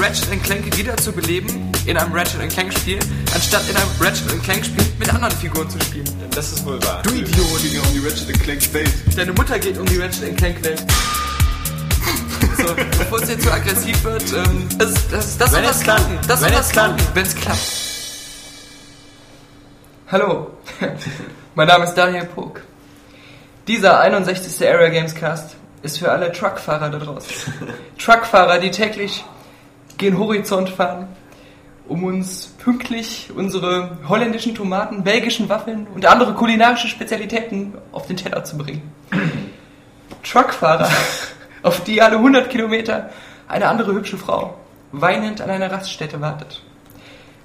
Ratchet Clank wieder zu beleben in einem Ratchet Clank Spiel, anstatt in einem Ratchet Clank Spiel mit anderen Figuren zu spielen. Das ist wohl wahr. Du Idiot! Ja um die Ratchet Clank Welt. Deine Mutter geht um die Ratchet Clank Welt. So, bevor es jetzt zu aggressiv wird, ähm, das, das, das Wenn soll klappt. klappen. Das Wenn soll klappt. klappen, wenn es klappt. Hallo, mein Name ist Daniel Pog. Dieser 61. Area Games Cast ist für alle Truckfahrer da draußen. Truckfahrer, die täglich gen Horizont fahren, um uns pünktlich unsere holländischen Tomaten, belgischen Waffeln und andere kulinarische Spezialitäten auf den Teller zu bringen. Truckfahrer, auf die alle 100 Kilometer eine andere hübsche Frau weinend an einer Raststätte wartet.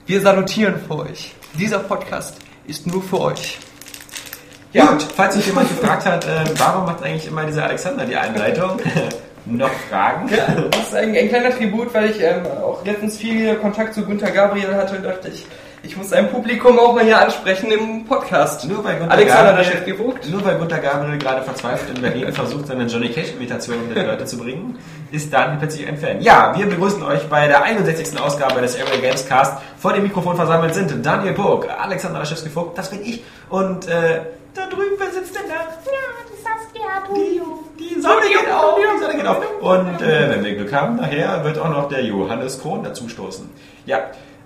Wir salutieren für euch. Dieser Podcast ist nur für euch. Ja, Gut, falls sich jemand gefragt hat, äh, warum macht eigentlich immer dieser Alexander die Einleitung? Noch Fragen? Ja, das ist ein, ein kleiner Tribut, weil ich ähm, auch letztens viel Kontakt zu Günther Gabriel hatte und dachte ich, ich muss ein Publikum auch mal hier ansprechen im Podcast. Nur weil Gunter Alexander der Gabriel, nur weil Gunter Gabriel gerade verzweifelt in Berlin versucht, seine Johnny Cash-Imitation unter die Leute zu bringen, ist Daniel plötzlich ein Fan. Ja, wir begrüßen euch bei der 61. Ausgabe des Area Games Cast. Vor dem Mikrofon versammelt sind Daniel Burg, Alexander Laschewski Vogt, das bin ich, und äh, da drüben, wer sitzt denn da? Die, die Sonne geht auf, die Sonne geht auf. Und äh, wenn wir Glück haben, nachher wird auch noch der Johannes Krohn dazustoßen. Ja,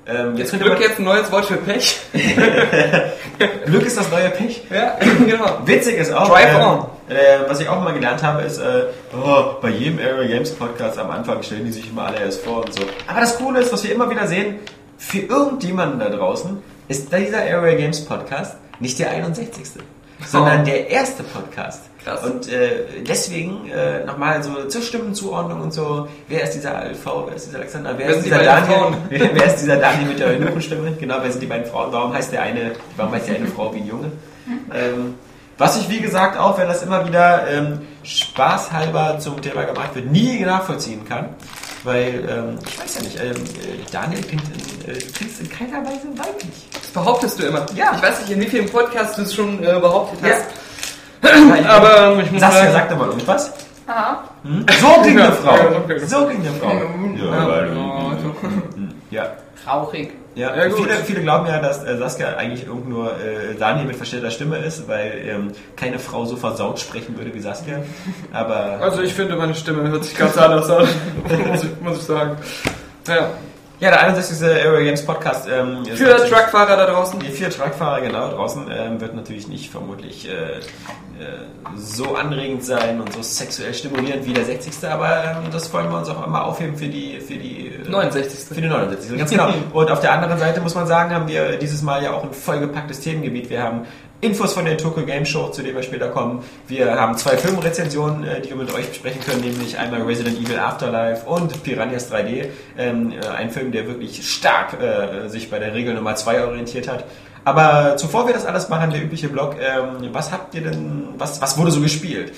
ähm, jetzt Glück man, jetzt ein neues Wort für Pech. Glück ist das neue Pech. ja, genau. Witzig ist auch, Drive ähm, on. äh, was ich auch mal gelernt habe, ist, äh, oh, bei jedem Area Games Podcast am Anfang stellen die sich immer alle erst vor und so. Aber das Coole ist, was wir immer wieder sehen, für irgendjemanden da draußen ist dieser Area Games Podcast nicht der 61. sondern Oh. der erste Podcast. Krass. Und äh, deswegen äh, nochmal so zur Stimmenzuordnung und so. Wer ist dieser ALV? Wer ist dieser Alexander? Wer, Wer ist dieser Daniel? Wer, wer ist dieser Daniel mit der Eunuchenstimme? Genau, wer sind die beiden Frauen? Warum heißt der eine, warum heißt die eine Frau wie ein Junge? Ähm, was ich, wie gesagt, auch wenn das immer wieder ähm, spaßhalber zum Thema gemacht wird, nie nachvollziehen kann. Weil, ähm, ich weiß ja nicht, ähm, äh, Daniel klingt in, äh, du klingst in keiner Weise weiblich. Das behauptest du immer. Ja. Ich weiß nicht, in wie vielen Podcasts du es schon äh, behauptet Ja. hast. Aber ich muss Saskia, sagen- sag doch mal irgendwas. Aha. Hm? So klingt eine Frau. Ja, so klingt eine klingt Frau. Ja, Ja, ja. Rauchig. Ja, Ja, viele, viele glauben ja, dass äh, Saskia eigentlich irgend nur äh, Daniel mit verstellter Stimme ist, weil ähm, keine Frau so versaut sprechen würde wie Saskia. Aber Also ich finde, meine Stimme hört sich ganz anders an, muss, ich, muss ich sagen. Ja. Ja, der 61. Aero Games Podcast ähm, Für Truckfahrer da draußen. Vier Truckfahrer genau draußen ähm, wird natürlich nicht vermutlich äh, äh, so anregend sein und so sexuell stimulierend wie der 60. Aber ähm, das wollen wir uns auch immer aufheben für die für die äh, 69. Für die 69. Ganz genau. Und auf der anderen Seite muss man sagen, haben wir dieses Mal ja auch ein vollgepacktes Themengebiet. Wir haben Infos von der Tokyo Game Show, zu dem wir später kommen. Wir haben zwei Filmrezensionen, äh, die wir mit euch besprechen können, nämlich einmal Resident Evil Afterlife und Piranhas 3D. Ähm, äh, ein Film, der wirklich stark äh, sich bei der Regel Nummer 2 orientiert hat. Aber zuvor wir das alles machen, der übliche Blog, ähm, was habt ihr denn, was, was wurde so gespielt?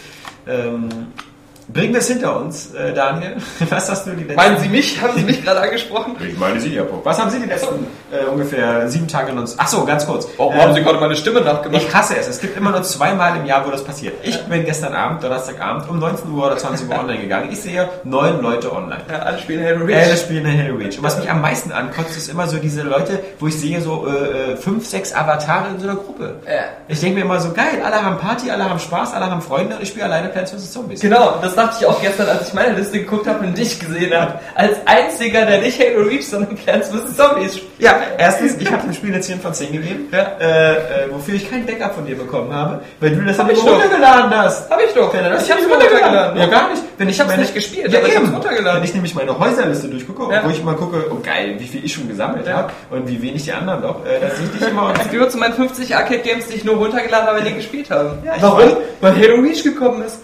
Bringen wir es hinter uns, äh, Daniel. Was hast du die letzten... Meinen Sie mich? Haben Sie mich gerade angesprochen? Ich meine Sie, Herr Puck. Was haben Sie die letzten äh, ungefähr sieben Tage uns... Ach so, ganz kurz. Warum Ähm, haben Sie gerade meine Stimme nachgemacht? ich hasse es. Es gibt immer nur zweimal im Jahr, wo das passiert. Ich bin gestern Abend, Donnerstagabend, um 19 Uhr oder 20 Uhr online gegangen. Ich sehe neun Leute online. ja, alle spielen Halo Äh, das Reach. spielen in Halo Reach. Und was mich am meisten ankotzt, ist immer so diese Leute, wo ich sehe so äh, äh, fünf, sechs Avatare in so einer Gruppe. Ja. Ich denke mir immer so, geil, alle haben Party, alle haben Spaß, alle haben Freunde und ich spiele alleine Plants vs. Zombies. Genau, das dachte ich auch gestern, als ich meine Liste geguckt habe und dich gesehen habe. Als einziger, der nicht Halo Reach, sondern Plants vs. Zombies spielt. Ja, erstens, ich habe dem Spiel eine 10 von 10 gegeben, Ja. äh, äh, wofür ich kein Backup von dir bekommen habe, weil du das Hab ich runtergeladen hast. Hab ich doch. Ja, dann hast ich hab's runtergeladen. Ja, gar nicht. Wenn Ich hab's meine- nicht gespielt, ja, aber ich eben. runtergeladen. Wenn ich nämlich meine Häuserliste durchgucke, Ja. wo ich immer gucke, oh geil, wie viel ich schon gesammelt Ja. habe und wie wenig die anderen noch, äh, da sehe ich dich immer Das gehört zu meinen 50 Arcade-Games, die ich nur runtergeladen habe, die gespielt habe. Ja, ich Warum? Weil Halo Reach gekommen ist.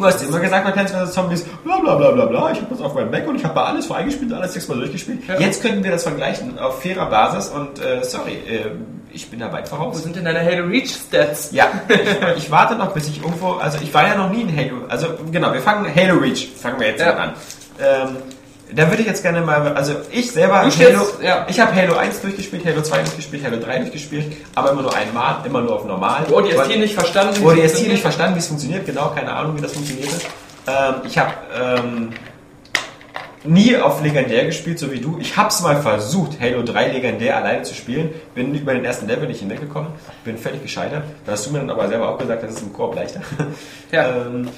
Du hast immer gesagt, man Plants vs. Zombies, bla bla bla bla bla, ich habe das auf meinem Mac und ich habe da alles freigespielt, alles sechsmal durchgespielt. Ja. Jetzt könnten wir das vergleichen auf fairer Basis und äh, sorry, äh, ich bin da weit Wo voraus. sind denn deine Halo Reach Stats? Ja, ich, ich warte noch, bis ich irgendwo, also ich war ja noch nie in Halo, also genau, wir fangen Halo Reach, fangen wir jetzt Ja. mal an. Ähm, da würde ich jetzt gerne mal, also ich selber, Du Halo, ja. ich habe Halo 1 durchgespielt, Halo 2 durchgespielt, Halo 3 durchgespielt, aber immer nur einmal, immer nur auf normal. Oh, die Weil- nicht verstanden. hier nicht verstanden, wie es funktioniert, genau, keine Ahnung, wie das funktioniert. Ähm, ich habe ähm, nie auf Legendär gespielt, so wie du. Ich habe es mal versucht, Halo 3 Legendär alleine zu spielen. Bin über den ersten Level nicht hinweggekommen, bin völlig gescheitert. Da hast du mir dann aber selber auch gesagt, das ist im Koop leichter. Ja. ähm,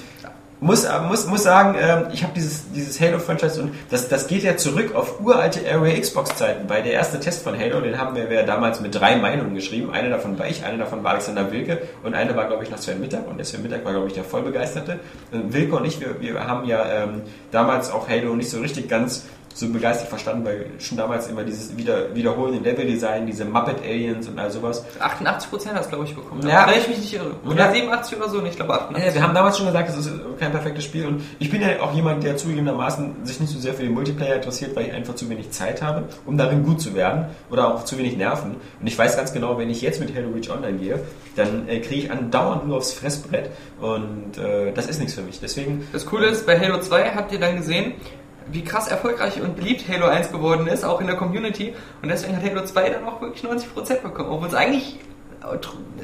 muss, äh, muss, muss sagen, ähm, ich habe dieses, dieses Halo-Franchise und das, das geht ja zurück auf uralte Area Xbox-Zeiten, weil der erste Test von Halo, den haben wir, wir damals mit drei Meinungen geschrieben. Eine davon war ich, eine davon war Alexander Wilke und eine war, glaube ich, noch Sven Mittag und der Sven Mittag war, glaube ich, der Vollbegeisterte. Und Wilke und ich, wir, wir haben ja ähm, damals auch Halo nicht so richtig ganz so begeistert verstanden, weil schon damals immer dieses wieder, wiederholende Level-Design, diese Muppet-Aliens und all sowas. 88% hast glaube ich bekommen. Ja. Wenn ich mich nicht irre. Oder Ja. 87 oder so, ich glaube 88. Ja, wir haben damals schon gesagt, es ist kein perfektes Spiel und ich bin ja auch jemand, der zugegebenermaßen sich nicht so sehr für den Multiplayer interessiert, weil ich einfach zu wenig Zeit habe, um darin gut zu werden oder auch zu wenig Nerven. Und ich weiß ganz genau, wenn ich jetzt mit Halo Reach Online gehe, dann äh, kriege ich andauernd nur aufs Fressbrett und äh, das ist nichts für mich. Deswegen, Das Coole ist, bei Halo 2 habt ihr dann gesehen, wie krass erfolgreich und beliebt Halo 1 geworden ist, auch in der Community. Und deswegen hat Halo 2 dann auch wirklich 90% bekommen. Obwohl es eigentlich.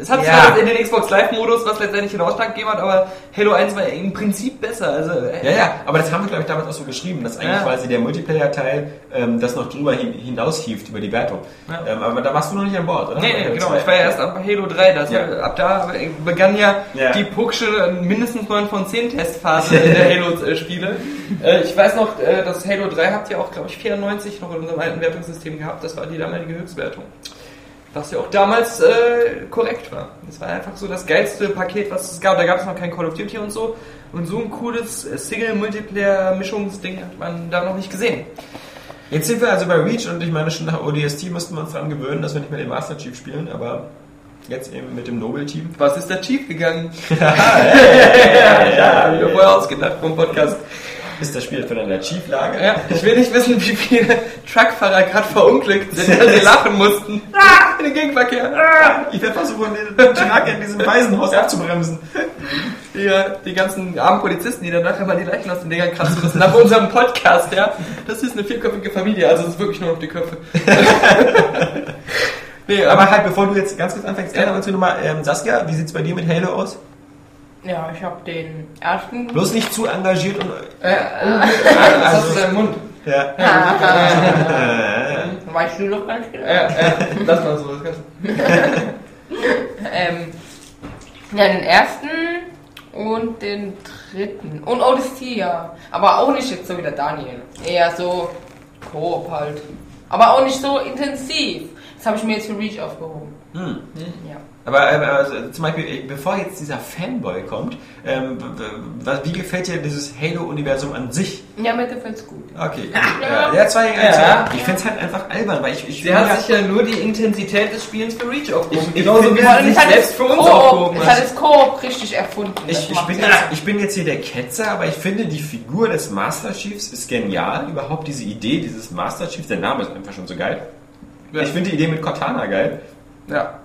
Es hat Ja. zwar in den Xbox Live-Modus, was letztendlich den Ausschlag gegeben hat, aber Halo 1 war im Prinzip besser. Also, äh, ja, ja, aber das haben wir, glaube ich, damals auch so geschrieben, dass eigentlich Ja. quasi der Multiplayer-Teil ähm, das noch drüber hin, hinaushieft über die Wertung. Ja. Ähm, aber da warst du noch nicht an Bord, oder? Nee, nee, genau. 2. Ich war ja erst ab Halo 3. Das Ja. Ab da begann ja, die Pucksche mindestens 9 von 10 Testphase in der Halo-Spiele. Äh, ich weiß noch, äh, das Halo 3 habt ihr auch, glaube ich, 94 noch in unserem alten Wertungssystem gehabt. Das war die damalige Höchstwertung. Was ja auch damals äh, korrekt war. Das war einfach so das geilste Paket, was es gab. Da gab es noch kein Call of Duty und so. Und so ein cooles äh, Single-Multiplayer-Mischungsding hat man da noch nicht gesehen. Jetzt sind wir also bei Reach und ich meine, schon nach ODST mussten wir uns daran gewöhnen, dass wir nicht mehr den Master Chief spielen, aber jetzt eben mit dem Noble-Team. Was ist da schief gegangen? ja, hab ich mir vorher ausgedacht vom Podcast. Ist das Spiel von einer Chief-Lage? Ja, ich will nicht wissen, wie viele Truckfahrer gerade verunglückt sind, dass sie lachen mussten. Ah, in den Gegenverkehr. Ah. Ich werde versuchen, den Truck in diesem Waisenhaus abzubremsen. Die, die ganzen armen Polizisten, die dann nachher mal die Leichen aus den Dingern kratzen müssen, nach unserem Podcast, ja. Das ist eine vierköpfige Familie, also es ist wirklich nur noch die Köpfe. nee, aber Aber halt, bevor du jetzt ganz kurz anfängst, gerne uns nochmal, ähm, Saskia, wie sieht's bei dir mit Halo aus? Ja, ich habe den ersten. Bloß nicht zu engagiert und... äh, äh, was hast du in deinem Mund? Ja. Weißt du noch ganz genau? Äh, äh, lass mal so, das kannst du. Ähm, ja, den ersten und den dritten. Und Odysseia. Aber auch nicht jetzt so wie der Daniel. Eher so Koop halt. Aber auch nicht so intensiv. Das habe ich mir jetzt für Reach aufgehoben. Hm. Ja. Aber ähm, also, zum Beispiel, äh, bevor jetzt dieser Fanboy kommt, ähm, wie gefällt dir dieses Halo-Universum an sich? Ja, mir gefällt's gut. Okay. Ja, ja zwei Ja. Ich finde es halt einfach albern, weil ich... ich Sie hat sich ja nur die Intensität des Spielens für Reach aufgehoben. Ich- ich Genauso wie allem, sich es selbst das für uns Koop- aufgehoben Es hat hat. das Koop richtig erfunden. Ich, ich, bin jetzt, ich bin jetzt hier der Ketzer, aber ich finde, die Figur des Master Chiefs ist genial. Überhaupt diese Idee dieses Master Chiefs, der Name ist einfach schon so geil. Ja. Ich finde die Idee mit Cortana geil. Ja.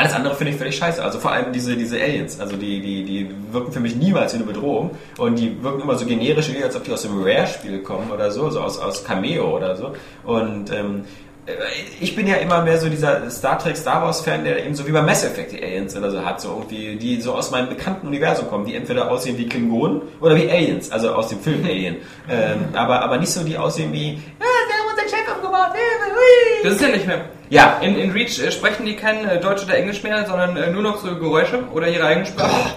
Alles andere finde ich völlig scheiße. Also vor allem diese, diese Aliens. Also die, die, die wirken für mich niemals wie eine Bedrohung. Und die wirken immer so generisch, wie als ob die aus dem Rare-Spiel kommen oder so, so aus, aus Cameo oder so. Und ähm, äh, ich bin ja immer mehr so dieser Star Trek, Star Wars Fan, der eben so wie bei Mass Effect die Aliens oder so hat, so irgendwie, die so aus meinem bekannten Universum kommen, die entweder aussehen wie Klingonen oder wie Aliens, also aus dem Film Alien. ähm, aber, aber nicht so, die aussehen wie, ah, wir haben unseren Chef umgebaut, Hilfe, hui. Das ist ja nicht mehr. Ja, In, in Reach äh, sprechen die kein äh, Deutsch oder Englisch mehr, sondern äh, nur noch so Geräusche oder ihre eigene Sprache.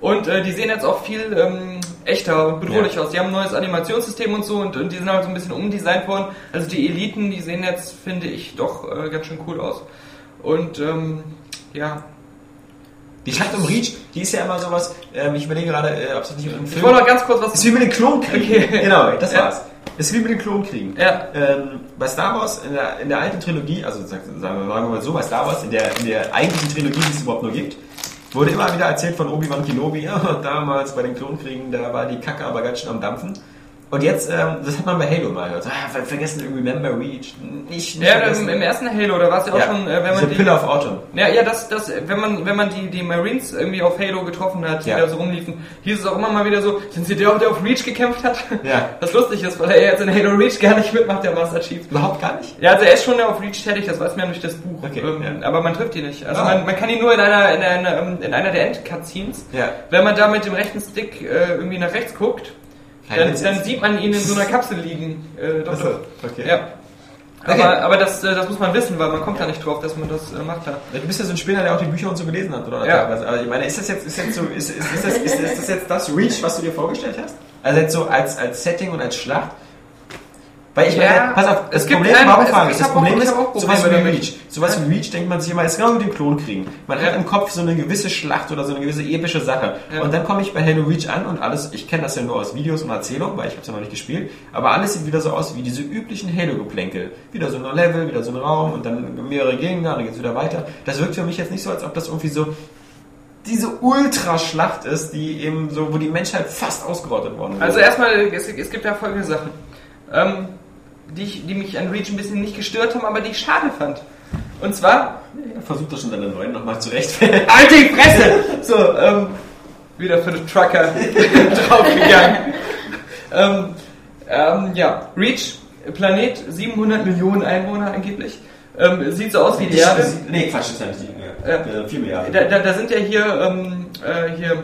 Und äh, die sehen jetzt auch viel ähm, echter und bedrohlich aus. Die haben ein neues Animationssystem und so und, und die sind halt so ein bisschen umdesignt worden. Also die Eliten, die sehen jetzt, finde ich, doch äh, ganz schön cool aus. Und ähm, ja, Die Schlacht um Reach, die ist ja immer sowas, ähm, ich überlege gerade, äh, ob es nicht im ich Film... wollte noch ganz kurz was ist wie mit den Klonkriegen. Okay. Genau, das Ja. War's. Ist wie mit den Klonkriegen. Ja. Ähm, bei Star Wars, in der, in der alten Trilogie, also sag- sagen wir sagen wir mal so, bei Star Wars, in der, in der eigentlichen Trilogie, die es überhaupt nur gibt, wurde immer wieder erzählt von Obi-Wan Kenobi, ja, damals bei den Klonkriegen, da war die Kacke aber ganz schön am Dampfen. Und jetzt, ähm, das hat man bei Halo mal gehört. Ah, ver vergessen, Remember Reach. Nicht, nicht Ja, im, vergessen. im ersten Halo, da war es ja auch Ja, schon, äh, wenn man die, Pillar of Autumn. Ja, ja, das, das, wenn man, wenn man die, die Marines irgendwie auf Halo getroffen hat, die Ja. da so rumliefen, hieß es auch immer mal wieder so, sind sie der, der auf Reach gekämpft hat? Ja. Was lustig ist, weil er jetzt in Halo Reach gar nicht mitmacht, der Master Chief. Überhaupt gar nicht? Ja, also er ist schon auf Reach tätig, das weiß man ja durch das Buch. Okay, ähm, ja. Aber man trifft ihn nicht. Also Ah. man, man kann ihn nur in einer, in einer, ähm, in einer der End-Cutscenes. Ja. Wenn man da mit dem rechten Stick äh, irgendwie nach rechts guckt, dann, dann sieht man ihn in so einer Kapsel liegen. Äh, doch, Ach so, doch. okay. Ja. Aber, Okay. aber das, äh, das muss man wissen, weil man kommt da nicht drauf, dass man das äh, macht da. Ja, Du bist ja so ein Spinner, der auch die Bücher und so gelesen hat, oder? Ja. teilweise. Aber ich meine, ist das jetzt, ist jetzt so, ist, ist, ist, das, ist, ist das jetzt das Reach, was du dir vorgestellt hast? Also jetzt so als, als Setting und als Schlacht? Weil ich Ja, meine, pass auf, das es Problem, ein- warum es- frage ich? Das Problem auch- ist, sowas wie. Reach. Sowas wie Reach denkt man sich immer, ist genau wie den Klonkriegen. Man Ja. hat im Kopf so eine gewisse Schlacht oder so eine gewisse epische Sache. Ja. Und dann komme ich bei Halo Reach an und alles, ich kenne das ja nur aus Videos und Erzählungen, weil ich habe es ja noch nicht gespielt, aber alles sieht wieder so aus wie diese üblichen Halo-Geplänkel. Wieder so ein Level, wieder so ein Raum und dann mehrere Gegner und dann geht's wieder weiter. Das wirkt für mich jetzt nicht so, als ob das irgendwie so diese Ultraschlacht ist, die eben so, wo die Menschheit fast ausgerottet worden ist. Also erstmal, es, es gibt ja folgende Sachen, ähm, die, ich, die mich an Reach ein bisschen nicht gestört haben, aber die ich schade fand. Und zwar, versucht das schon seine Neuen nochmal zu rechtfertigen. alte Fresse! So, ähm, wieder für den Trucker draufgegangen. ähm, ähm, ja, Reach, Planet, 700 Millionen Einwohner angeblich. Ähm, sieht so aus wie die Erde. Nee, Quatsch, das ist ja nicht die. Ja. Ja. 4 Milliarden. Da, da, da sind ja hier, ähm, äh, hier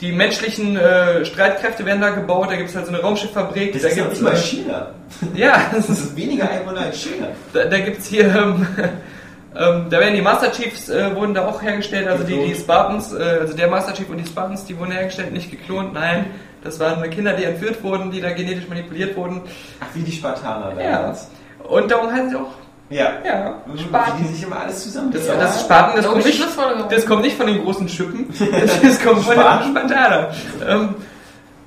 die menschlichen äh, Streitkräfte werden da gebaut, da gibt es halt so eine Raumschifffabrik. das da ist ja gibt's, nicht mal China. Ja, das ist, weniger Einwohner als China. da, da gibt es hier, ähm, ähm, da werden die Master Chiefs, äh, wurden da auch hergestellt, also die, die. Spartans, äh, also der Master Chief und die Spartans, die wurden hergestellt, nicht geklont, nein, das waren Kinder, die entführt wurden, die da genetisch manipuliert wurden. Ach, wie die Spartaner Ja. damals. Und darum heißen sie auch, Ja. ja, Wie Spartan. die sich immer alles zusammen. Das, Ja. das ist Spartan, das kommt, nicht, das kommt nicht von den großen Schippen, das, kommt von den Spartan? Spartanern. Ähm,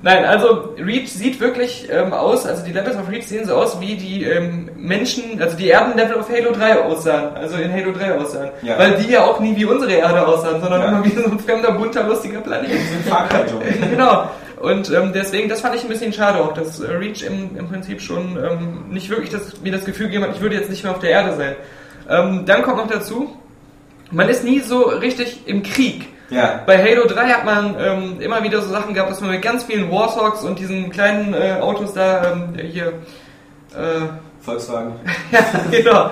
nein, also Reach sieht wirklich ähm, aus, also die Levels of Reach sehen so aus, wie die ähm, Menschen, also die Erden-Level auf Halo 3 aussahen, also in Halo 3 aussahen. Ja. Weil die ja auch nie wie unsere Erde aussahen, sondern Ja. immer wie so ein fremder, bunter, lustiger Planet. Genau. Und ähm, deswegen, das fand ich ein bisschen schade auch, dass äh, Reach im, im Prinzip schon ähm, nicht wirklich das, mir das Gefühl gegeben hat, ich würde jetzt nicht mehr auf der Erde sein. Ähm, dann kommt noch dazu, man ist nie so richtig im Krieg. Ja. Bei Halo 3 hat man ähm, immer wieder so Sachen gehabt, dass man mit ganz vielen Warthogs und diesen kleinen äh, Autos da ähm, hier, äh, Volkswagen. ja, genau,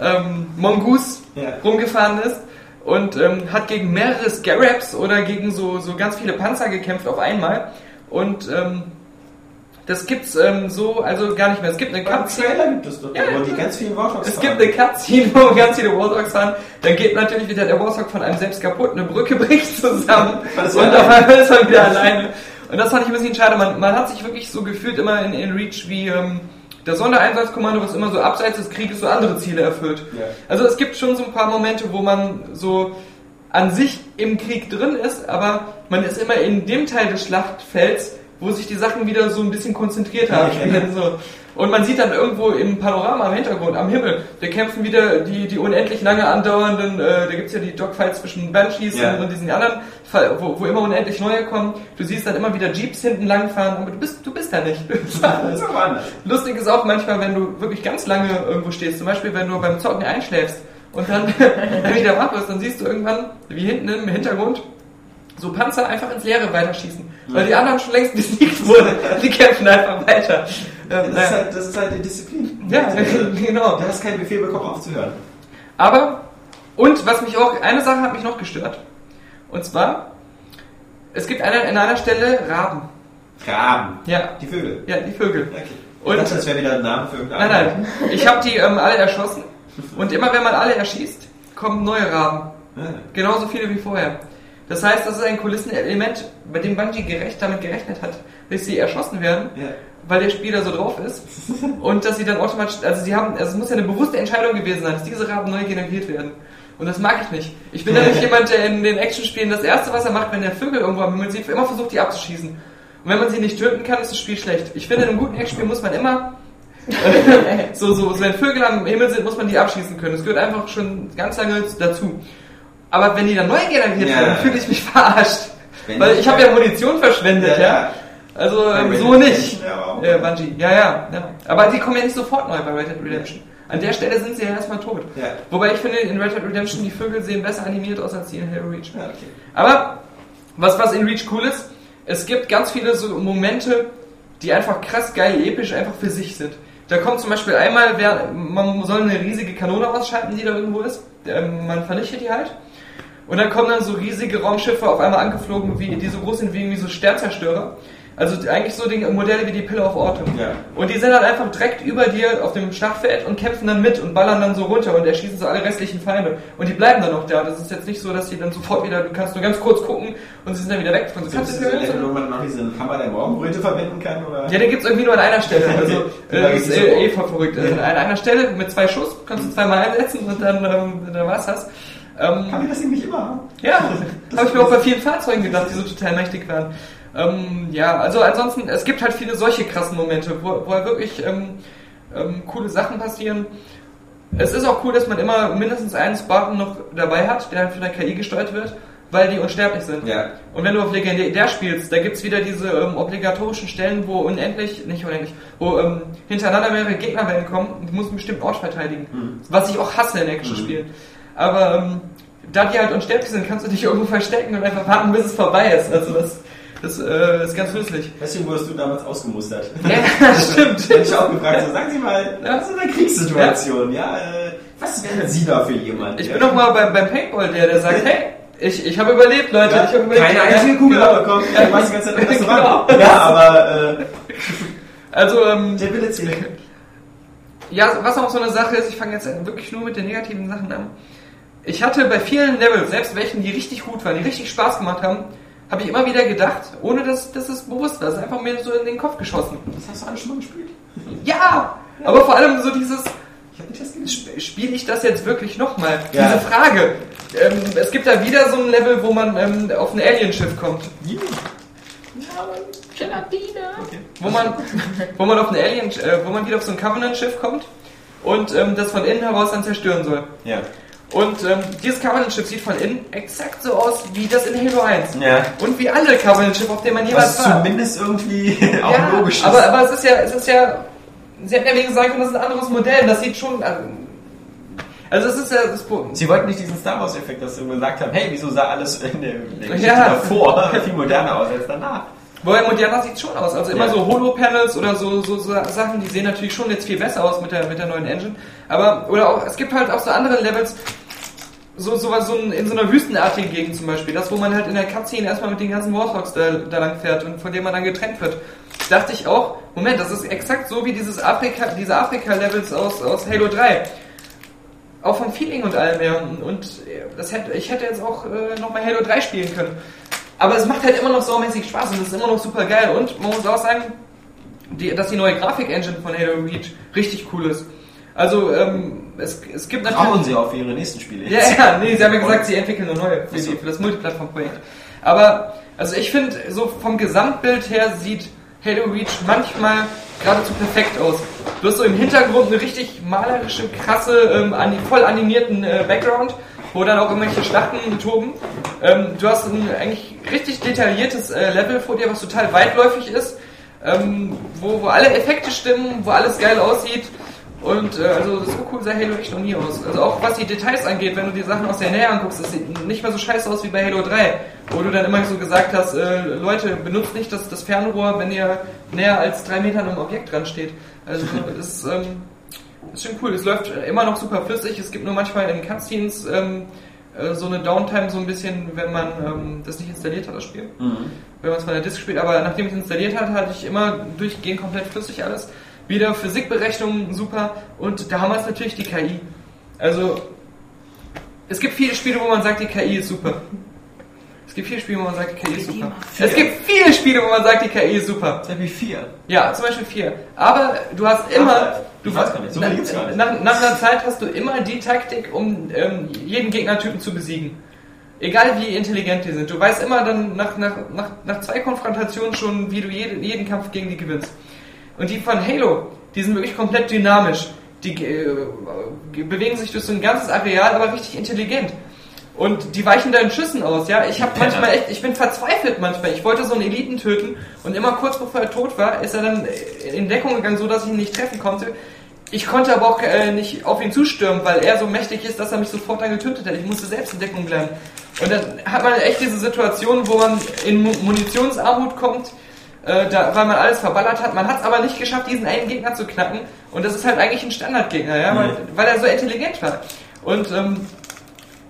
ähm, Mongoose Ja. rumgefahren ist und ähm, hat gegen mehrere Scarabs oder gegen so, so ganz viele Panzer gekämpft auf einmal. Und ähm, das gibt's ähm, so also gar nicht mehr. Es gibt eine Cutscene. Gibt es doch, Ja. wo die ganz vielen Warthogs Es gibt eine Cutscene, wo ganz viele Warthogs fahren. Dann geht natürlich wieder der Warthog von einem selbst kaputt, eine Brücke bricht zusammen und auf einmal ist man wieder alleine. Und das fand ich ein bisschen schade. Man, man hat sich wirklich so gefühlt immer in, in Reach wie ähm, das Sondereinsatzkommando, was immer so abseits des Krieges so andere Ziele erfüllt. Ja. Also es gibt schon so ein paar Momente, wo man so an sich im Krieg drin ist, aber man ist immer in dem Teil des Schlachtfelds, wo sich die Sachen wieder so ein bisschen konzentriert haben. So. Und man sieht dann irgendwo im Panorama im Hintergrund, am Himmel, da kämpfen wieder die, die unendlich lange andauernden, äh, da gibt's ja die Dogfights zwischen Banshees Ja. und, diesen anderen, wo, wo immer unendlich neue kommen. Du siehst dann immer wieder Jeeps hinten langfahren, aber du bist, du bist da nicht. Bist da ist. Lustig ist auch manchmal, wenn du wirklich ganz lange irgendwo stehst, zum Beispiel wenn du beim Zocken einschläfst und dann, dann wieder wach wirst, dann siehst du irgendwann, wie hinten im Hintergrund, so Panzer einfach ins Leere weiterschießen. Weil die anderen schon längst besiegt wurden. Die kämpfen einfach weiter. Ähm, Das ist, halt, das ist halt die Disziplin. Ja, genau. Du hast keinen Befehl bekommen, aufzuhören. Aber, und was mich auch, eine Sache hat mich noch gestört. Und zwar, es gibt eine, an einer Stelle Raben. Raben. Ja, Die Vögel. ja, die Vögel. Okay. Und- ich dachte, das wäre wieder ein Name für irgendeinen. Nein, nein. Ich habe die ähm, alle erschossen. Und immer wenn man alle erschießt, kommen neue Raben. nein. Genauso viele wie vorher. Das heißt, das ist ein Kulissenelement, bei dem Bungie gerecht, damit gerechnet hat, dass sie erschossen werden, Ja. weil der Spieler so drauf ist. und dass sie dann automatisch, also sie haben, also es muss ja eine bewusste Entscheidung gewesen sein, dass diese Raben neu generiert werden. Und das mag ich nicht. Ich bin nicht jemand, der in den Actionspielen das erste, was er macht, wenn der Vögel irgendwo am Himmel sieht, immer versucht, die abzuschießen. Und wenn man sie nicht töten kann, ist das Spiel schlecht. Ich finde, in einem guten Actionspiel muss man immer so, so, so, wenn Vögel am Himmel sind, muss man die abschießen können. Das gehört einfach schon ganz lange dazu. Aber wenn die dann neu generiert werden, fühle ich mich verarscht. Wenn Weil ich- habe ja Munition verschwendet, Ja. Also so nicht. Ja. Äh, Bungie. Ja, ja, ja. Aber die kommen ja nicht sofort neu bei Red Dead Redemption. An der Stelle sind sie ja erstmal tot. Ja. Wobei ich finde, in Red Dead Redemption die Vögel sehen besser animiert aus als die in Halo Reach. Ja, okay. Aber was, was in Reach cool ist, es gibt ganz viele so Momente, die einfach krass geil, episch einfach für sich sind. Da kommt zum Beispiel einmal, wer, man soll eine riesige Kanone ausschalten, die da irgendwo ist. Ähm, man vernichtet die halt. Und dann kommen dann so riesige Raumschiffe auf einmal angeflogen, wie, die so groß sind wie irgendwie so Sternzerstörer. Also eigentlich so Dinge, Modelle wie die Pillar of Autumn. Ja. Und die sind dann einfach direkt über dir auf dem Schlachtfeld und kämpfen dann mit und ballern dann so runter und erschießen so alle restlichen Feinde. Und die bleiben dann auch da. Das ist jetzt nicht so, dass die dann sofort wieder, du kannst nur ganz kurz gucken und sie sind dann wieder weg. Und so kannst du so, wo man noch diesen Hammer der Morgenbröte verwenden kann? Oder? ja, den gibt's irgendwie nur an einer Stelle. Also, äh, das ist äh, eh voll verrückt. Also, an einer Stelle mit zwei Schuss kannst du zweimal einsetzen und dann, ähm, dann war's das. Ähm, Kann ich das nämlich immer haben? ja, habe ich mir auch bei vielen Fahrzeugen gedacht, die so total mächtig waren. Ähm, ja, also ansonsten, es gibt halt viele solche krassen Momente, wo, wo halt wirklich ähm, ähm, coole Sachen passieren. Es ist auch cool, dass man immer mindestens einen Spartan noch dabei hat, der halt von der KI gesteuert wird, weil die unsterblich sind. Ja. Und wenn du auf Legendär spielst, da gibt's wieder diese ähm, obligatorischen Stellen, wo unendlich, nicht unendlich, wo ähm, hintereinander mehrere Gegnerwellen kommen und du musst einen bestimmten Ort verteidigen. Was ich auch hasse in Action-Spielen. Aber ähm, da die halt unsterblich sind, kannst du dich irgendwo verstecken und einfach warten, bis es vorbei ist. Also das, das äh, ist ganz nützlich. Deswegen wurdest du damals ausgemustert. Ja, stimmt. Hätte ich auch gefragt, so, sagen Sie mal, Ja. was ist eine Kriegssituation? Ja, äh, was wären Sie da für jemand? Ich ja? bin noch mal beim, beim Paintball der, der sagt, hey, ich, ich habe überlebt, Leute. ja, ich habe überlebt. keine Ja, einzige Kugel genau. abbekommen. Ja, du warst die ganze Zeit im Genau. Restaurant. Ja, aber äh, Also, ähm, der Wille zählt. Ja, was auch so eine Sache ist, ich fange jetzt wirklich nur mit den negativen Sachen an. Ich hatte bei vielen Levels, selbst welchen, die richtig gut waren, die richtig Spaß gemacht haben, habe ich immer wieder gedacht, ohne dass, dass es bewusst war. Es ist einfach mir so in den Kopf geschossen. Das hast du alles schon mal gespielt. Ja! Aber vor allem so dieses, Ich hab nicht das gespielt. spiele ich das jetzt wirklich nochmal? Ja. Diese Frage. Ähm, es gibt da wieder so ein Level, wo man ähm, auf ein Alien-Schiff kommt. Gelatine. wo man, wo man auf ein Alien, äh, wo man wieder auf so ein Covenant-Schiff kommt und ähm, das von innen heraus dann zerstören soll. Ja. Und ähm, dieses Covenant-Schiff sieht von innen exakt so aus wie das in Halo 1. Ja. Und wie alle Covenant-Schiffe, auf denen man jemals Was war. zumindest irgendwie auch ja, logisch ist. aber, aber es ist ja, es ist ja, sie hätten ja sagen können, das ist ein anderes Modell, das sieht schon, also, also es ist ja, das, Sie wollten nicht diesen Star Wars-Effekt, dass sie gesagt haben, hey, wieso sah alles in der, in der Geschichte Ja. davor viel moderner aus als danach? Wobei moderner sieht schon aus. Also immer Ja. so Holo-Panels oder so, so, so Sachen, die sehen natürlich schon jetzt viel besser aus mit der, mit der neuen Engine. Aber, oder auch, es gibt halt auch so andere Levels, so, so, was- so ein, in so einer wüstenartigen Gegend zum Beispiel, das, wo man halt in der Cutscene erstmal mit den ganzen Warthogs da, da lang fährt und von dem man dann getrennt wird. Dachte ich auch, Moment, das ist exakt so wie dieses Afrika, diese Afrika-Levels aus, aus Halo 3. Auch vom Feeling und allem her. Und äh, das hätte, ich hätte jetzt auch äh, nochmal Halo 3 spielen können. Aber es macht halt immer noch saumäßig Spaß und es ist immer noch super geil. Und man muss auch sagen, die, dass die neue Grafik-Engine von Halo Reach richtig cool ist. Also, ähm, es, es gibt Brauchen sie auch für ihre nächsten Spiele. ja, ja, nee, sie haben ja gesagt, sie entwickeln eine neue für, so. die, für das Multiplattform-Projekt. Aber, also ich finde, so vom Gesamtbild her sieht Halo Reach manchmal geradezu perfekt aus. Du hast so im Hintergrund eine richtig malerische, krasse, ähm, an, voll animierten äh, Background, wo dann auch irgendwelche Schlachten toben. Ähm, du hast ein eigentlich richtig detailliertes äh, Level vor dir, was total weitläufig ist, ähm, wo, wo alle Effekte stimmen, wo alles geil aussieht. Und äh, also so cool sah Halo echt noch nie aus. Also auch was die Details angeht, wenn du die Sachen aus der Nähe anguckst, das sieht nicht mehr so scheiße aus wie bei Halo 3, wo du dann immer so gesagt hast, äh, Leute, benutzt nicht das, das Fernrohr, wenn ihr näher als drei Meter an einem Objekt dran steht. Also das ist, ähm, ist schon cool. Es läuft immer noch super flüssig. Es gibt nur manchmal in Cutscenes ähm, äh, so eine Downtime so ein bisschen, wenn man ähm, das nicht installiert hat, das Spiel Mhm. wenn man es von der Disk spielt, aber nachdem ich es installiert hatte, hatte ich immer durchgehend komplett flüssig alles. Wieder Physikberechnungen super und da haben wir es natürlich die KI. Also es gibt viele Spiele, wo man sagt, die KI ist super. Es gibt viele Spiele, wo man sagt, die KI ist super. Es gibt viele Spiele, wo man sagt, die KI ist super. Sehr wie vier. Ja, zum Beispiel vier. Aber du hast immer, du ich weiß gar nicht, so viele gibt's gar nicht. Nach, nach einer Zeit hast du immer die Taktik, um ähm, jeden Gegnertypen zu besiegen. Egal wie intelligent die sind. Du weißt immer dann nach, nach, nach, nach zwei Konfrontationen schon, wie du jeden, jeden Kampf gegen die gewinnst. Und die von Halo, die sind wirklich komplett dynamisch. Die äh, bewegen sich durch so ein ganzes Areal, aber richtig intelligent. Und die weichen deinen Schüssen aus, ja. Ich habe manchmal echt, ich bin verzweifelt manchmal. Ich wollte so einen Eliten töten und immer kurz bevor er tot war, ist er dann in Deckung gegangen, so dass ich ihn nicht treffen konnte. Ich konnte aber auch äh, nicht auf ihn zustürmen, weil er so mächtig ist, dass er mich sofort dann getötet hat. Ich musste selbst in Deckung bleiben. Und dann hat man echt diese Situation, wo man in Mu- Munitionsarmut kommt, äh, da, weil man alles verballert hat. Man hat es aber nicht geschafft, diesen einen Gegner zu knacken. Und das ist halt eigentlich ein Standardgegner, ja, weil, weil er so intelligent war. Und ähm,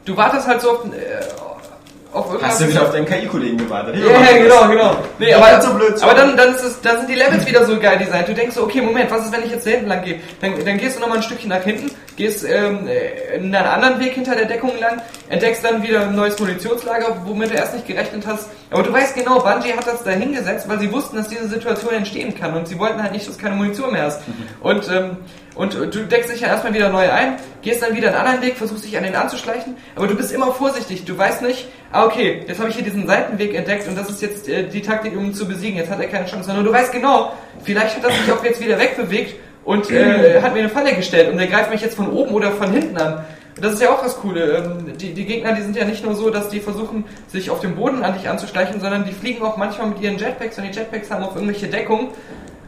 du wartest halt so auf, äh. Hast du wieder auf deinen KI-Kollegen gewartet? Ja, ja, genau, genau. Nee, aber, so blöd. aber dann, dann, es, dann sind die Levels wieder so geil designt. Du denkst so, okay, Moment, was ist, wenn ich jetzt da hinten lang gehe? Dann, dann gehst du nochmal ein Stückchen nach hinten, gehst ähm, äh, in einen anderen Weg hinter der Deckung lang, entdeckst dann wieder ein neues Munitionslager, womit du erst nicht gerechnet hast. Aber du weißt genau, Bungie hat das da hingesetzt, weil sie wussten, dass diese Situation entstehen kann und sie wollten halt nicht, dass du keine Munition mehr hast. Und, ähm, und du deckst dich ja erstmal wieder neu ein, gehst dann wieder einen anderen Weg, versuchst dich an den anzuschleichen, aber du bist immer vorsichtig. Du weißt nicht, ah okay, jetzt habe ich hier diesen Seitenweg entdeckt und das ist jetzt äh, die Taktik, um ihn zu besiegen. Jetzt hat er keine Chance. Sondern du weißt genau, vielleicht hat er sich auch jetzt wieder wegbewegt und äh, hat mir eine Falle gestellt und der greift mich jetzt von oben oder von hinten an. Das ist ja auch das Coole. Ähm, die, die Gegner, die sind ja nicht nur so, dass die versuchen, sich auf dem Boden an dich anzuschleichen, sondern die fliegen auch manchmal mit ihren Jetpacks und die Jetpacks haben auch irgendwelche Deckung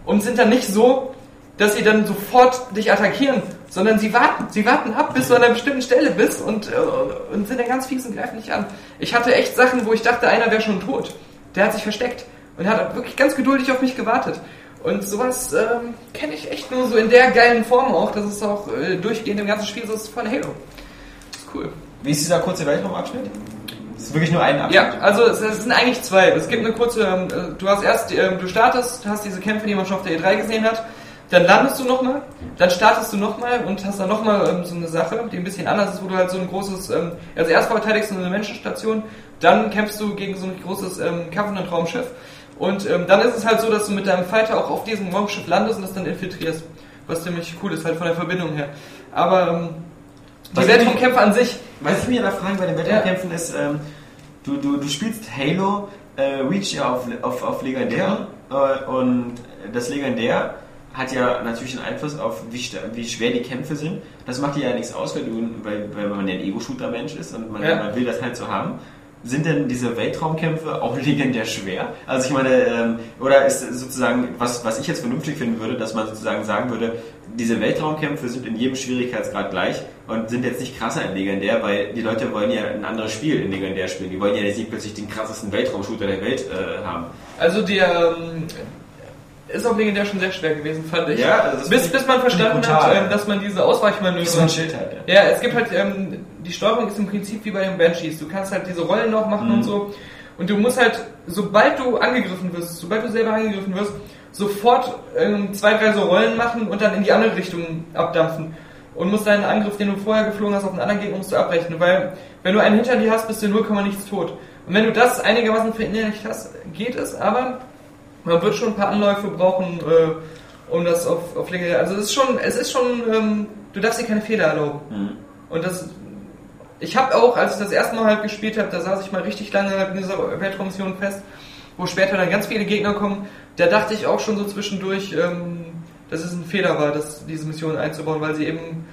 und sind dann nicht so, dass sie dann sofort dich attackieren, sondern sie warten. Sie warten ab, bis du an einer bestimmten Stelle bist und, äh, und sind dann ganz fies und greifen dich an. Ich hatte echt Sachen, wo ich dachte, einer wäre schon tot. Der hat sich versteckt und hat wirklich ganz geduldig auf mich gewartet. Und sowas ähm, kenne ich echt nur so in der geilen Form auch, dass es auch äh, durchgehend im ganzen Spiel so ist von Halo. Das ist cool. Wie ist dieser kurze Weltraumabschnitt? Das ist wirklich nur ein Abschnitt. Ja, also es, es sind eigentlich zwei. Es gibt eine kurze, ähm, äh, du hast erst, ähm, du startest, hast diese Kämpfe, die man schon auf der E3 gesehen hat, dann landest du nochmal, dann startest du nochmal und hast dann nochmal ähm, so eine Sache, die ein bisschen anders ist, wo du halt so ein großes, ähm, also erst verteidigst du eine Menschenstation, dann kämpfst du gegen so ein großes ähm, Kampfenden-Raumschiff und ähm, dann ist es halt so, dass du mit deinem Fighter auch auf diesem Raumschiff landest und das dann infiltrierst, was ziemlich cool ist, halt von der Verbindung her. Aber ähm, die Weltraumkämpfe an sich, Was ich mir da frage bei den Weltraumkämpfen ist, ähm, du, du, du spielst Halo äh, Reach ja auf, auf, auf Legendär äh, und das Legendär hat ja natürlich einen Einfluss auf, wie, wie schwer die Kämpfe sind. Das macht dir ja nichts aus, weil, du, weil, weil man ja ein Ego-Shooter-Mensch ist und man, Ja. man will das halt so haben. Sind denn diese Weltraumkämpfe auch legendär schwer? Also ich meine, ähm, oder ist sozusagen, was, was ich jetzt vernünftig finden würde, dass man sozusagen sagen würde, diese Weltraumkämpfe sind in jedem Schwierigkeitsgrad gleich und sind jetzt nicht krasser in Legendär, weil die Leute wollen ja ein anderes Spiel in Legendär spielen. Die wollen ja nicht plötzlich den krassesten Weltraumshooter der Welt äh, haben. Also der ähm, ist auf legendär schon sehr schwer gewesen, fand ich. Ja, also das bis, bis man verstanden brutal. hat, ähm, dass man diese Ausweichmanöver. So ein Schild halt, ja. Ja, es gibt halt, ähm, die Steuerung ist im Prinzip wie bei den Banshees. Du kannst halt diese Rollen noch machen Mhm. und so. Und du musst halt, sobald du angegriffen wirst, sobald du selber angegriffen wirst, sofort ähm, zwei, drei so Rollen machen und dann in die andere Richtung abdampfen. Und musst deinen Angriff, den du vorher geflogen hast, auf einen anderen Gegner musst du abrechnen. Weil, wenn du einen hinter dir hast, bist du 0, nichts tot. Und wenn du das einigermaßen verinnerlicht hast, geht es, aber man wird schon ein paar Anläufe brauchen, äh, um das auf, auf Länge. Also es ist schon, es ist schon, ähm, du darfst dir keine Fehler erlauben. Mhm. Und das, ich habe auch, als ich das erste Mal halt gespielt habe, da saß ich mal richtig lange halt in dieser Weltraummission fest, wo später dann ganz viele Gegner kommen. Da dachte ich auch schon so zwischendurch, ähm, dass es ein Fehler war, das, diese Mission einzubauen, weil sie eben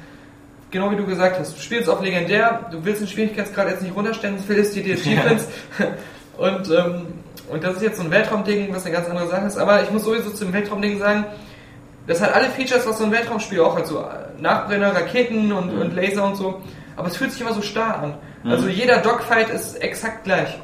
genau wie du gesagt hast, du spielst auf legendär, du willst den Schwierigkeitsgrad jetzt nicht runterstellen, sonst verlierst du dir Achievements. Und, ähm, und das ist jetzt so ein Weltraumding, was eine ganz andere Sache ist. Aber ich muss sowieso zum Weltraumding sagen, das hat alle Features, was so ein Weltraumspiel auch hat, so Nachbrenner, Raketen und, und Laser und so. Aber es fühlt sich immer so starr an. Also jeder Dogfight ist exakt gleich.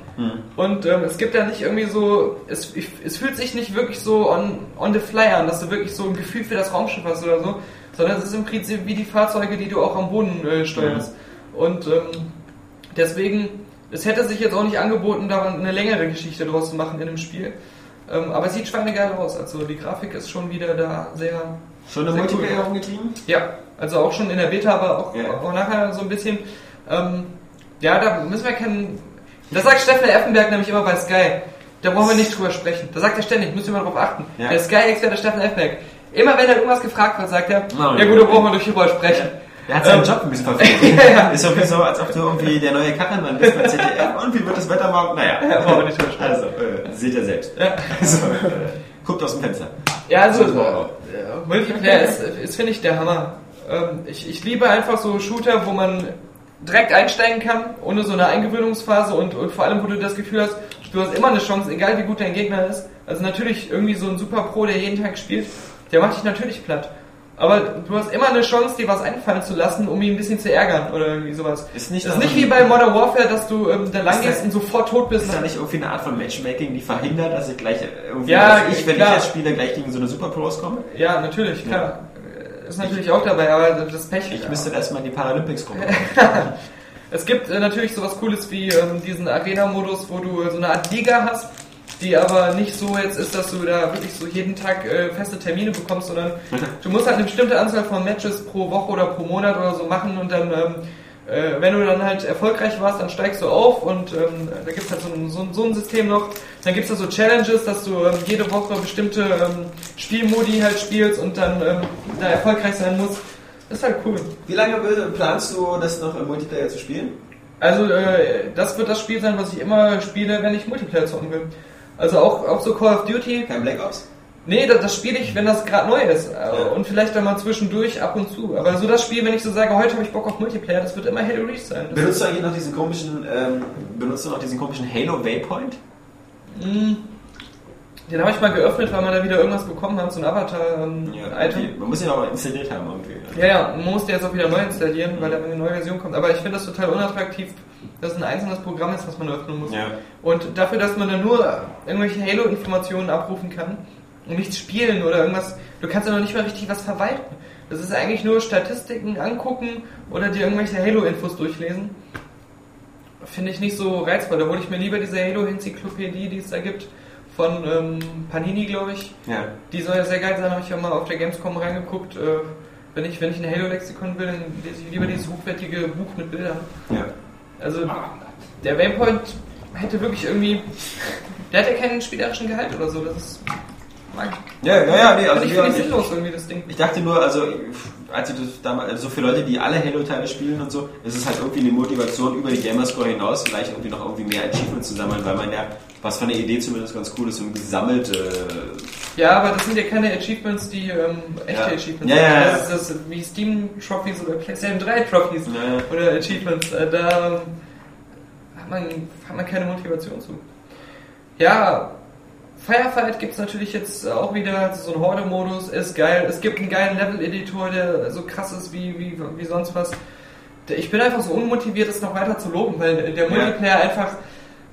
Und ähm, es gibt da nicht irgendwie so, es, es fühlt sich nicht wirklich so on, on the fly an, dass du wirklich so ein Gefühl für das Raumschiff hast oder so, sondern es ist im Prinzip wie die Fahrzeuge, die du auch am Boden äh, steuerst. Und ähm, deswegen, es hätte sich jetzt auch nicht angeboten, da eine längere Geschichte draus zu machen in dem Spiel. Ähm, aber es sieht schweinegeil aus. Also die Grafik ist schon wieder da sehr. Schon cool. Multiplayer umgetrieben? Ja, also auch schon in der Beta, aber auch, Ja. auch nachher so ein bisschen. Ähm, ja, da müssen wir kennen. Das sagt Steffen Effenberg nämlich immer bei Sky. Da brauchen wir nicht drüber sprechen. Da sagt er ständig, müsst ihr mal drauf achten. Ja. Der Sky-Experte Steffen Effenberg. Immer wenn er irgendwas gefragt wird, sagt er, Oh, ja gut, da brauchen wir nicht drüber sprechen. Der hat seinen Ähm, Job ein bisschen verfehlt. ja. Ist irgendwie so, als ob du irgendwie der neue Kachelmann bist bei ZDF. Und wie wird das Wetter morgen? Naja. Ja, brauchen wir nicht drüber. Also, äh, seht ihr selbst. Ja. Also, äh, guckt aus dem Fenster. Ja, also So, äh, Multiplayer ist, ist finde ich, der Hammer. Ähm, ich, ich liebe einfach so Shooter, wo man direkt einsteigen kann, ohne so eine Eingewöhnungsphase und, und vor allem, wo du das Gefühl hast, du hast immer eine Chance, egal wie gut dein Gegner ist. Also natürlich irgendwie so ein Super Pro, der jeden Tag spielt, der macht dich natürlich platt. Aber du hast immer eine Chance, dir was einfallen zu lassen, um ihn ein bisschen zu ärgern oder irgendwie sowas. Ist nicht das ist nicht wie bei Modern Warfare, dass du ähm, da lang gehst das- und sofort tot bist. Ist da nicht irgendwie eine Art von Matchmaking, die verhindert, dass ich gleich äh, irgendwie, Ja, dass ich, wenn klar. ich jetzt spiele, gleich gegen so eine Super Pros komme? Ja, natürlich, klar. Ist natürlich auch dabei, aber das Pech. Ich müsste erstmal in die Paralympics kommen. Es gibt äh, natürlich sowas Cooles wie ähm, diesen Arena-Modus, wo du so eine Art Liga hast, die aber nicht so jetzt ist, dass du da wirklich so jeden Tag äh, feste Termine bekommst, sondern du musst halt eine bestimmte Anzahl von Matches pro Woche oder pro Monat oder so machen und dann, ähm, äh, wenn du dann halt erfolgreich warst, dann steigst du auf und ähm, da gibt es halt so ein, so, so ein System noch. Dann gibt es da so Challenges, dass du ähm, jede Woche bestimmte ähm, Spielmodi halt spielst und dann ähm, da erfolgreich sein musst. Das ist halt cool. Wie lange planst du das noch im Multiplayer zu spielen? Also äh, das wird das Spiel sein, was ich immer spiele, wenn ich Multiplayer zocken will. Also auch, auch so Call of Duty. Kein Black Ops? Nee, das, das spiele ich, wenn das gerade neu ist. Äh, Ja. Und vielleicht dann mal zwischendurch ab und zu. Aber so das Spiel, wenn ich so sage, heute habe ich Bock auf Multiplayer, das wird immer Halo Reach sein. Das Benutzt du eigentlich noch diesen komischen, ähm, benutzt du noch diesen komischen Halo Waypoint? Mm, Den habe ich mal geöffnet, weil man da wieder irgendwas bekommen hat, so ein Avatar-Item. okay. Man muss ihn aber installiert haben irgendwie. Ja, ja, man muss den jetzt auch wieder neu installieren, weil da eine neue Version kommt. Aber ich finde das total unattraktiv, dass ein einzelnes Programm ist, was man öffnen muss. Ja. Und dafür, dass man dann nur irgendwelche Halo-Informationen abrufen kann und nichts spielen oder irgendwas, du kannst ja noch nicht mal richtig was verwalten. Das ist eigentlich nur Statistiken angucken oder dir irgendwelche Halo-Infos durchlesen. Finde ich nicht so reizvoll. Da hole ich mir lieber diese Halo-Enzyklopädie, die es da gibt, von ähm, Panini, glaube ich. Ja. Die soll ja sehr geil sein, habe ich ja mal auf der Gamescom reingeguckt. Äh, wenn ich, wenn ich ein Halo-Lexikon will, dann lese ich lieber dieses hochwertige Buch mit Bildern. Ja. Also, der Waypoint hätte wirklich irgendwie. Der hat ja keinen spielerischen Gehalt oder so. Das ist. Mag. Ja, ja, ja, nee, also ich, finde sinnlos irgendwie, das Ding. Ich dachte nur, also als ich das damals, also so für Leute, die alle Halo-Teile spielen und so, ist es halt irgendwie eine Motivation über die Gamerscore hinaus, vielleicht irgendwie noch irgendwie mehr Achievements zu sammeln, weil man ja, was von der Idee zumindest ganz cool ist, so ein gesammelte Ja, aber das sind ja keine Achievements, die ähm, echte Ja. Achievements Ja, ja, ja. Das ist das wie Steam Trophies oder PlayStation 3 Trophies oder Achievements. Äh, da ähm, hat man, hat man keine Motivation zu. Ja, Firefight gibt es natürlich jetzt auch wieder, so ein Horde-Modus, ist geil. Es gibt einen geilen Level-Editor, der so krass ist wie, wie, wie sonst was. Ich bin einfach so unmotiviert, das noch weiter zu loben, weil der Multiplayer einfach,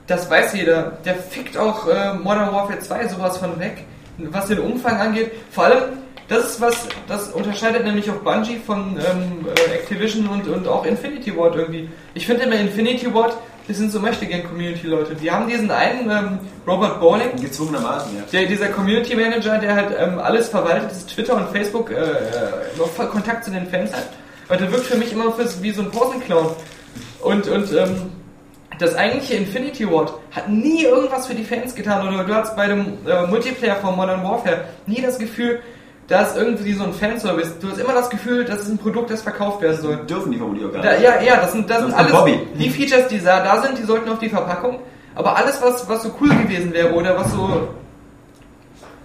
das weiß jeder, der fickt auch äh, Modern Warfare 2 sowas von weg, was den Umfang angeht. Vor allem, das ist was, das unterscheidet nämlich auch Bungie von ähm, äh, Activision und, und auch Infinity Ward irgendwie. Ich finde immer Infinity Ward, das sind so Möchtegern-Community-Leute. Die haben diesen einen ähm, Robert Bowling, gezwungenermaßen, ja. der, dieser Community Manager, der halt ähm, alles verwaltet, das Twitter und Facebook, äh, äh, noch Kontakt zu den Fans hat. Und der wirkt für mich immer fürs, wie so ein Posenclown. Und, und ähm, das eigentliche Infinity Ward hat nie irgendwas für die Fans getan. Oder du hast bei dem äh, Multiplayer von Modern Warfare nie das Gefühl, da ist irgendwie so ein Fanservice. Du hast immer das Gefühl, das ist ein Produkt, das verkauft werden soll. Dürfen die vermutlich auch gar Da, nicht. ja, ja, das sind, das sind Sonst kommt alles Bobby. die Features, die da, da sind, die sollten auf die Verpackung. Aber alles, was, was so cool gewesen wäre oder was so,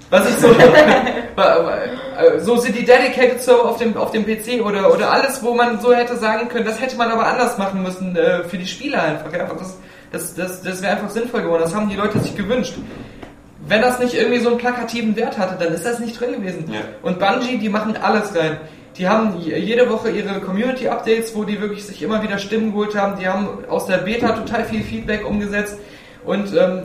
was ich so, so sind die Dedicated Server auf dem, auf dem PC oder, oder alles, wo man so hätte sagen können, das hätte man aber anders machen müssen äh, für die Spieler einfach. Ja, das das, das, das wäre einfach sinnvoll geworden. Das haben die Leute sich gewünscht. Wenn das nicht irgendwie so einen plakativen Wert hatte, dann ist das nicht drin gewesen. Ja. Und Bungie, die machen alles rein. Die haben jede Woche ihre Community-Updates, wo die wirklich sich immer wieder Stimmen geholt haben. Die haben aus der Beta total viel Feedback umgesetzt. Und ähm,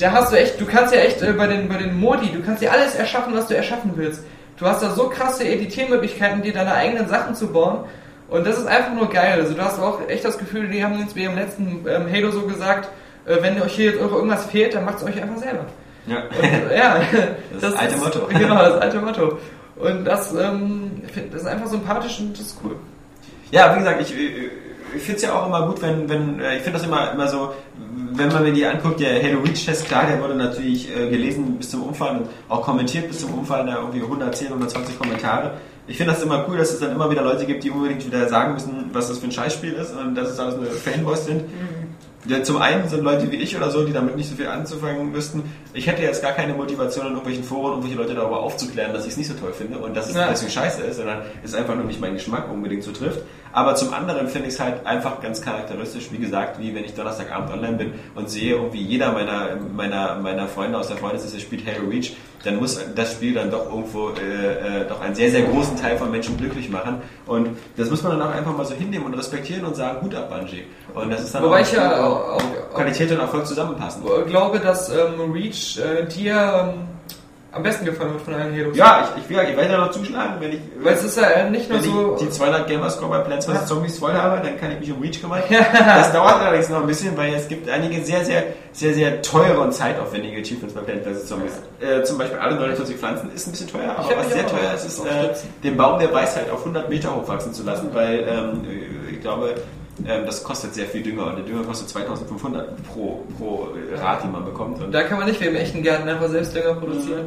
da hast du echt, du kannst ja echt äh, bei, den, bei den Modi, du kannst ja alles erschaffen, was du erschaffen willst. Du hast da so krasse Editiermöglichkeiten, dir deine eigenen Sachen zu bauen. Und das ist einfach nur geil. Also du hast auch echt das Gefühl, die haben uns wie im letzten ähm, Halo so gesagt, äh, wenn euch hier jetzt irgendwas fehlt, dann macht es euch einfach selber. Ja. Und, ja, Das alte Motto. Genau, das alte Motto. Und das, ähm, das ist einfach sympathisch und das ist cool. Ja, wie gesagt, ich, äh, ich finde es ja auch immer gut, wenn, wenn äh, ich finde das immer, immer so, wenn man mir die anguckt, der Halo Reach Test, klar, der wurde natürlich äh, gelesen bis zum Umfall und auch kommentiert bis zum Umfall, da irgendwie 110, 120 Kommentare. Ich finde das immer cool, dass es dann immer wieder Leute gibt, die unbedingt wieder sagen müssen, was das für ein Scheißspiel ist und dass es alles nur Fanboys sind. Ja, zum einen sind Leute wie ich oder so, die damit nicht so viel anzufangen müssten. Ich hätte jetzt gar keine Motivation in irgendwelchen Foren, irgendwelche Leute darüber aufzuklären, dass ich es nicht so toll finde und dass es Ja. deswegen scheiße ist, sondern es einfach nur nicht meinen Geschmack unbedingt so trifft. Aber zum anderen finde ich es halt einfach ganz charakteristisch, wie gesagt, wie wenn ich Donnerstagabend online bin und sehe irgendwie jeder meiner, meiner, meiner Freunde aus der Freundesliste spielt Halo Reach, dann muss das Spiel dann doch irgendwo äh, äh, doch einen sehr, sehr großen Teil von Menschen glücklich machen. Und das muss man dann auch einfach mal so hinnehmen und respektieren und sagen, gut ab, Bungie. Und das ist dann Wobei auch, ich ja auch, auch- auch- Qualität und Erfolg zusammenpassen. Ich glaube, dass ähm, Reach äh, dir ähm, am besten gefallen wird von allen Heroes. Ja, ich, ich, will, ich werde da noch zuschlagen, wenn ich, Weil es ist ja äh, nicht nur so. die 200 Gamerscore bei Plants vs. Zombies voll habe, dann kann ich mich um Reach kümmern. Das dauert allerdings noch ein bisschen, weil es gibt einige sehr, sehr, sehr, sehr teure und zeitaufwendige Achievements bei Plants vs. Zombies. Äh, zum Beispiel alle 49 Pflanzen ist ein bisschen teuer, aber was sehr teuer ist, ist äh, den Baum der Weisheit auf 100 Meter hochwachsen zu lassen, weil ähm, ich glaube, das kostet sehr viel Dünger und der Dünger kostet 2500 pro, pro Rad, die man bekommt. Und Da kann man nicht wie im echten Garten einfach selbst Dünger produzieren.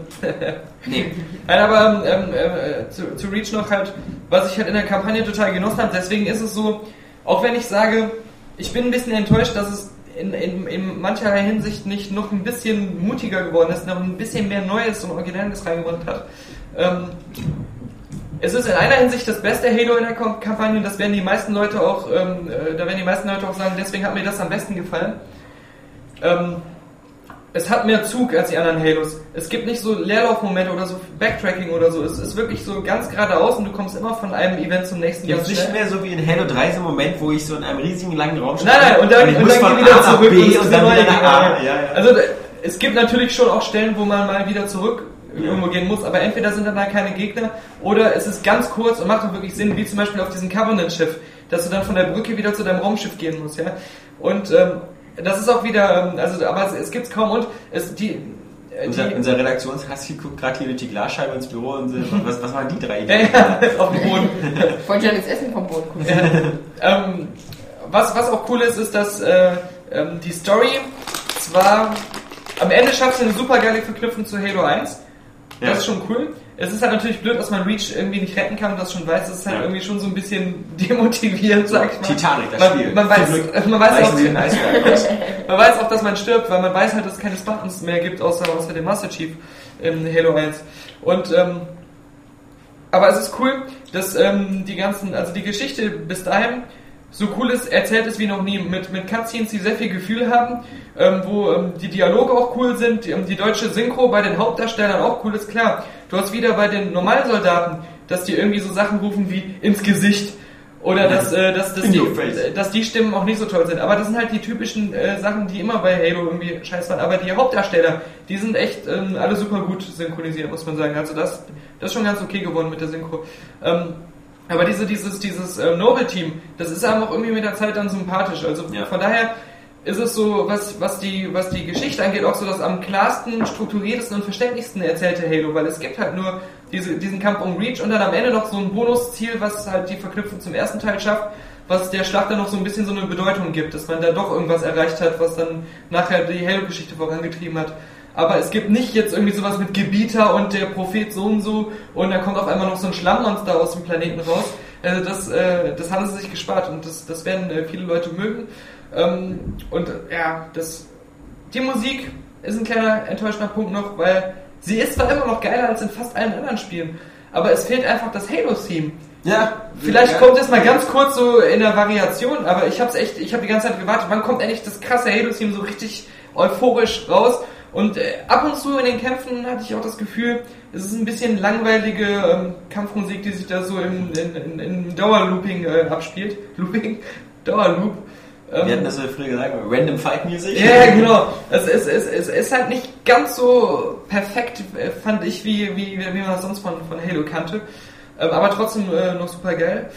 nee, Nein, aber ähm, äh, zu, zu Reach noch halt, was ich halt in der Kampagne total genossen habe, deswegen ist es so, auch wenn ich sage, ich bin ein bisschen enttäuscht, dass es in, in, in mancherlei Hinsicht nicht noch ein bisschen mutiger geworden ist, noch ein bisschen mehr Neues und Originelles reingebracht hat. Ähm, es ist in einer Hinsicht das beste Halo in der Kampagne und das werden die meisten Leute auch, ähm, äh, da werden die meisten Leute auch sagen, deswegen hat mir das am besten gefallen. Ähm, es hat mehr Zug als die anderen Halos. Es gibt nicht so Leerlaufmomente oder so Backtracking oder so. Es ist wirklich so ganz geradeaus und du kommst immer von einem Event zum nächsten Gibt es nicht mehr so wie in Halo 3 so einen Moment, wo ich so in einem riesigen langen Raum stehe? Nein, nein, und dann, ich und muss dann geh wieder zurück B und ist dann wieder nach A. Ja, ja. Also es gibt natürlich schon auch Stellen, wo man mal wieder zurück irgendwo gehen muss, aber entweder sind dann da keine Gegner oder es ist ganz kurz und macht auch wirklich Sinn, wie zum Beispiel auf diesem Covenant-Schiff, dass du dann von der Brücke wieder zu deinem Raumschiff gehen musst, ja. Und ähm, das ist auch wieder, ähm, also aber es, es gibt's kaum und es die äh, Unser, unser Redaktionskassi guckt gerade hier durch die Glasscheibe ins Büro und so, was, was waren die drei? ja, ja, auf dem Boden. Wollte ja das Essen vom Boden gucken. ähm, was, was auch cool ist, ist, dass äh, ähm, die Story zwar am Ende schafft sie eine super geile Verknüpfung zu Halo 1. Das Ja. ist schon cool. Es ist halt natürlich blöd, dass man Reach irgendwie nicht retten kann und das schon weiß. Das ist halt Ja. irgendwie schon so ein bisschen demotivierend, sag ich mal. Titanic, das man, Spiel. Man weiß, man, weiß auch, man weiß auch, dass man stirbt, weil man weiß halt, dass es keine Spartans mehr gibt, außer, außer dem Master Chief in Halo 1. Und, ähm, aber es ist cool, dass ähm, die ganzen, also die Geschichte bis dahin so cool ist, erzählt ist wie noch nie, mit, mit Cutscenes, die sehr viel Gefühl haben, ähm, wo ähm, die Dialoge auch cool sind, die, ähm, die deutsche Synchro bei den Hauptdarstellern auch cool ist, klar. Du hast wieder bei den normalen Soldaten, dass die irgendwie so Sachen rufen wie ins Gesicht oder dass, äh, dass, dass, die, äh, dass die Stimmen auch nicht so toll sind. Aber das sind halt die typischen äh, Sachen, die immer bei Halo irgendwie scheiß waren. Aber die Hauptdarsteller, die sind echt ähm, alle super gut synchronisiert, muss man sagen. Also das, das ist schon ganz okay geworden mit der Synchro. Ähm, aber diese, dieses, dieses äh, Noble-Team, das ist einem auch irgendwie mit der Zeit dann sympathisch. Also Ja. von daher ist es so, was, was, die, was die Geschichte angeht, auch so das am klarsten, strukturiertesten und verständlichsten erzählte Halo, weil es gibt halt nur diese, diesen Kampf um Reach und dann am Ende noch so ein Bonusziel, was halt die Verknüpfung zum ersten Teil schafft, was der Schlacht dann noch so ein bisschen so eine Bedeutung gibt, dass man da doch irgendwas erreicht hat, was dann nachher die Halo-Geschichte vorangetrieben hat. Aber es gibt nicht jetzt irgendwie sowas mit Gebieter und der Prophet so und so und dann kommt auf einmal noch so ein Schlammmonster aus dem Planeten raus. Also das, äh, das haben sie sich gespart und das, das werden äh, viele Leute mögen. Ähm, und äh, ja, das, die Musik ist ein kleiner enttäuschender Punkt noch, weil sie ist zwar immer noch geiler als in fast allen anderen Spielen, aber es fehlt einfach das Halo-Theme. Ja. Vielleicht ja. kommt es mal ganz kurz so in der Variation, aber ich hab's echt, ich habe die ganze Zeit gewartet, wann kommt endlich das krasse Halo-Theme so richtig euphorisch raus? Und äh, ab und zu in den Kämpfen hatte ich auch das Gefühl, es ist ein bisschen langweilige ähm, Kampfmusik, die sich da so im, in, in, in Dauerlooping äh, abspielt. Looping? Dauerloop. Ähm, Wir hatten das ja früher gesagt, Random Fight Music. ja, genau. Es ist, es, es ist halt nicht ganz so perfekt, äh, fand ich, wie, wie, wie man das sonst von, von Halo kannte. Ähm, aber trotzdem äh, noch super geil.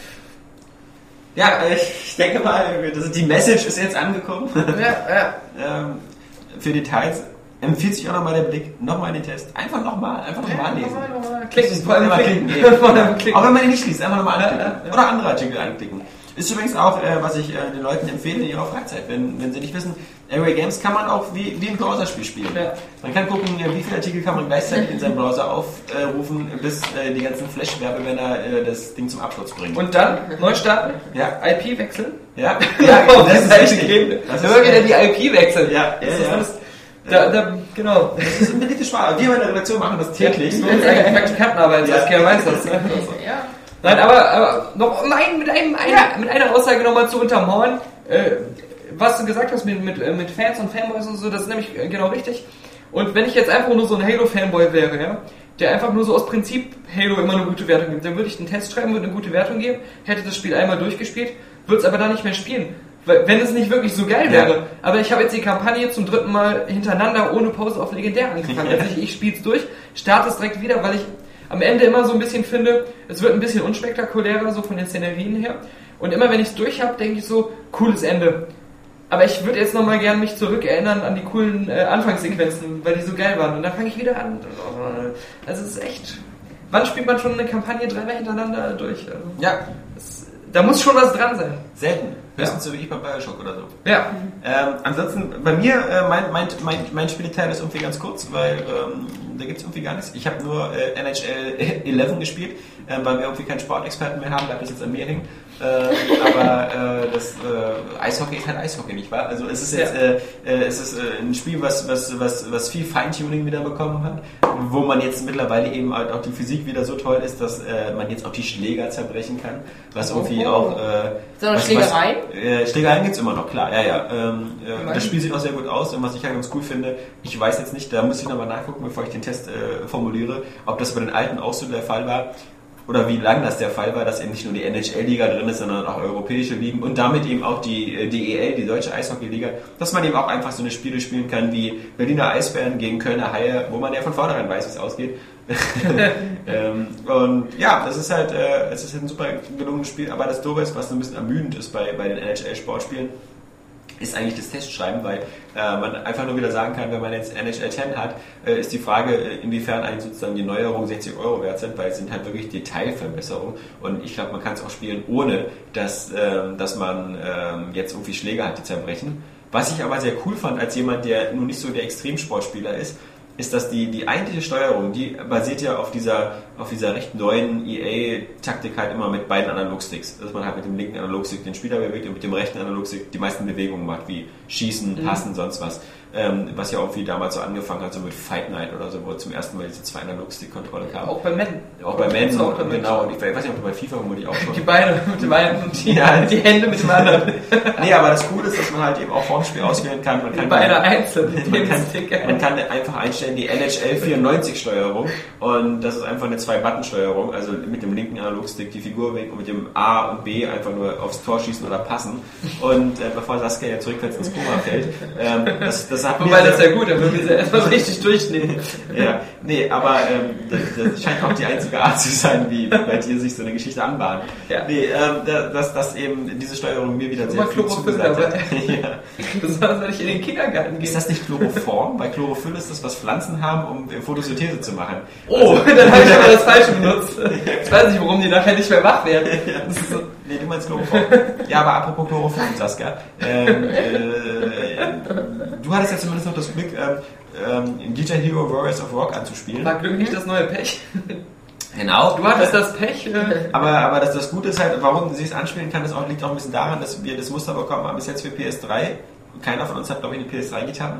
Ja, ich denke mal, die Message ist jetzt angekommen. Ja, ja. ähm, für Details empfiehlt sich auch nochmal der Blick, nochmal den Test. Einfach nochmal, einfach nochmal lesen. Nochmal, nochmal Klicken, vor allem klicken. klicken. Ja. Auch wenn man ihn nicht liest, einfach nochmal anklicken. Ja, ja, ja. Oder andere Artikel anklicken. Ist übrigens auch, äh, was ich äh, den Leuten empfehle in ihrer Freizeit, wenn, wenn sie nicht wissen, Airway Games kann man auch wie, wie ein Browserspiel spielen. Ja. Man kann gucken, äh, wie viele Artikel kann man gleichzeitig in seinem Browser aufrufen, bis äh, die ganzen Flash-Werbemänner äh, das Ding zum Absturz bringen. Und dann neu starten, ja, IP wechseln. ja, Ja, das das ist richtig. Das Das ist, immer wieder äh, die IP wechseln. Ja, Das ja, ist ja. Da, da, genau. Das ist ein beliebter Spaß. Wir in der Redaktion machen das täglich. Das ist eigentlich Praktikantenarbeit, Ja. das Kerl meinst das. Ja. Nein, aber, aber noch um ein, mit, einem, einer, mit einer Aussage nochmal zu untermauern, äh, was du gesagt hast mit, mit, äh, mit Fans und Fanboys und so, das ist nämlich äh, genau richtig. Und wenn ich jetzt einfach nur so ein Halo-Fanboy wäre, ja, der einfach nur so aus Prinzip Halo immer eine gute Wertung gibt, dann würde ich einen Test schreiben, würde eine gute Wertung geben, hätte das Spiel einmal durchgespielt, würde es aber dann nicht mehr spielen. Wenn es nicht wirklich so geil Ja. wäre. Aber ich habe jetzt die Kampagne zum dritten Mal hintereinander ohne Pause auf Legendär angefangen. Also ich, ich spiele es durch, starte es direkt wieder, weil ich am Ende immer so ein bisschen finde, es wird ein bisschen unspektakulärer, so von den Szenerien her. Und immer wenn ich es durch habe, denke ich so, cooles Ende. Aber ich würde jetzt nochmal gern mich zurückerinnern an die coolen äh, Anfangssequenzen, weil die so geil waren. Und dann fange ich wieder an. Also es ist echt. Wann spielt man schon eine Kampagne dreimal hintereinander durch? Also, Ja, es, da muss schon was dran sein. selten. Höchstens so wie ich bei Bioshock oder so. Ja. Ähm, ansonsten, bei mir, äh, mein, mein, mein, mein Spielteil ist irgendwie ganz kurz, weil ähm, da gibt es irgendwie gar nichts. Ich habe nur äh, NHL 11 gespielt, ähm, weil wir irgendwie keinen Sportexperten mehr haben, bleibt das jetzt an mir hängen. Ähm, aber äh, das äh, Eishockey ist halt Eishockey, nicht wahr? Also es ist jetzt äh, äh, es ist äh, ein Spiel, was, was, was, was viel Feintuning wieder bekommen hat, wo man jetzt mittlerweile eben halt auch die Physik wieder so toll ist, dass äh, man jetzt auch die Schläger zerbrechen kann, was irgendwie Oh. auch... Äh, was- Schlägerei? Was, äh, Schlägereien gibt es immer noch, klar, ja, ja. Ähm, äh, das Spiel sieht auch sehr gut aus und was ich halt ganz cool finde, ich weiß jetzt nicht, da muss ich nochmal nachgucken, bevor ich den Test äh, formuliere, ob das bei den alten auch so der Fall war oder wie lang das der Fall war, dass eben nicht nur die NHL-Liga drin ist, sondern auch europäische Ligen und damit eben auch die äh, DEL, die Deutsche Eishockey-Liga, dass man eben auch einfach so eine Spiele spielen kann wie Berliner Eisbären gegen Kölner Haie, wo man ja von vornherein weiß, wie es ausgeht. ähm, und ja, das ist halt, äh, es ist ein super gelungenes Spiel, aber das Doofe ist, was so ein bisschen ermüdend ist bei, bei den NHL-Sportspielen, ist eigentlich das Testschreiben, weil äh, man einfach nur wieder sagen kann, wenn man jetzt NHL 10 hat, äh, ist die Frage, äh, inwiefern eigentlich sozusagen die Neuerungen 60 Euro wert sind, weil es sind halt wirklich Detailverbesserungen und ich glaube, man kann es auch spielen, ohne dass, ähm, dass man ähm, jetzt irgendwie Schläge hat, die zerbrechen. Was ich aber sehr cool fand, als jemand, der nun nicht so der Extremsportspieler ist, ist, dass die, die eigentliche Steuerung, die basiert ja auf dieser, auf dieser recht neuen EA-Taktik halt immer mit beiden Analogsticks. Dass man halt mit dem linken Analogstick den Spieler bewegt und mit dem rechten Analogstick die meisten Bewegungen macht, wie Schießen, Passen, sonst was. Ähm, was ja irgendwie damals so angefangen hat, so mit Fight Night oder so, wo zum ersten Mal diese zwei Analogstick-Kontrolle kam. Auch bei Madden. Auch bei Madden, Auch damit. genau. Und ich weiß nicht, ob bei FIFA vermutlich auch schon. Die Beine mit dem einen und die, Ja. die Hände mit dem anderen. Nee, aber das Coole ist, dass man halt eben auch vorm Spiel auswählen kann. Man kann Beine einzeln. mit man kann, man kann einfach einstellen die NHL 94 Steuerung und das ist einfach eine Zwei-Button-Steuerung, also mit dem linken Analogstick die Figur weg und mit dem A und B einfach nur aufs Tor schießen oder passen. Und äh, bevor Saskia jetzt rückwärts ins Koma fällt, ähm, das, das hat mir Wobei das ist sehr- ja gut, dann würden wir sie erstmal richtig durchnehmen. ja, nee, aber ähm, das, das scheint auch die einzige Art zu sein, wie bei dir sich so eine Geschichte anbahnt. Ja. Nee, ähm, da- dass, dass eben diese Steuerung mir wieder sehr Immer viel Chlorophyll zugesagt hat. ja. Besonders wenn ich in den Kindergarten gehe. Ist das nicht Chloroform? Weil Chlorophyll ist das, was Pflanzen haben, um äh, Photosynthese zu machen. Oh, dann habe ich aber das Falsche benutzt. Jetzt weiß ich, warum die nachher nicht mehr wach werden. So, Nee, du meinst Chloroform. ja, aber apropos Chloroform, Saskia. Ähm, äh, du hattest ja zumindest noch das Glück, ähm, ähm, Guitar Hero Warriors of Rock anzuspielen. war Glück nicht das neue Pech. Genau. Du hattest das Pech. Äh, Aber, aber das, das Gute ist halt, warum sie es anspielen kann, das auch, liegt auch ein bisschen daran, dass wir das Muster bekommen haben bis jetzt für PS3. Keiner von uns hat, glaube ich, eine PS3-Gitarre.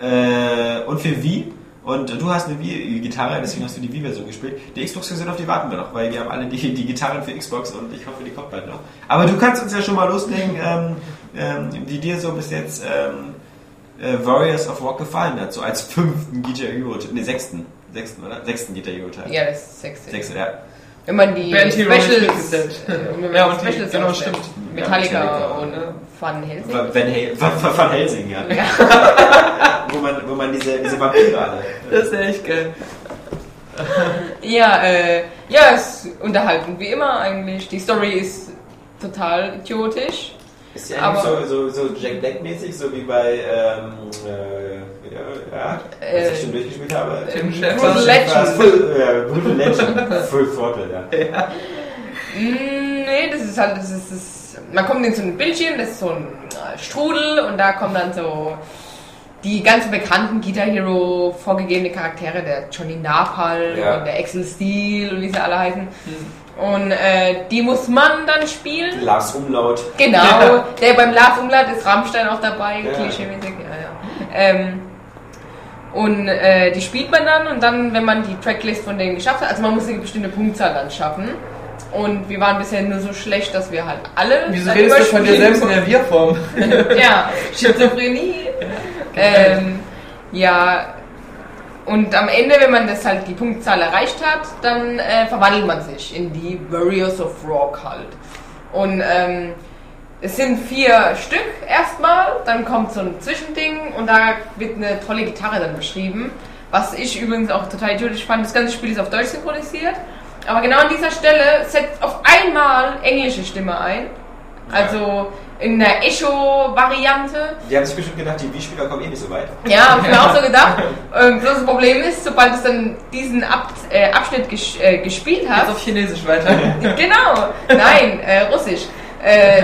Äh, und für Wii. Und du hast eine Wii-Gitarre, deswegen hast du die Wii-Version gespielt. Die Xbox-Version, auf die warten wir noch, weil wir haben alle die, die Gitarren für Xbox und ich hoffe, die kommt bald noch. Aber du kannst uns ja schon mal loslegen, ähm, ähm, wie dir so bis jetzt ähm, äh, Warriors of Rock gefallen hat, so als fünften Guitar Hero, ne, sechsten, sechsten, oder? Sechsten Guitar Hero Teil. Ja, das ist sexy. Sechste, ja. Wenn man die Band Specials, äh, wenn man Ja, die und die- Specials genau, ausstellt. stimmt. Metallica Ja, Metallica. und Van Helsing. Van, Van, Hel Van, Van, Van Helsing, ja. wo, man, wo man diese, diese Vampire alle. Das ist ja echt geil. Ja, äh, ja, es ist unterhalten wie immer eigentlich. Die Story ist total idiotisch. Ist ja eigentlich so, so, so Jack Black-mäßig, so wie bei, ähm, äh, ja, ja, Äh, was ich schon durchgespielt habe. Tim Ähm, Schäfer. Brutal? Legend. Full, ja, Brutal Legend. Full Throttle, ja. Mm, nee, das ist halt, das ist, das, man kommt in so ein Bildschirm, das ist so ein äh, Strudel und da kommen dann so die ganz bekannten Guitar Hero vorgegebene Charaktere, der Johnny Napalm Ja. und der Axel Steel und wie sie alle heißen. Und äh, die muss man dann spielen. Lars Umlaut. Genau, der beim Lars Umlaut ist Rammstein auch dabei, Ja. klischeemäßig. Ja, ja. Ähm, und äh, die spielt man dann und dann, wenn man die Tracklist von denen geschafft hat, also man muss eine bestimmte Punktzahl dann schaffen. Und wir waren bisher nur so schlecht, dass wir halt alle. Wieso redest du von dir selbst in der Wir-Form? ja, Schizophrenie. ähm, ja, und am Ende, wenn man das halt die Punktzahl erreicht hat, dann äh, verwandelt man sich in die Warriors of Rock halt. Und ähm, es sind vier Stück erstmal, dann kommt so ein Zwischending und da wird eine tolle Gitarre dann beschrieben. Was ich übrigens auch total idiotisch fand, das ganze Spiel ist auf Deutsch synchronisiert. Aber genau an dieser Stelle setzt auf einmal englische Stimme ein. Also in der Echo-Variante. Die haben sich bestimmt gedacht, die Wii-Spieler kommen eh nicht so weit. Ja, hab ich mir auch so gedacht. Ähm, das Problem ist, sobald du dann diesen Ab äh, Abschnitt ges äh, gespielt Jetzt hast, auf Chinesisch weiter. genau, nein, äh, Russisch, äh,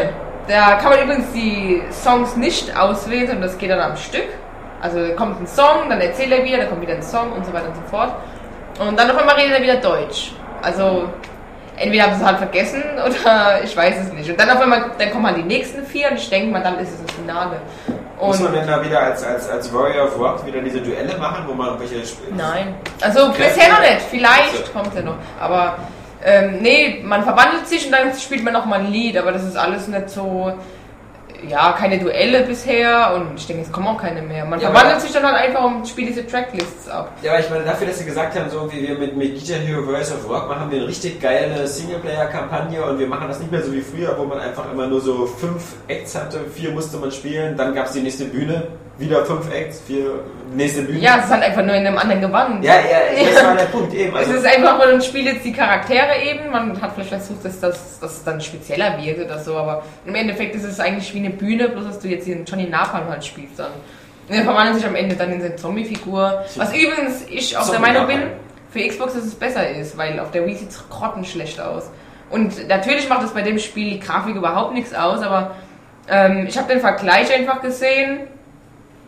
da kann man übrigens die Songs nicht auswählen, sondern das geht dann am Stück. Also kommt ein Song, dann erzählt er wieder, dann kommt wieder ein Song und so weiter und so fort. Und dann auf einmal redet er wieder Deutsch. Also entweder haben sie es halt vergessen oder ich weiß es nicht. Und dann auf einmal, dann kommen halt die nächsten vier und ich denke mal, dann ist es das Finale. Muss man Und denn da wieder als, als, als Warrior of Rock wieder diese Duelle machen, wo man welche spielt? Nein. Also bisher noch nicht. Vielleicht kommt er noch. Aber ähm, nee, man verwandelt sich und dann spielt man nochmal ein Lied, aber das ist alles nicht so. Ja, keine Duelle bisher und ich denke, es kommen auch keine mehr. Man Ja, verwandelt sich dann halt einfach und spielt diese Tracklists ab. Ja, aber ich meine, dafür, dass sie gesagt haben, so wie wir mit, Guitar Hero Warriors of Rock machen wir eine richtig geile Singleplayer-Kampagne und wir machen das nicht mehr so wie früher, wo man einfach immer nur so fünf Acts hatte, vier musste man spielen, dann gab es die nächste Bühne, wieder fünf Acts, vier, nächste Bühne. Ja, es ist halt einfach nur in einem anderen Gewand. ja, ja, das war der Punkt eben. Es Also, ist einfach, man spielt jetzt die Charaktere eben, man hat vielleicht versucht, dass das dass es dann spezieller wird oder so, aber im Endeffekt ist es eigentlich wie eine Bühne, bloß dass du jetzt den Johnny Napalm halt spielst dann. Und er verwandelt sich am Ende dann in seine Zombie-Figur. Was übrigens ich auch der Meinung bin, für Xbox, dass es besser ist, weil auf der Wii sieht es grottenschlecht aus. Und natürlich macht es bei dem Spiel die Grafik überhaupt nichts aus, aber ähm, ich habe den Vergleich einfach gesehen.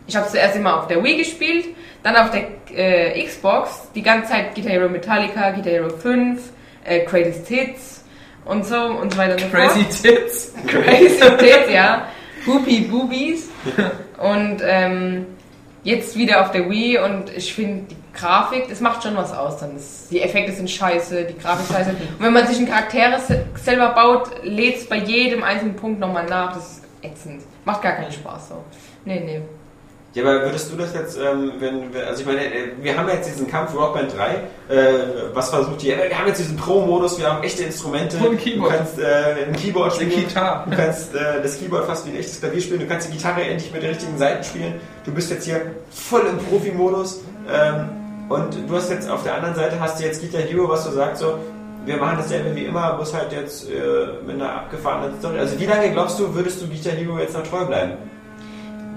Ich habe zuerst immer auf der Wii gespielt, dann auf der äh, Xbox, die ganze Zeit Guitar Hero Metallica, Guitar Hero 5, äh, Greatest Hits und so und so weiter und so Crazy. Tits. Crazy Tits, ja. Boopy Boobies. Und ähm, jetzt wieder auf der Wii und ich finde die Grafik, das macht schon was aus. Dann ist, die Effekte sind scheiße, die Grafik scheiße. Und wenn man sich einen Charaktere se selber baut, lädt es bei jedem einzelnen Punkt nochmal nach. Das ist ätzend. Macht gar keinen Spaß so. Nee, nee. Ja, aber würdest du das jetzt, ähm, wenn, also ich meine, äh, wir haben jetzt diesen Kampf Rockband 3, äh, was versucht hier, wir haben jetzt diesen Pro-Modus, wir haben echte Instrumente, Und ein Keyboard. du kannst äh, ein Keyboard Eine spielen, Gitarre. du kannst äh, das Keyboard fast wie ein echtes Klavier spielen, du kannst die Gitarre endlich mit den richtigen Seiten spielen, du bist jetzt hier voll im Profi-Modus ähm, und du hast jetzt auf der anderen Seite hast du jetzt Guitar Hero, was du sagst so, wir machen dasselbe wie immer, bloß halt jetzt äh, mit einer abgefahrenen Story. Also wie lange glaubst du, würdest du Guitar Hero jetzt noch treu bleiben?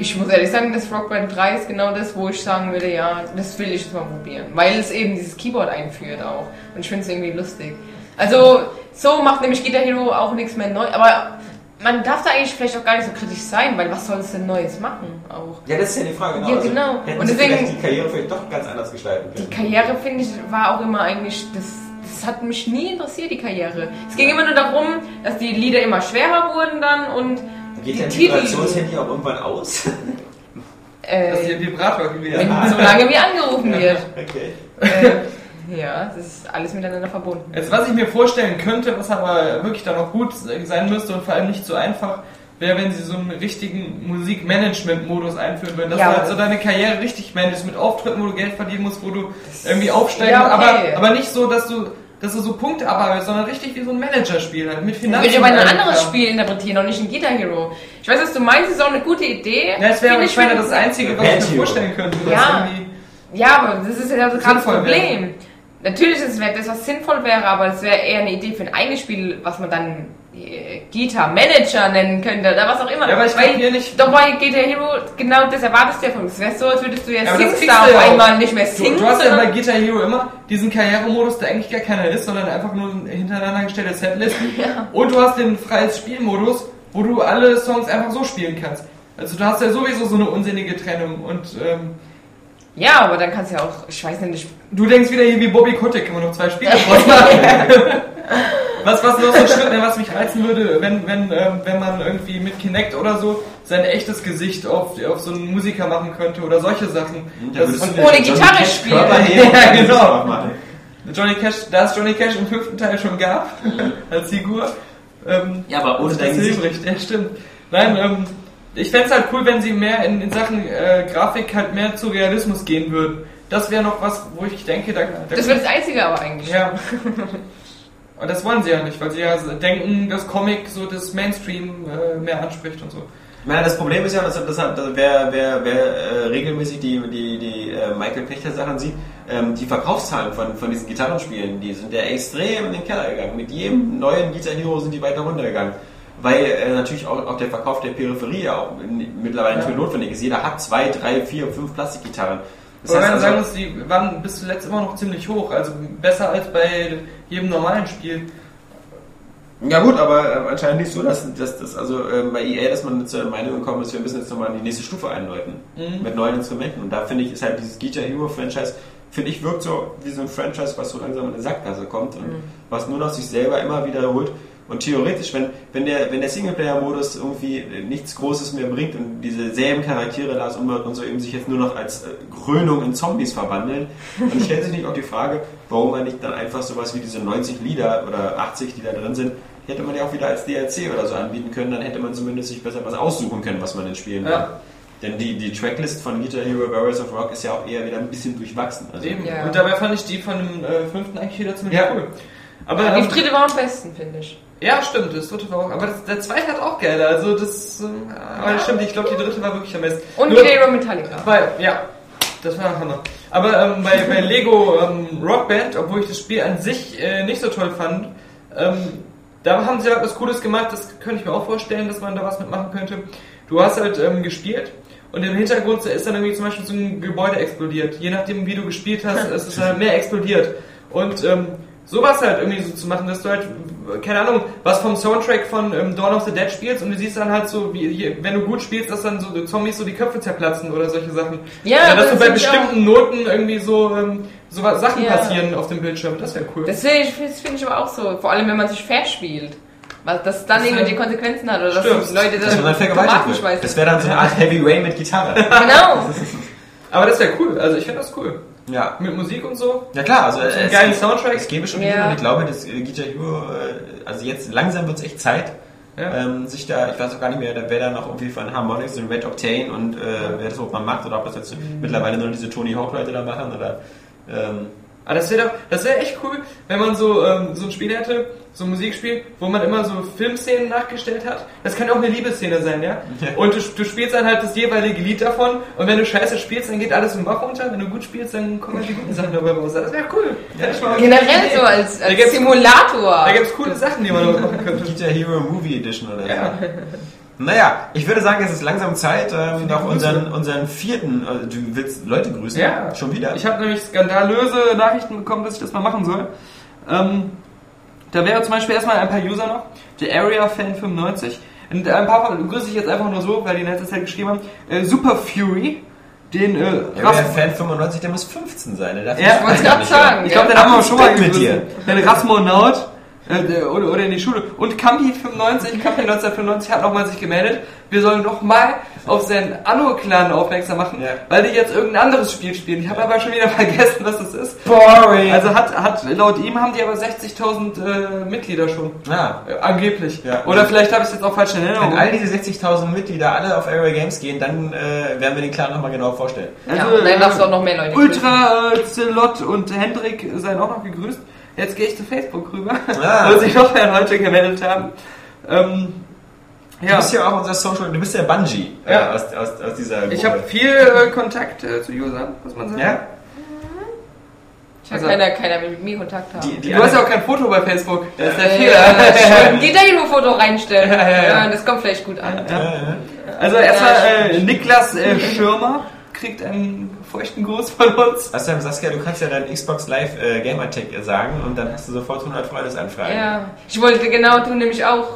Ich muss ehrlich sagen, das Rock Band 3 ist genau das, wo ich sagen würde, ja, das will ich jetzt mal probieren. Weil es eben dieses Keyboard einführt auch. Und ich finde es irgendwie lustig. Also, so macht nämlich Guitar Hero auch nichts mehr neu. Aber man darf da eigentlich vielleicht auch gar nicht so kritisch sein, weil was soll es denn Neues machen auch? Ja, das ist ja die Frage. Ja, genau. hätten Und deswegen- die Karriere vielleicht doch ganz anders gestalten Die können. Karriere, finde ich, war auch immer eigentlich, das, das hat mich nie interessiert, die Karriere. Es ging immer nur darum, dass die Lieder immer schwerer wurden dann und Geht die dein. Vibrationshandy auch irgendwann aus? Dass ihr Äh, Vibrator gewesen wenn, solange wie angerufen wird. okay. Äh, ja, das ist alles miteinander verbunden. Jetzt, was ich mir vorstellen könnte, was aber wirklich dann auch gut sein müsste und vor allem nicht so einfach, wäre, wenn sie so einen richtigen Musikmanagement-Modus einführen würden, dass Ja, du halt so deine Karriere richtig managst mit Auftritten, wo du Geld verdienen musst, wo du irgendwie aufsteigen Ja, okay. aber, aber nicht so, dass du, dass du so Punkte abarbeitest, sondern richtig wie so ein Managerspiel halt mit Ich Finanzen. würde aber ein anderes. Spiel interpretieren und nicht ein Guitar Hero. Ich weiß, was du meinst, ist auch eine gute Idee. Ja, das wäre aber ich finde- das Einzige, was ich mir vorstellen könnte. Ja. Ja, aber das ist ja das gerade das Problem. Natürlich ist es wäre das, was sinnvoll wäre, aber es wäre eher eine Idee für ein eigenes Spiel, was man dann äh, Guitar Manager nennen könnte oder was auch immer. Ja, aber ich Weil kapier nicht- Doch bei Guitar Hero, genau das erwartest du ja von uns. Wäre so, als würdest du ja Ja, Singstar du auf ja auch. einmal nicht mehr Du, singen. du hast ja bei Guitar Hero immer diesen Karrieremodus, der eigentlich gar keiner ist, sondern einfach nur ein hintereinander gestellte Setlisten. Und du hast den freies Spielmodus, wo du alle Songs einfach so spielen kannst. Also du hast ja sowieso so eine unsinnige Trennung und ähm, ja, aber dann kannst du ja auch, ich weiß nicht, du denkst wieder hier wie Bobby Kotick, man noch zwei Spiele. Was, was noch so ein Schritt, was mich reizen würde, wenn, wenn, ähm, wenn man irgendwie mit Kinect oder so sein echtes Gesicht auf, auf so einen Musiker machen könnte oder solche Sachen. Da Das würdest ist ohne Gitarre spielen. Ja, genau. Johnny Cash, da es Johnny Cash im fünften Teil schon gab, als Figur. Ähm, Ja, aber ohne ist dein das Gesicht. ja stimmt. Nein, ähm, ich fänd's halt cool, wenn sie mehr in, in Sachen äh, Grafik halt mehr zu Realismus gehen würden. Das wäre noch was, wo ich denke, da, da das wäre das Einzige aber eigentlich. ja. Und das wollen sie ja nicht, weil sie ja denken, dass Comic so das Mainstream äh, mehr anspricht und so. Ich meine, das Problem ist ja, dass, dass, dass wer, wer, wer äh, regelmäßig die, die, die äh, Michael Pechter Sachen sieht, ähm, die Verkaufszahlen von, von diesen Gitarrenspielen, die sind ja extrem in den Keller gegangen. Mit jedem neuen Guitar Hero sind die weiter runtergegangen. Weil äh, natürlich auch, auch der Verkauf der Peripherie ja auch in, mittlerweile nicht mehr notwendig ist. Jeder hat zwei, drei, vier, fünf Plastikgitarren. Das Aber heißt du sagen also, musst, die waren bis zuletzt immer noch ziemlich hoch, also besser als bei jedem normalen Spiel. Ja gut, aber äh, anscheinend nicht so, dass, dass, dass also ähm, bei EA, dass man zur Meinung gekommen ist, wir müssen jetzt nochmal die nächste Stufe einläuten Mhm. mit neuen Instrumenten. Und da finde ich, ist halt dieses Guitar Hero Franchise, finde ich, wirkt so wie so ein Franchise, was so langsam in eine Sackgasse kommt und was nur noch sich selber immer wiederholt. Und theoretisch, wenn, wenn der, wenn der Singleplayer-Modus irgendwie nichts Großes mehr bringt und diese selben Charaktere Lars Umlaut und so eben sich jetzt nur noch als äh, Krönung in Zombies verwandeln, dann stellt sich nicht auch die Frage, warum man nicht dann einfach sowas wie diese 90 Lieder oder 80, die da drin sind, hätte man ja auch wieder als DLC oder so anbieten können, dann hätte man zumindest sich besser was aussuchen können, was man denn spielen. Ja. Denn die, die Tracklist von Guitar Hero Warriors of Rock ist ja auch eher wieder ein bisschen durchwachsen. Also, Eben. Ja. Und dabei fand ich die von dem äh, fünften eigentlich wieder ziemlich Ja. cool. Aber Ja, die dritte war am besten, finde ich. ja, stimmt, das dritte war auch. Aber das, der zweite hat auch geil. Also das, ähm, aber das stimmt. Ich glaube, die dritte war wirklich am besten. Und Nur- Hero Metallica. Bei, ja, das war Hammer. Aber ähm, bei, bei Lego ähm, Rock Band, obwohl ich das Spiel an sich äh, nicht so toll fand, ähm, da haben sie halt was Cooles gemacht, das könnte ich mir auch vorstellen, dass man da was mitmachen könnte. Du hast halt ähm, gespielt und im Hintergrund ist dann irgendwie zum Beispiel so ein Gebäude explodiert. Je nachdem, wie du gespielt hast, ist es halt mehr explodiert. Und ähm, sowas halt irgendwie so zu machen, dass du halt, keine Ahnung, was vom Soundtrack von ähm, Dawn of the Dead spielst und du siehst dann halt so, wie, wenn du gut spielst, dass dann so Zombies so die Köpfe zerplatzen oder solche Sachen. Ja, Oder dass das so bei bestimmten Noten irgendwie so, ähm, so Sachen Ja. passieren auf dem Bildschirm. Das wäre cool. Das finde ich, das find ich aber auch so. Vor allem, wenn man sich fair spielt. Weil das dann Das irgendwelche ist- Konsequenzen hat. Oder Stimmt. dass die Leute dass man dann dann vergewaltigt Tomaten wird. schmeißen. Das wäre dann so eine Art Heavy Rain mit Gitarre. Genau. Aber das wäre cool. Also ich finde das cool. ja. Mit Musik und so. Ja klar, also So einen es, geilen es, Soundtrack. es gäbe schon Ja. Und ich glaube, das äh, Guitar Hero, äh, also jetzt langsam wird es echt Zeit, Ja. ähm, sich da, ich weiß auch gar nicht mehr, da wer da noch irgendwie von Harmonix und Red Octane und äh, wer das überhaupt mal macht oder ob das jetzt Mhm. mittlerweile nur diese Tony Hawk Leute da machen oder ähm, Aber das wäre doch, das wäre echt cool, wenn man so, ähm, so ein Spiel hätte, so ein Musikspiel, wo man immer so Filmszenen nachgestellt hat. Das kann auch eine Liebesszene sein, ja? Ja. Und du, du spielst dann halt das jeweilige Lied davon und wenn du scheiße spielst, dann geht alles im Bach runter. Wenn du gut spielst, dann kommen halt die guten Sachen dabei raus. Das wäre cool. Mal- Generell so als, Da als gibt's- Simulator. Da gibt's coole Sachen, die man damit machen könnte. Guitar Hero Movie Edition oder so. Ja. Naja, ich würde sagen, es ist langsam Zeit, ähm, noch unseren, unseren vierten, also du willst Leute grüßen? Ja. Schon wieder? Ich habe nämlich skandalöse Nachrichten bekommen, dass ich das mal machen soll. Ähm, da wäre zum Beispiel erstmal ein paar User noch. Der Area Fan 95. Und ein paar von grüße ich jetzt einfach nur so, weil die in letzter Zeit geschrieben haben. Äh, Super Fury. Den äh, ja, Fan 95, der muss 15 sein. Der darf Ja, ich wollte nicht sagen. Ich glaube, den Ja. haben wir schon mal mit gegrüßt. Den Rasmonaut. Äh, der- oder, oder in die Schule. Und Kampi 95, Kampi 1995 hat nochmal sich gemeldet. Wir sollen doch mal auf seinen Anno-Clan aufmerksam machen, Ja. weil die jetzt irgendein anderes Spiel spielen. Ich habe aber schon wieder vergessen, was das ist. Boring! Also hat, hat laut ihm haben die aber 60.000 äh, Mitglieder schon. ah, Äh, angeblich. Ja. Oder vielleicht habe ich es jetzt auch falsch in Erinnerung. Wenn all diese 60.000 Mitglieder alle auf Area Games gehen, dann äh, werden wir den Clan nochmal genau vorstellen. ja, Also, und dann darfst du auch äh, noch mehr Leute. Ultra, äh, Zelot und Hendrik seien auch noch gegrüßt. Jetzt gehe ich zu Facebook rüber, Ah. wo sich noch mehr Leute gemeldet haben. Ähm, Du ja, bist ja auch unser Social, du bist ja Bungie äh, Ja. aus, aus, aus dieser Gruppe. ich habe viel äh, Kontakt äh, zu Usern, muss man sagen. Ja? Also, Also- keiner, keiner will mit mir Kontakt haben. Die, die Du hast ja auch kein Foto bei Facebook. Das ist der Äh, Fehler. schon Gitarrenfoto reinstellen. Ja, ja, ja. das kommt vielleicht gut an. Also erstmal äh, Niklas äh, Schirmer kriegt einen feuchten Gruß von uns. Außerdem, Saskia, du kannst ja deinen Xbox Live äh, Gamer Tag sagen und dann hast du sofort 100 Freundesanfragen. Ja. Ich wollte genau, du nämlich auch.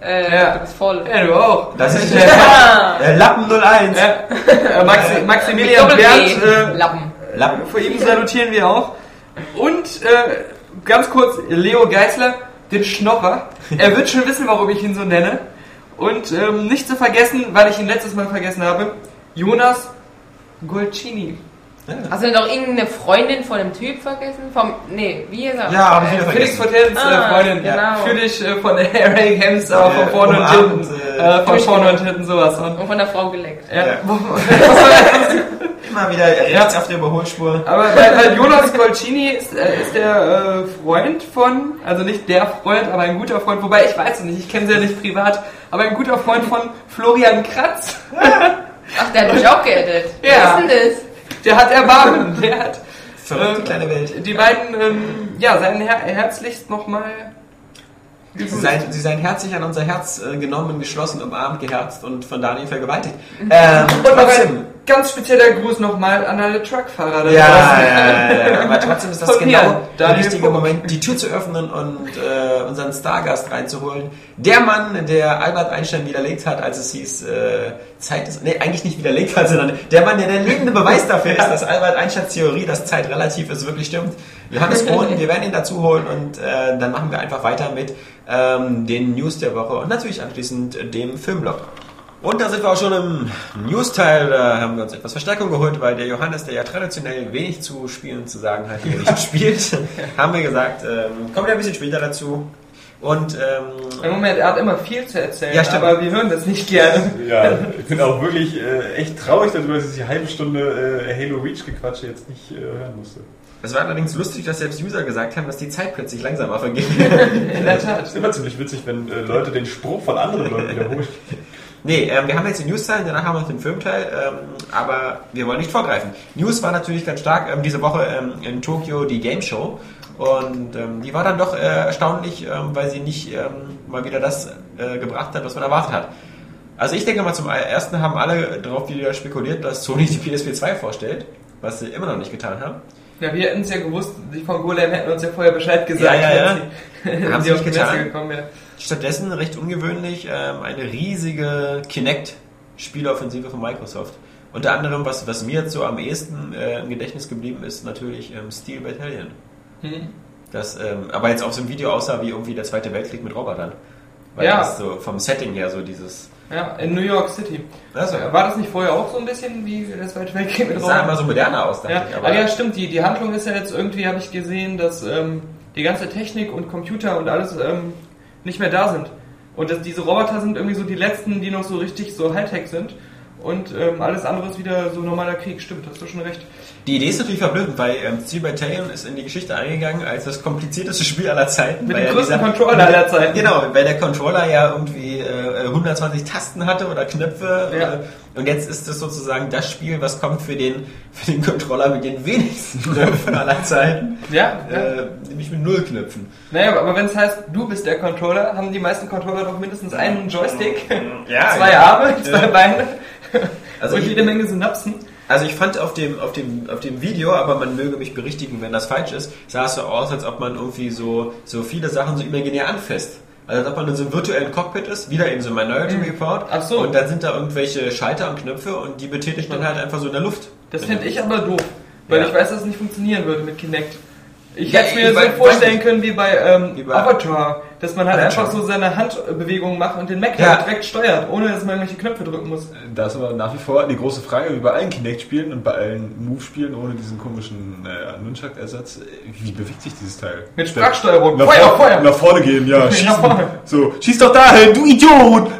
Äh, Ja. Du bist voll. Ja, du auch. Das ist äh, Lappen 01. Ja. Äh, Maxi, Maximilian Doppel-G. Bernd, äh, Lappen. Lappen. vor ihm salutieren wir auch. Und äh, ganz kurz, Leo Geißler, den Schnorrer. Er wird schon wissen, warum ich ihn so nenne. Und ähm, nicht zu vergessen, weil ich ihn letztes Mal vergessen habe, Jonas Golcini. Hast du denn noch irgendeine Freundin von dem Typ vergessen? Vom. Nee, wie ist er? Ja, hab ich Äh, wieder Felix vergessen. Fortens äh, Ah, Freundin. genau. Für dich äh, von Array Games, auch von Ja, vorne und hinten. äh, Äh, von vorne und hinten sowas. Und, Und von der Frau geleckt. ja. Ja. Immer wieder rechts auf der Überholspur. Aber weil, weil Jonas Golcini ist, äh, ist der äh, Freund von, also nicht der Freund, aber ein guter Freund, wobei ich weiß es nicht, ich kenne sie ja nicht privat, aber ein guter Freund von Florian Kratz. Ach, der hat mich auch geedit. Ja. Wer ist denn Der hat Erbarmen, der hat Verrückte ähm, kleine Welt. die beiden, ähm, ja, seien her herzlichst nochmal. Sie seien, sie seien herzlich an unser Herz äh, genommen, geschlossen, umarmt, geherzt und von Daniel vergewaltigt. Ähm, Und noch trotzdem. Ganz spezieller Gruß nochmal an alle Truckfahrer. Ja, draußen. ja, ja, aber trotzdem ist das Von genau der richtige. Moment, die Tür zu öffnen und äh, unseren Stargast reinzuholen. Der Mann, der Albert Einstein widerlegt hat, als es hieß, äh, Zeit ist, nee, eigentlich nicht widerlegt hat, sondern der Mann, der der lebende Beweis dafür ist, dass Albert Einsteins Theorie, dass Zeit relativ ist, wirklich stimmt. Johannes Ohn, wir werden ihn dazu holen und äh, dann machen wir einfach weiter mit ähm, den News der Woche und natürlich anschließend dem Filmblock. Und da sind wir auch schon im News-Teil. Da haben wir uns etwas Verstärkung geholt, weil der Johannes, der ja traditionell wenig zu spielen zu sagen hat, hier nicht spielt, haben wir gesagt, ähm, kommt ja ein bisschen später dazu. Und Im ähm, Moment, er hat immer viel zu erzählen, Ja, stimmt. aber wir hören das nicht gerne. Ja, ich bin auch wirklich äh, echt traurig darüber, dass ich die halbe Stunde äh, Halo Reach gequatsche jetzt nicht äh, hören musste. es war allerdings lustig, dass selbst User gesagt haben, dass die Zeit plötzlich langsamer vergeht. In der Tat. Es ist immer ziemlich witzig, wenn äh, Leute den Spruch von anderen Leuten wiederholen. Nee, ähm, wir haben jetzt den News-Teil, danach haben wir noch den Filmteil, ähm, aber wir wollen nicht vorgreifen. News war natürlich ganz stark ähm, diese Woche ähm, in Tokio die Game Show und ähm, die war dann doch äh, erstaunlich, ähm, weil sie nicht mal wieder das äh, gebracht hat, was man erwartet hat. Also ich denke mal, zum ersten haben alle darauf wieder spekuliert, dass Sony die PSP 2 vorstellt, was sie immer noch nicht getan haben. Ja, wir hätten es ja gewusst, die von Golem hätten uns ja vorher Bescheid gesagt. Ja, ja, ja. Haben sie nicht Messe getan. gekommen wären. Stattdessen recht ungewöhnlich ähm, eine riesige Kinect-Spieleoffensive von Microsoft. Unter anderem, was, was mir jetzt so am ehesten äh, im Gedächtnis geblieben ist, natürlich ähm, Steel Battalion. Hm. Das ähm, aber jetzt auf so einem Video aussah wie irgendwie der Zweite Weltkrieg mit Robotern. Weil Ja. das so vom Setting her so dieses. Ja, in New York City. Also, War das nicht vorher auch so ein bisschen wie der Zweite Weltkrieg mit das sah immer so moderner aus, dachte Ja, ich. aber Aber ja, stimmt. Die, die Handlung ist ja jetzt irgendwie, habe ich gesehen, dass ähm, die ganze Technik und Computer und alles ähm, nicht mehr da sind. Und dass diese Roboter sind irgendwie so die letzten, die noch so richtig so Hightech sind. Und ähm, alles andere ist wieder so normaler Krieg. Stimmt, hast du schon recht. Die Idee ist natürlich verblüffend, weil ähm, Steel Battalion ist in die Geschichte eingegangen als das komplizierteste Spiel aller Zeiten. Mit dem größten dieser- Controller aller Zeiten. Genau, weil der Controller ja irgendwie äh, 120 Tasten hatte oder Knöpfe. Ja. Äh, und jetzt ist es sozusagen das Spiel, was kommt für den, für den Controller mit den wenigsten Knöpfen aller Zeiten. Ja, ja. Äh, nämlich mit null Knöpfen. Naja, aber wenn es heißt, du bist der Controller, haben die meisten Controller doch mindestens einen Joystick, Ja, zwei ja. Arme, zwei. Beine Also und ich- jede Menge Synapsen. Also ich fand auf dem, auf dem, auf dem Video, aber man möge mich berichtigen, wenn das falsch ist, sah es so aus, als ob man irgendwie so, so viele Sachen so imaginär anfasst. Also als ob man in so einem virtuellen Cockpit ist, wieder in so einem Minority Report. Mhm. Ach so. Und dann sind da irgendwelche Schalter und Knöpfe und die betätigt man halt einfach so in der Luft. Das finde ich aber doof, weil Ja. ich weiß, dass es nicht funktionieren würde mit Kinect. Ich Ja, hätte es mir so vorstellen können wie bei, ähm, Wie bei- Avatar, dass man halt Ja. einfach so seine Handbewegungen macht und den Mac Ja. halt direkt steuert, ohne dass man irgendwelche Knöpfe drücken muss. Da ist aber nach wie vor die große Frage, wie bei allen Kinect-Spielen und bei allen Move-Spielen ohne diesen komischen äh, Nunchuck-Ersatz, wie bewegt sich dieses Teil? Mit Sprachsteuerung. Nach, Feuer, vor- Feuer! nach vorne gehen, ja, schießen. So, schieß doch dahin, du Idiot!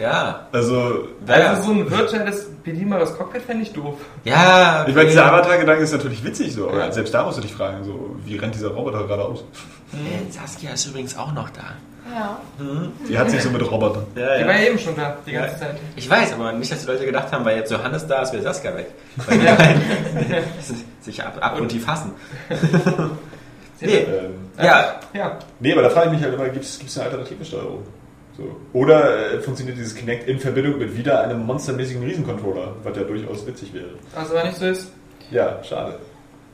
Ja. Also, Ja. Also so ein virtuelles bedienbares Cockpit fände ich doof. Ja. ich meine, dieser Avatar-Gedanke ist natürlich witzig so, aber Ja. selbst da musst du dich fragen, so, wie rennt dieser Roboter gerade aus? Äh, Saskia ist übrigens auch noch da. Ja. Die hat sich so mit Robotern. Ja, Die war ja eben schon da, die ganze Ja. Zeit. Ich weiß, aber nicht, dass die Leute gedacht haben, weil jetzt Johannes da ist, wäre Saskia weg. Weil die sich ab, ab und tief hassen. nee. Ähm, Ja, Ja. nee, aber da frage ich mich halt immer, gibt es eine alternative Steuerung? So. Oder äh, funktioniert dieses Kinect in Verbindung mit wieder einem monstermäßigen Riesencontroller, was ja durchaus witzig wäre. Also wenn nicht so ist, Ja, schade.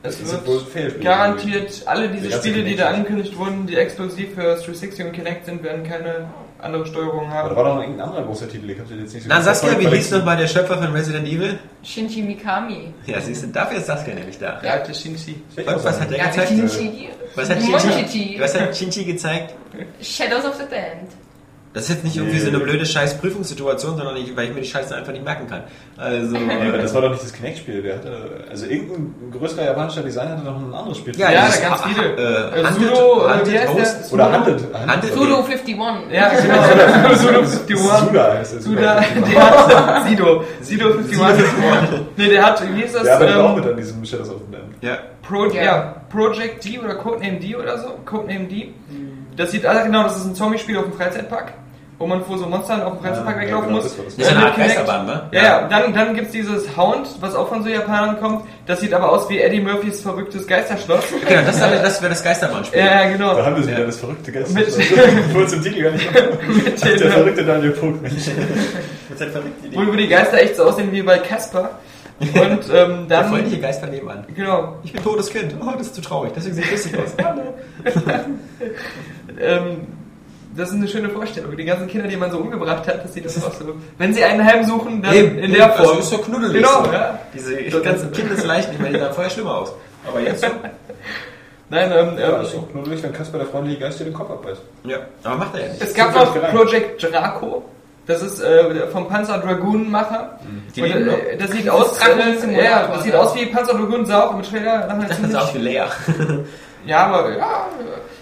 es Das wird garantiert alle diese Die Spiele, die da angekündigt wurden, die exklusiv für 360 und Kinect sind, werden keine andere Steuerung Aber da haben. war doch noch irgendein anderer großer Titel, ich hab's jetzt nicht so Na, Saskia, wie hieß nochmal der Schöpfer von Resident Evil? Shinji Mikami. Ja, siehst du, dafür ist Saskia nämlich da. Der alte Shinji. Was sagen. hat der Ja, gezeigt? Shinji. Was hat Shinji, was hat Shinji gezeigt? Shadows of the Damned. Das ist jetzt nicht irgendwie so eine blöde scheiß Prüfungssituation, sondern ich, weil ich mir die Scheiße einfach nicht merken kann. Also, aber äh, das war doch nicht das Kinect-Spiel. Der hatte, also irgendein größerer japanischer Designer hatte noch ein anderes Spiel. Ja, Ja, da ganz viele. äh, Äh, Hunted- Sudo, äh, Hunted der? Host? Oder Handelt. Hunted- Sudo 51. Ja, genau. Sudo 51. Suda heißt der. Suda, der hat Sido. Sido 51. Nee, der hat, wie hieß das? Der arbeitet auch Ähm, mit an diesem Shadows of the Damned. ja. Pro, Ja. ja. Project D oder Codename D oder so. Codename D. Das sieht, ah, genau, das ist ein Zombie-Spiel auf dem Freizeitpark, wo man vor so Monstern auf dem Freizeitpark Ja, weglaufen genau, muss. das ist eine mit Art Kinect. Geisterbahn, ne? Ja, ja, dann, dann gibt's dieses Hound, was auch von so Japanern kommt. Das sieht aber aus wie Eddie Murphys verrücktes Geisterschloss. Genau, das, ist- das wäre das Geisterbahnspiel. Ja, ja, Da genau. haben wir sie wieder, das verrückte Geister. Mit- zum Titel gar nicht Mit Der verrückte Daniel. Mensch. Mit seinen verrückten Wo, Ideen. wo die Geister echt so aussehen wie bei Casper. Und ähm, Der dann... freundliche Geist von nebenan. Genau. Ich bin totes Kind. Oh, das ist zu traurig. Deswegen sieht lustig aus. Ähm, das ist eine schöne Vorstellung. Die ganzen Kinder, die man so umgebracht hat, das sieht das auch so. Wenn sie einen heimsuchen, dann Eben, in der eben, Form. Das ist so knuddelig. Genau, so. ja. Diese So ganzen ganz- Kindesleichen, ich meine, die sahen vorher schlimmer aus. Aber jetzt so. Nein, ähm, Ja, ähm, das ist auch durch, wenn Kasper der freundliche Geist dir den Kopf abbeißt. Ja, aber macht er ja nicht. es gab noch. Project Draco. Das ist äh, vom Panzer Dragoon Macher. Die Und, äh, das sieht aus, Drachen-Simulator, äh, ja, das sieht aus wie Panzer Dragoon sah auch im Trailer Das ist auch ziemlich, wie Leia. ja, aber ja,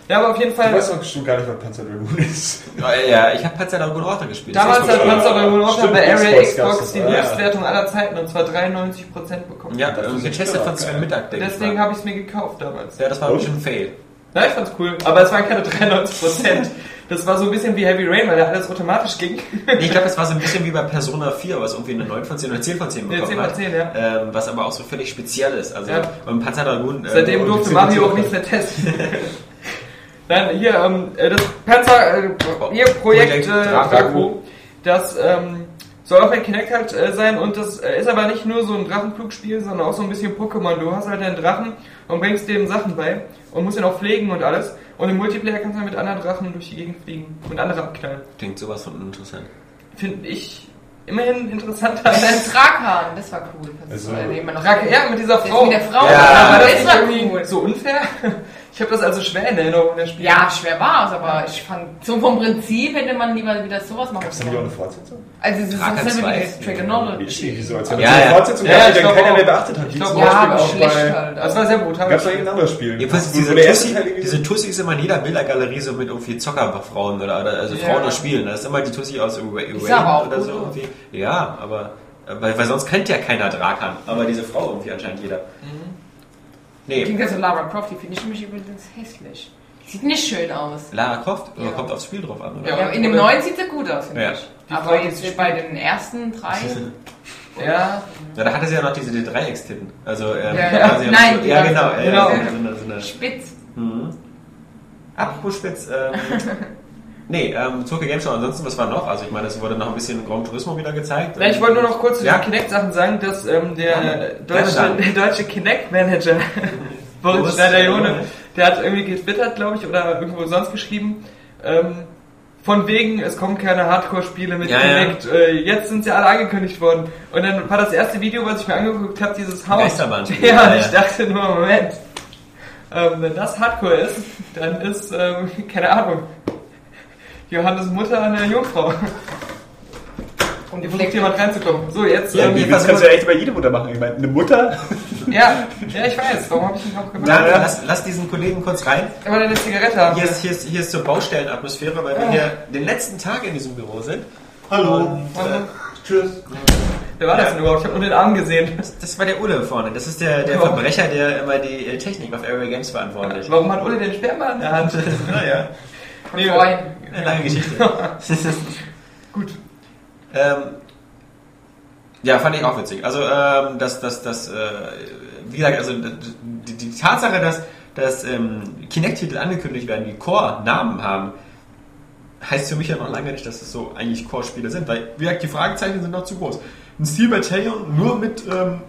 ja, aber auf jeden Du Fall. weißt doch schon gar nicht, was Panzer Dragoon ist. Ja, ich habe Panzer Dragoon Orta gespielt. Damals hat Panzer Dragoon Stimmt, bei Area Xbox die ja. Höchstwertung aller Zeiten und zwar 93% bekommen. Ja, Das ähm, ist getestet von Sven. Mittag, Deswegen habe ich es mir gekauft damals. Ja, das war ein Fail. Ja, ich fand's cool. Aber es waren keine 93%. Das war so ein bisschen wie Heavy Rain, weil da alles automatisch ging. Ich glaube, das war so ein bisschen wie bei Persona 4, was irgendwie eine 9 von 10 oder 10 von 10 Ja, bekommen 10 von hat. 10, ja. Ähm, was aber auch so völlig speziell ist. Also Ja. beim Panzer Dragoon... äh, Seitdem durfte Mario auch nichts mehr testen. Dann hier, ähm, äh, das Panzer, äh, hier Projekt äh. Draco, das ähm, soll auch ein Kinect halt äh, sein und das äh, ist aber nicht nur so ein Drachenflugspiel, sondern auch so ein bisschen Pokémon. Du hast halt einen Drachen und bringst dem Sachen bei und musst ihn auch pflegen und alles. Und im Multiplayer kannst du dann mit anderen Drachen durch die Gegend fliegen und andere abknallen. Klingt sowas von interessant. Finde ich immerhin interessanter Dein als Traghahn, das war cool. Das Also- war immer noch Drake. Ja, mit dieser Das Frau. mit der Frau. Ja, war das das nicht war irgendwie cool. so unfair? Ich habe das also schwer in Erinnerung, das Spiel. Ja, schwer war es, aber ich fand, so vom Prinzip hätte man lieber wieder sowas machen Gab's da nicht auch eine sollen. Fortsetzung? Also, es ist so zwei. wie das die? Wieso? Als wenn Ja, es eine ja. Fortsetzung Ja, gab, ich die dann keiner auch. mehr beachtet hat. Ich Wie glaub zum auch. Ja, aber schlecht bei... halt. Das war sehr brutal. Gab es noch irgendein anderes Spiel? Jedenfalls diese Tussi, diese Tussi ist immer in jeder Bildergalerie so mit irgendwie Zockerfrauen oder, oder also Ja. Frauen aus Spielen. Das ist immer die Tussi aus Wayne oder so irgendwie. Ja, aber weil, weil sonst kennt ja keiner Drakan, aber diese Frau irgendwie anscheinend jeder. Nee, Klingt ja so Lara Croft, die finde ich nämlich übrigens hässlich. Sieht nicht schön aus. Lara Croft Ja. kommt aufs Spiel drauf an, oder? Ja. In dem oder- neuen sieht sie gut aus, finde Ja. ich. Die Aber jetzt bei den ersten drei. Ja, Ja, da hatte sie ja noch diese Dreieckstitten. Also, ähm, Ja, ja. ja Nein, so, ja, genau, ja, genau. ja, so eine, so eine, Spitz. Mhm. Apropos Spitz, ähm, nee, ähm, Tokyo Game Show, ansonsten, was war noch? Also ich meine, es wurde noch ein bisschen Gran Turismo wieder gezeigt. Ja, ich wollte nur noch kurz zu Ja. den Kinect-Sachen sagen, dass ähm, der Gerne. deutsche, der deutsche Kinect-Manager, Boris Schneider-Jone, Schneider-Jone. der hat irgendwie getwittert, glaube ich, oder irgendwo sonst geschrieben, ähm, von wegen, es kommen keine Hardcore-Spiele mit Ja, Kinect, Äh, jetzt sind sie alle angekündigt worden. Und dann war das erste Video, was ich mir angeguckt habe, dieses Haus. Ja, Ja, und ich ja. dachte nur, Moment, ähm, wenn das Hardcore ist, dann ist, ähm, keine Ahnung, Johannes Mutter eine Jungfrau. Und hier versucht jemand reinzukommen. So, jetzt. Ja, ähm, Das kannst du ja echt bei jeder Mutter machen. Ich meine, eine Mutter... ja, ja, ich weiß. Warum habe ich nicht auch gemacht? Ja, lass, lass diesen Kollegen kurz rein. Immer eine Zigarette haben. Hier ist, hier ist, hier ist so Baustellenatmosphäre, weil wir hier den letzten Tag in diesem Büro sind. Hallo. Tschüss. Wer war das denn überhaupt? Ich habe nur den Arm gesehen. Das, das war der Ulle vorne. Das ist der, der? Verbrecher, der immer die äh, Technik auf Area Games verantwortlich. Warum hat Ulle den Sperma in der Hand? naja, Nee. Eine lange Geschichte. Gut. ähm, ja, fand ich auch witzig. Also, ähm, das, das, das, äh, wie gesagt, also die, die Tatsache, dass, dass ähm, Kinect-Titel angekündigt werden, die Core-Namen haben, heißt für mich ja noch lange nicht, dass es so eigentlich Core-Spiele sind, weil, wie gesagt, die Fragezeichen sind noch zu groß. Ein Steel Battalion nur mit ähm,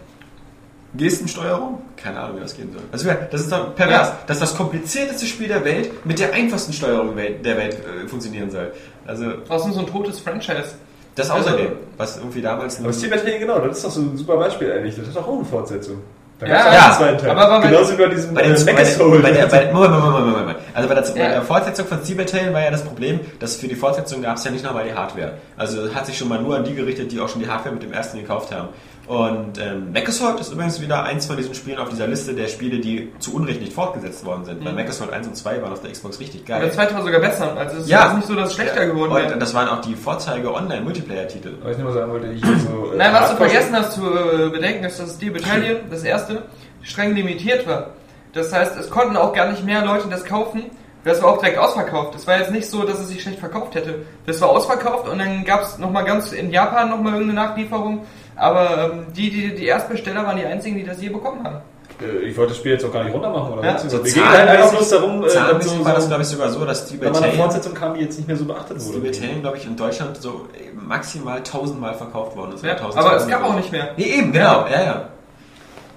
Gestensteuerung? Keine Ahnung, wie das gehen soll. Also, das ist doch pervers, Ja. dass das komplizierteste Spiel der Welt mit der einfachsten Steuerung der Welt äh, funktionieren soll. Also, Draußen so ein totes Franchise. das außerdem, was irgendwie damals... Aber Steel Battalion, genau, das ist doch so ein super Beispiel eigentlich. Das hat doch auch eine Fortsetzung. Da Ja, ja, Teil. aber- aber- Genauso wie bei diesem bei, äh, den, bei, Megasoul. der, bei, der, bei, Moment, Moment, Moment, Moment, Moment. Also bei der, bei Ja. der Fortsetzung von Steel Battalion war ja das Problem, dass für die Fortsetzung gab es ja nicht nochmal die Hardware. Also hat sich schon mal nur an die gerichtet, die auch schon die Hardware mit dem ersten gekauft haben. Und ähm, Mechasort ist übrigens wieder eins von diesen Spielen auf dieser Liste der Spiele, die zu Unrecht nicht fortgesetzt worden sind. Weil Mechasort 1 und 2 waren auf der Xbox richtig geil. Der zweite war sogar besser. Also es ist Ja. jetzt nicht so, dass es schlechter geworden Und wäre. das waren auch die Vorzeige-Online-Multiplayer-Titel. Was ich nur sagen wollte, ich so. Nein, äh, was du vergessen hast zu äh, bedenken, ist, dass Steel Battalion, das erste, streng limitiert war. Das heißt, es konnten auch gar nicht mehr Leute das kaufen. Das war auch direkt ausverkauft. Es war jetzt nicht so, dass es sich schlecht verkauft hätte. Das war ausverkauft und dann gab es nochmal ganz in Japan nochmal irgendeine Nachlieferung. Aber ähm, die, die, die Erstbesteller waren die einzigen, die das je bekommen haben. Äh, Ich wollte das Spiel jetzt auch gar nicht runter machen oder Ja, so Wir gehen halt einfach bloß darum, äh, so, war das, glaube ich, sogar so, dass man eine Battalion Fortsetzung kam, die jetzt nicht mehr so beachtet wurde. Battalion, glaube ich, in Deutschland so maximal tausendmal verkauft worden ist. Ja, aber es gab 1200. auch nicht mehr. Nee, eben, genau. Ja, ja.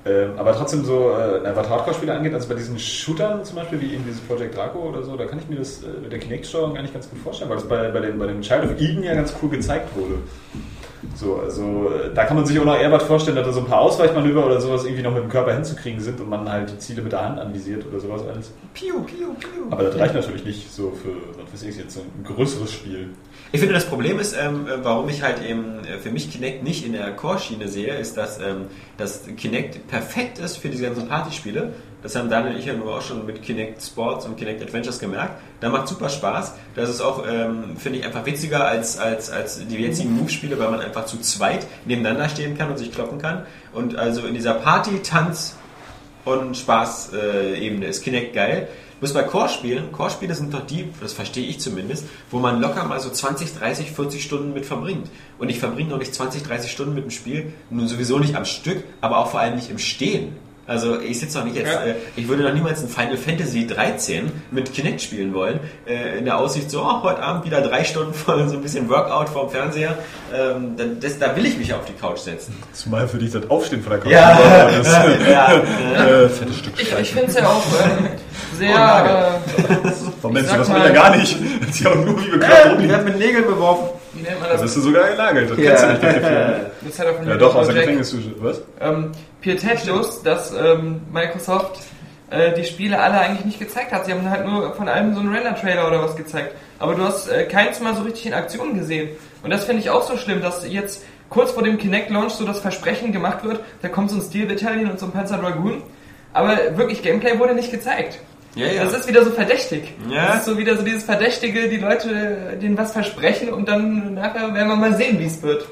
Ähm, aber trotzdem so, äh, na, was Hardcore-Spiele angeht, also bei diesen Shootern zum Beispiel, wie eben dieses Project Draco oder so, da kann ich mir das äh, mit der Kinect-Steuerung eigentlich ganz gut vorstellen, weil das bei, bei, dem, bei dem Child of Eden ja ganz cool gezeigt wurde. So, also äh, da kann man sich auch noch eher was vorstellen, dass da so ein paar Ausweichmanöver oder sowas irgendwie noch mit dem Körper hinzukriegen sind und man halt die Ziele mit der Hand anvisiert oder sowas alles. Piu, piu, piu. Aber das reicht natürlich nicht so für, was weiß ich jetzt, so ein größeres Spiel. Ich finde, das Problem ist, ähm, äh, warum ich halt eben äh, für mich Kinect nicht in der Core-Schiene sehe, ist, dass ähm, das Kinect perfekt ist für diese ganzen Partyspiele. Das haben Daniel und ich ja nur auch schon mit Kinect Sports und Kinect Adventures gemerkt. Da macht super Spaß. Das ist auch, ähm, finde ich, einfach witziger als, als, als die jetzigen Move-Spiele, weil man einfach zu zweit nebeneinander stehen kann und sich kloppen kann. Und also in dieser Party, Tanz und Spaß-Ebene ist Kinect geil. Bloß bei Core-Spielen, Core-Spiele sind doch die, das verstehe ich zumindest, wo man locker mal so 20, 30, 40 Stunden mit verbringt. Und ich verbringe noch nicht 20, 30 Stunden mit dem Spiel, nun sowieso nicht am Stück, aber auch vor allem nicht im Stehen. Also ich sitze noch nicht jetzt, Ja. äh, ich würde noch niemals ein Final Fantasy 13 mit Kinect spielen wollen, äh, in der Aussicht so, oh, heute Abend wieder drei Stunden voll, so ein bisschen Workout vorm Fernseher. Ähm, das, da will ich mich auf die Couch setzen. Zumal für dich das Aufstehen von der Couch. Ja, das, ja, äh, fettes Stück Ich, ich finde es ja auch ähm, sehr... Oh, äh, sag das mal- wieder gar nicht? Sie haben nur wie bekloppt Äh, die rumliegen. werden mit Nägeln beworfen. wie nennt man Da das? bist du sogar gelagert. Das kennst du nicht, das. Das hat er Ja doch, aus der. Gefängnisdusche. Was? ähm, pietätlos, dass ähm, Microsoft äh, die Spiele alle eigentlich nicht gezeigt hat. Sie haben halt nur von allem so einen Render-Trailer oder was gezeigt. Aber du hast äh, keins mal so richtig in Aktion gesehen. Und das finde ich auch so schlimm, dass jetzt kurz vor dem Kinect-Launch so das Versprechen gemacht wird, da kommt so ein Steel Battalion und so ein Panzer Dragoon. Aber wirklich, Gameplay wurde nicht gezeigt. Ja, ja. Das ist wieder so verdächtig. Ja. Das ist so wieder so dieses Verdächtige, die Leute denen was versprechen und dann nachher werden wir mal sehen, wie es wird.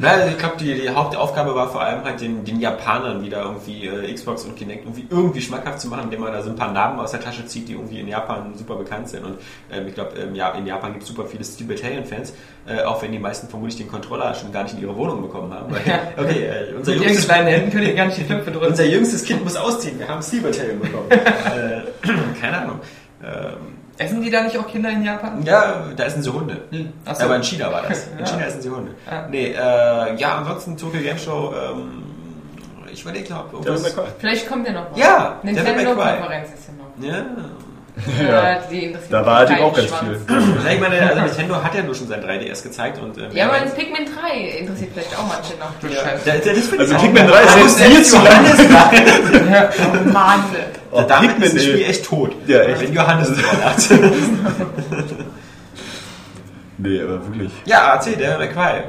Ja, also ich glaube, die, die Hauptaufgabe war vor allem halt den, den Japanern wieder irgendwie äh, Xbox und Kinect irgendwie, irgendwie schmackhaft zu machen, indem man da so ein paar Namen aus der Tasche zieht, die irgendwie in Japan super bekannt sind. Und ähm, ich glaube, ähm, ja, in Japan gibt es super viele Steel Battalion-Fans, äh, auch wenn die meisten vermutlich den Controller schon gar nicht in ihre Wohnung bekommen haben. Weil, okay, äh, unser, jüngstes, kleinen Händen könnt ihr gar nicht die Knöpfe drücken. unser jüngstes Kind muss ausziehen, wir haben Steel Battalion bekommen. äh, keine Ahnung. Ähm, Essen die da nicht auch Kinder in Japan? ja, da essen sie Hunde. Hm, ach so. Aber in China war das. In Ja. China essen sie Hunde. Ja. Nee, äh, ja, ansonsten Tokyo Game Show, ähm, ich überlege, glaube Der. Vielleicht kommt ja noch was. Ja. Nintendo-Konferenz ist ja noch. Ja. Ja. Die interessiert Da war halt eben auch ganz viel. Ja, ich meine, also Nintendo hat ja nur schon sein 3DS gezeigt und ähm, Ja, aber das Pikmin 3 interessiert vielleicht auch manche noch. Ja, Scheiße. der, der, das finde Also ich auch- Pikmin 3 ist Selbst viel zu lang. Oh Mann. Oh, Damit Pikmin, ist das. Spiel echt tot. Ja, echt. Wenn Johannes es hat. Nee, aber wirklich. ja, AC, der McCry.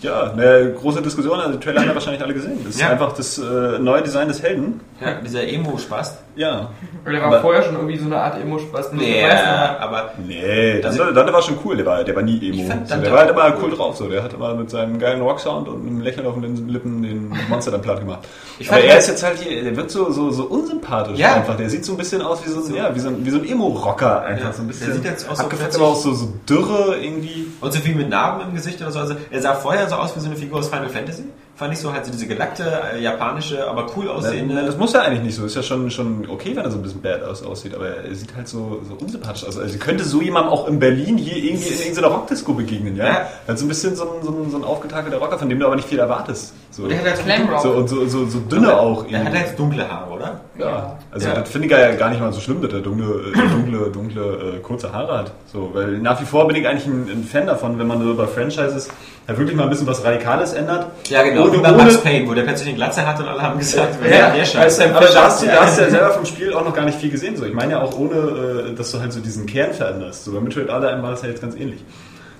Ja, eine große Diskussion, also die Trailer haben wir wahrscheinlich alle gesehen. Das ist Ja. einfach das äh, neue Design des Helden. Ja, dieser Emo-Spaß. Ja. Der war Aber- vorher schon irgendwie so eine Art Emo-Spaß. nur Nee, so aber Nee, Dante, Dante war schon cool, der war, der war nie Emo. Fand So, der war halt immer cool. cool drauf, so. der hat immer mit seinem geilen Rocksound und einem Lächeln auf den Lippen den Monster dann platt gemacht. Ich Aber fand er ist jetzt halt hier, der wird so, so, so unsympathisch Ja. einfach. Der sieht so ein bisschen aus wie so, ein- ja, wie so ein, wie so ein Emo-Rocker einfach. Ja. So ein bisschen Der sieht jetzt so abgefetzt, plötzlich- aber auch so, so dürre irgendwie. Und so viel mit Narben im Gesicht oder so. Also er sah vorher so aus wie so eine Figur aus Final Fantasy. Fand ich so halt so diese gelackte, äh, japanische, aber cool aussehende. Das muss ja eigentlich nicht so. Ist ja schon, schon okay, wenn er so ein bisschen badass aussieht, aber er sieht halt so, so unsympathisch aus. Also könnte so jemandem auch in Berlin hier irgendwie in irgendeiner Rockdisco begegnen, ja? Ja. Halt so ein bisschen so ein, so ein, so ein aufgetakelter Rocker, von dem du aber nicht viel erwartest. So, der hat halt Glamrock. so und so, so, so dünne auch Er hat jetzt dunkle Haare, oder? Ja, also Ja. das finde ich ja gar nicht mal so schlimm, dass er dunkle, äh, dunkle, dunkle, äh, kurze Haare hat. So, weil nach wie vor bin ich eigentlich ein, ein Fan davon, wenn man so bei Franchises ja wirklich mal ein bisschen was Radikales ändert. Ja, genau. Ohne- Wie bei Max Payne, wo der plötzlich eine Glatze hatte und alle haben gesagt, wer Ja, der Scheiß. aber da hast, du, da hast du ja selber vom Spiel auch noch gar nicht viel gesehen. So, ich meine ja auch ohne, äh, dass du halt so diesen Kern veränderst. So bei Metroid Other war es ja jetzt ganz ähnlich.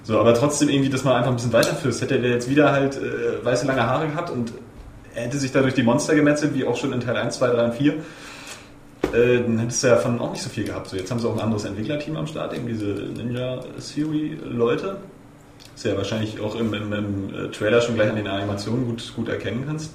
So, aber trotzdem irgendwie, dass man einfach ein bisschen weiterführst. Hätte der jetzt wieder halt äh, weiße lange Haare gehabt und er hätte sich da durch die Monster gemetzelt, wie auch schon in Teil 1, 2, 3 und 4. Äh, dann hättest du ja davon auch nicht so viel gehabt. So, jetzt haben sie auch ein anderes Entwicklerteam am Start, eben diese Ninja Theory Du ja wahrscheinlich auch im, im, im äh, Trailer schon gleich an den Animationen gut, gut erkennen kannst.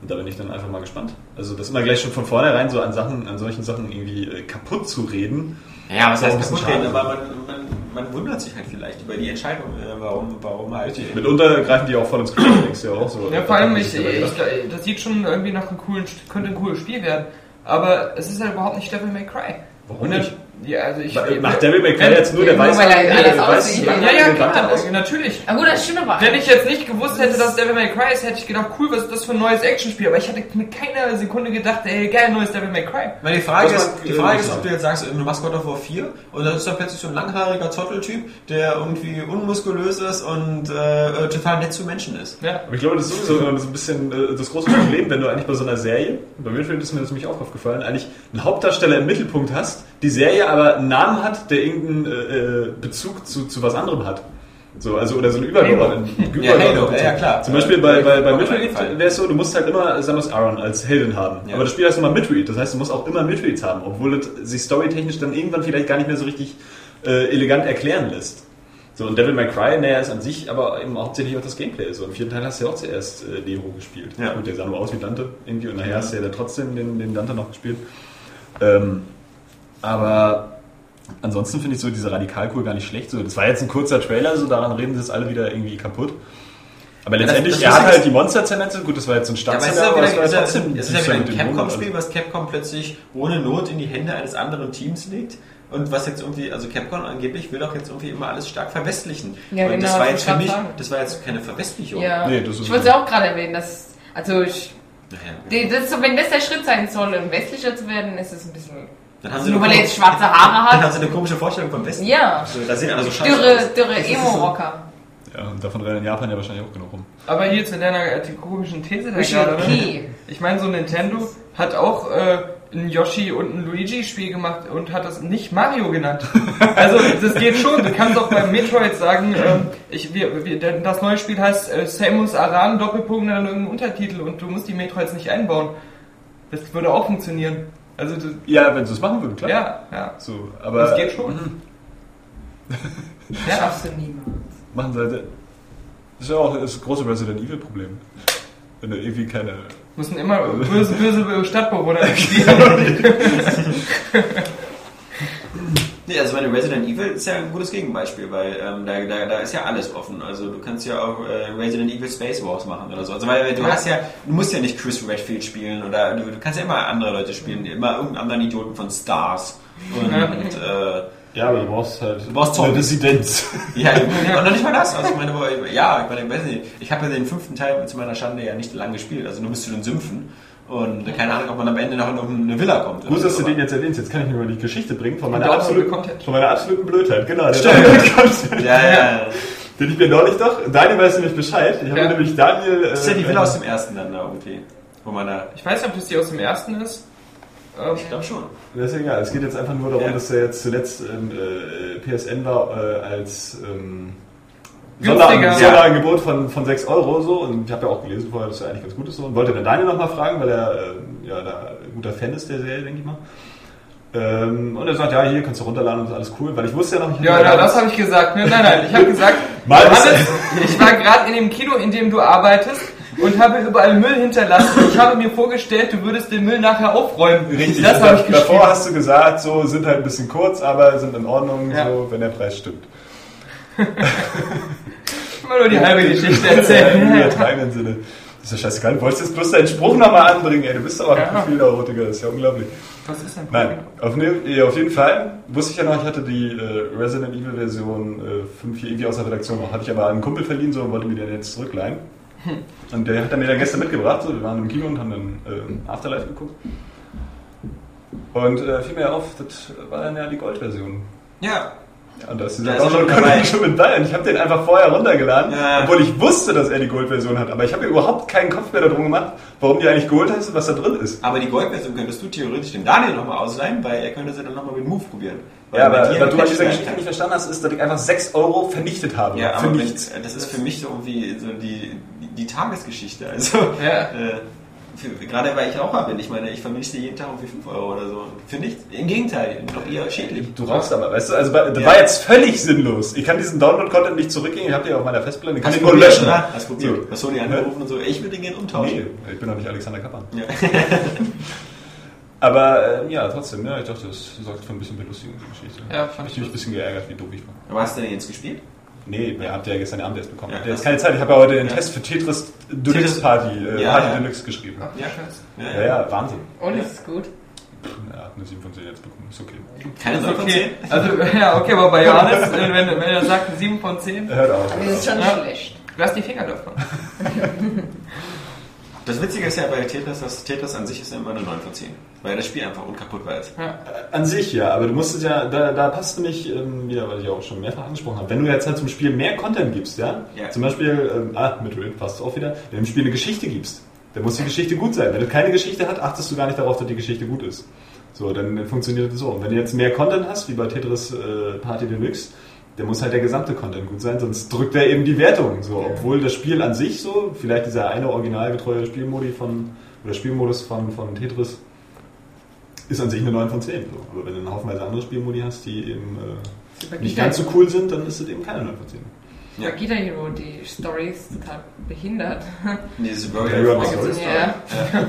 Und da bin ich dann einfach mal gespannt. Also das immer gleich schon von vornherein so an Sachen, an solchen Sachen irgendwie äh, kaputt zu reden. Ja, was ist heißt kaputt reden, aber man, man, man wundert sich halt vielleicht über die Entscheidung, äh, warum, warum halt. Mitunter greifen die auch voll ins Klo, denkst du ja auch so. Ja, vor allem, ich, ich, das sieht schon irgendwie nach einem coolen, könnte ein cooles Spiel werden. Aber es ist halt überhaupt nicht Devil May Cry. Warum nicht? Ja, also ich. Macht Devil May Cry jetzt nur der Nur weiße weil er aussieht. ja, ja, klar, natürlich. Gut, das stimmt aber. Wenn ich jetzt nicht gewusst hätte, dass Devil May Cry ist, hätte ich gedacht, cool, was ist das für ein neues Actionspiel? Aber ich hatte mit keiner Sekunde gedacht, ey, geil, neues Devil May Cry. Weil die Frage, Was ist, man- die Frage äh, ist, ob du jetzt sagst, du machst God of War 4 und dann ist dann plötzlich so ein langhaariger Zotteltyp, der irgendwie unmuskulös ist und äh, total nett zu Menschen ist. Ja. Aber ich glaube, das ist sowieso so ein bisschen äh, das große Problem, wenn du eigentlich bei so einer Serie, bei Metroid ist mir das nämlich auch aufgefallen, eigentlich einen Hauptdarsteller im Mittelpunkt hast, die Serie aber einen Namen hat, der irgendeinen äh, äh, Bezug zu, zu was anderem hat. So, also, oder so einen übergeordneten. Ja, Halo, ja, ja, klar. Zum Beispiel bei, bei, bei eingefallen. wäre es so, du musst halt immer Samus Aran als Heldin haben. Ja. Aber das Spiel heißt immer Metroid, das heißt, du musst auch immer Metroids haben, obwohl es sich storytechnisch dann irgendwann vielleicht gar nicht mehr so richtig äh, elegant erklären lässt. So, und Devil May Cry, naja, ist an sich aber eben hauptsächlich auch das Gameplay. So, im vierten Teil hast du ja auch zuerst äh, Nero gespielt. Ja. Gut, der sah nur aus wie Dante irgendwie und nachher hast du ja dann trotzdem den, den Dante noch gespielt. Ähm, aber ansonsten finde ich so diese Radikalkur gar nicht schlecht. So, das war jetzt ein kurzer Trailer, so daran reden sie es alle wieder irgendwie kaputt. Aber das- letztendlich, das er ist hat ja- halt die Monster zernetzelt. Gut, das war jetzt ein Ja, aber es ist ja wieder, das war es ist ja, trotzdem es ist ja wieder ein. Capcom-Spiel, was Capcom plötzlich ohne Not in die Hände eines anderen Teams legt. Und was jetzt irgendwie, also Capcom angeblich will auch jetzt irgendwie immer alles stark verwestlichen. Ja, und genau, das war das jetzt für mich, ich sagen. das war jetzt keine Verwestlichung. Ja. Nee, das ist ich wollte es auch gerade erwähnen, dass, also ich, Naja, das ist so, wenn das der Schritt sein soll, um westlicher zu werden, ist es ein bisschen, Dann haben sie nur eine weil er jetzt schwarze Haare Dann haben hat. sie eine komische Vorstellung vom Westen. Ja, So, da sehen alle so scheiße dürre, aus. dürre Das ist so- Emo-Rocker. Ja, und davon rennen in Japan ja wahrscheinlich auch genug rum. Aber hier zu deiner äh, komischen These da gerade. okay. Ich meine, so Nintendo hat auch äh, ein Yoshi und ein Luigi-Spiel gemacht und hat das nicht Mario genannt. Also das geht schon. Du kannst auch beim Metroid sagen, ähm, ich, wir, wir, das neue Spiel heißt äh, Samus Aran Doppelpunkt und dann irgendein Untertitel und du musst die Metroids nicht einbauen. Das würde auch funktionieren. Also Ja, wenn sie es machen würden, klar. ja, ja. So, aber Das geht schon. Das schaffst du niemals. machen sie halt. Das ist ja auch das große Resident Evil Problem. Wenn du irgendwie keine. Müssen immer böse, böse Stadtbewohner spielen. Nee, also meine Resident Evil ist ja ein gutes Gegenbeispiel, weil ähm, da, da, da ist ja alles offen. Also du kannst ja auch äh, Resident Evil Space Wars machen oder so. Also weil du hast ja, du musst ja nicht Chris Redfield spielen oder du, du kannst ja immer andere Leute spielen, immer irgendeinen anderen Idioten von Stars. Und äh, Ja, aber du brauchst halt. Du brauchst Zombies. Dissidenz. ja, und noch nicht mal das. Also ich meine, ja, ich meine, ich weiß nicht, ich habe ja den fünften Teil zu meiner Schande ja nicht lang gespielt, also nur bis zu den Sümpfen. Und keine Ahnung, ob man am Ende noch in irgendeine Villa kommt. Gut, dass du den jetzt erwähnst. Jetzt kann ich mir mal die Geschichte bringen von meiner, absoluten, von meiner absoluten Blödheit. Genau, der. Ja, ja, ja. Den ich mir neulich doch. Daniel weiß nämlich Bescheid. Ich habe Ja. nämlich Daniel. Äh, Das ist ja die Villa aus dem ersten dann da irgendwie. Wo man da. Ich weiß nicht, ob das die aus dem ersten ist. Ähm, Ich glaube schon. Das ist egal. Es geht jetzt einfach nur darum, Ja. dass er jetzt zuletzt äh, PSN war äh, als ähm, Sonderangebot von, von 6 Euro so und ich habe ja auch gelesen vorher, dass er eigentlich ganz gut ist so und wollte dann Daniel nochmal fragen, weil er äh, ja da ein guter Fan ist der Serie, denke ich mal. Ähm, und er sagt, ja, hier kannst du runterladen und ist alles cool, weil ich wusste ja noch nicht, Ja, ja, das habe ich gesagt. Nein, nein, nein. Ich habe gesagt, Mal Johannes, ich war gerade in dem Kino, in dem du arbeitest und habe überall Müll hinterlassen. Ich habe mir vorgestellt, du würdest den Müll nachher aufräumen. Richtig, das habe ich davor geschrieben. hast du gesagt, so sind halt ein bisschen kurz, aber sind in Ordnung, Ja. so, wenn der Preis stimmt. Immer nur die halbe Geschichte Im erzählen. übertragenen Sinne. Das ist ja scheißegal. Du wolltest jetzt bloß deinen Spruch nochmal anbringen, ey. Du bist aber Ja. ein der Rotiger, das ist ja unglaublich. Was ist denn? Nein, auf, ne, auf jeden Fall wusste ich ja noch, ich hatte die äh, Resident Evil Version äh, 5 hier irgendwie aus der Redaktion. Hatte ich aber einen Kumpel verliehen so, und wollte mir den jetzt zurückleihen. Und der hat er mir dann gestern mitgebracht. So, wir waren im Kino und haben dann äh, Afterlife geguckt. Und äh, fiel mir auf, das war dann ja die Gold-Version. Ja. Ja, und da ist er schon dabei. schon mit bei. Und ich habe den einfach vorher runtergeladen, Ja. obwohl ich wusste, dass er die Gold-Version hat. Aber ich habe mir überhaupt keinen Kopf mehr darum gemacht, warum die eigentlich geholt hast und was da drin ist. Aber die Goldversion könntest du theoretisch dem Daniel nochmal ausleihen, weil er könnte sie dann nochmal mit Move probieren. Weil Ja, aber ein du an Patch dieser Geschichte nicht verstanden hast, ist, dass ich einfach 6 Euro vernichtet habe. Ja, für wenn, nichts. das ist für mich so irgendwie so die, die, die Tagesgeschichte. Also, Ja. äh, gerade weil ich Raucher bin. Ich meine, ich vermisse jeden Tag irgendwie 5 Euro oder so. Für nichts. Im Gegenteil, doch eher schädlich. Du rauchst aber, weißt du, also das Ja. war jetzt völlig sinnlos. Ich kann diesen Download-Content nicht zurückgehen, ich habe den auf meiner Festplatte, den kann ich du nur löschen. oder? Hast du probiert. So. Hast Sony angerufen und so, ich würde den gerne umtauschen. Nee, ich bin doch nicht Alexander Kappan. Ja. Aber äh, ja, trotzdem, ja, ich dachte, das sorgt für ein bisschen Belustigung, die Geschichte. Ja, ich fand habe ich mich ein bisschen geärgert, wie doof ich war. Aber hast du denn jetzt gespielt? Nee, ihr habt ja gestern Abend erst bekommen. Ja, Ja, der ist keine Zeit, ich habe ja heute den Ja. Test für Tetris Deluxe Tetris- Party, äh, Ja, Party ja. Deluxe geschrieben. Ja. Scheiße. Ja, ja, Wahnsinn. Und ist es gut? Er hat eine 7 von 10 jetzt bekommen, ist okay. Keine Ist 9 von okay. 10? Also, ja, okay, aber bei Johannes, äh, wenn, wenn er sagt 7 von 10, Hört auf. Das ist schon Ja. schlecht. lass die Finger davon. Das Witzige ist ja bei Tetris, dass Tetris an sich ist ja immer eine 9 von 10. Weil das Spiel einfach unkaputtbar ist. An sich ja, aber du musstest ja, da, da passt nämlich ähm, wieder, was ich auch schon mehrfach angesprochen habe. Wenn du jetzt halt zum Spiel mehr Content gibst, ja, Ja. zum Beispiel, ähm, ah, mit Raid passt auch wieder, wenn du dem Spiel eine Geschichte gibst, dann muss die Geschichte gut sein. Wenn du keine Geschichte hat, achtest du gar nicht darauf, dass die Geschichte gut ist. So, dann, dann funktioniert das so. Und wenn du jetzt mehr Content hast, wie bei Tetris äh, Party Deluxe, dann muss halt der gesamte Content gut sein, sonst drückt er eben die Wertung. So, obwohl das Spiel an sich so, vielleicht dieser eine originalgetreue Spielmodi von, oder Spielmodus von, von Tetris, ist an sich eine 9 von 10. So. Aber wenn du einen Haufenweise andere Spielmodi hast, die eben äh, nicht ganz so cool sind, dann ist es eben keine 9 von 10. Bei Guitar Hero, die Story ist total behindert. Dieses Ja, Warrior was Force. soll's? Ja.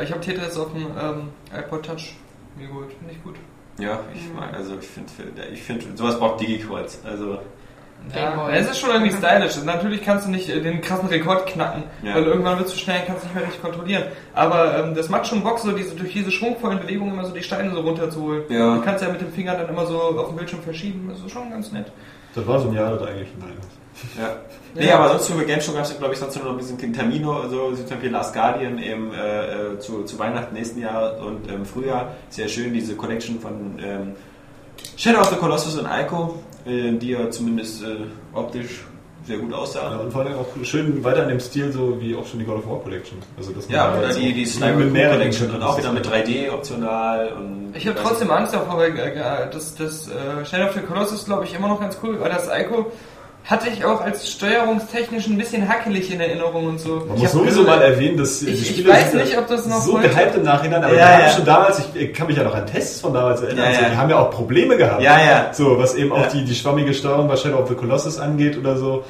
Ich habe Tetris auf dem ähm, iPod Touch mir geholt, finde ich gut. Ja, ich mag, also ich finde, ich finde, sowas braucht Digi-Quartz. Also, Ja, es ist schon irgendwie stylisch. Natürlich kannst du nicht äh, den krassen Rekord knacken, Ja. weil irgendwann wird es zu schnell, kannst nicht mehr richtig kontrollieren. Aber ähm, das macht schon Bock, so diese, durch diese schwungvollen Bewegungen immer so die Steine so runterzuholen. Ja. Du kannst ja mit dem Finger dann immer so auf dem Bildschirm verschieben. Das ist schon ganz nett. Das war so ein Jahr, das eigentlich. Nein. Ja. Nee, aber sonst für Game Show gab es, glaube ich, sonst nur noch ein bisschen Termino, also zum Beispiel Last Guardian eben äh, äh, zu, zu Weihnachten nächsten Jahr und im Frühjahr. Sehr schön, diese Collection von ähm, Shadow of the Colossus und Ico, äh, die ja zumindest äh, optisch sehr gut Ja, aussah. und vor allem auch schön weiter in dem Stil, so wie auch schon die God of War Collection. Also, dass Ja, oder die, auch die mit Sniper mehreren Collection und auch wieder mit 3D optional. Und Ich habe trotzdem Angst davor, weil äh, das, das äh, Shadow of the Colossus glaube ich immer noch ganz cool, weil das Ico hatte ich auch als steuerungstechnisch ein bisschen hackelig in Erinnerung und so. Man Ich muss sowieso mal erwähnen, dass die Ich- ich Spiele weiß sind nicht, ob das noch so heute- gehypt im Nachhinein, aber Ja, die haben ja. schon damals, ich, ich kann mich ja noch an Tests von damals erinnern, Ja, so, ja. die haben ja auch Probleme gehabt. Ja, ja. So, was eben auch die, die schwammige Steuerung bei Shadow of the Colossus angeht oder so.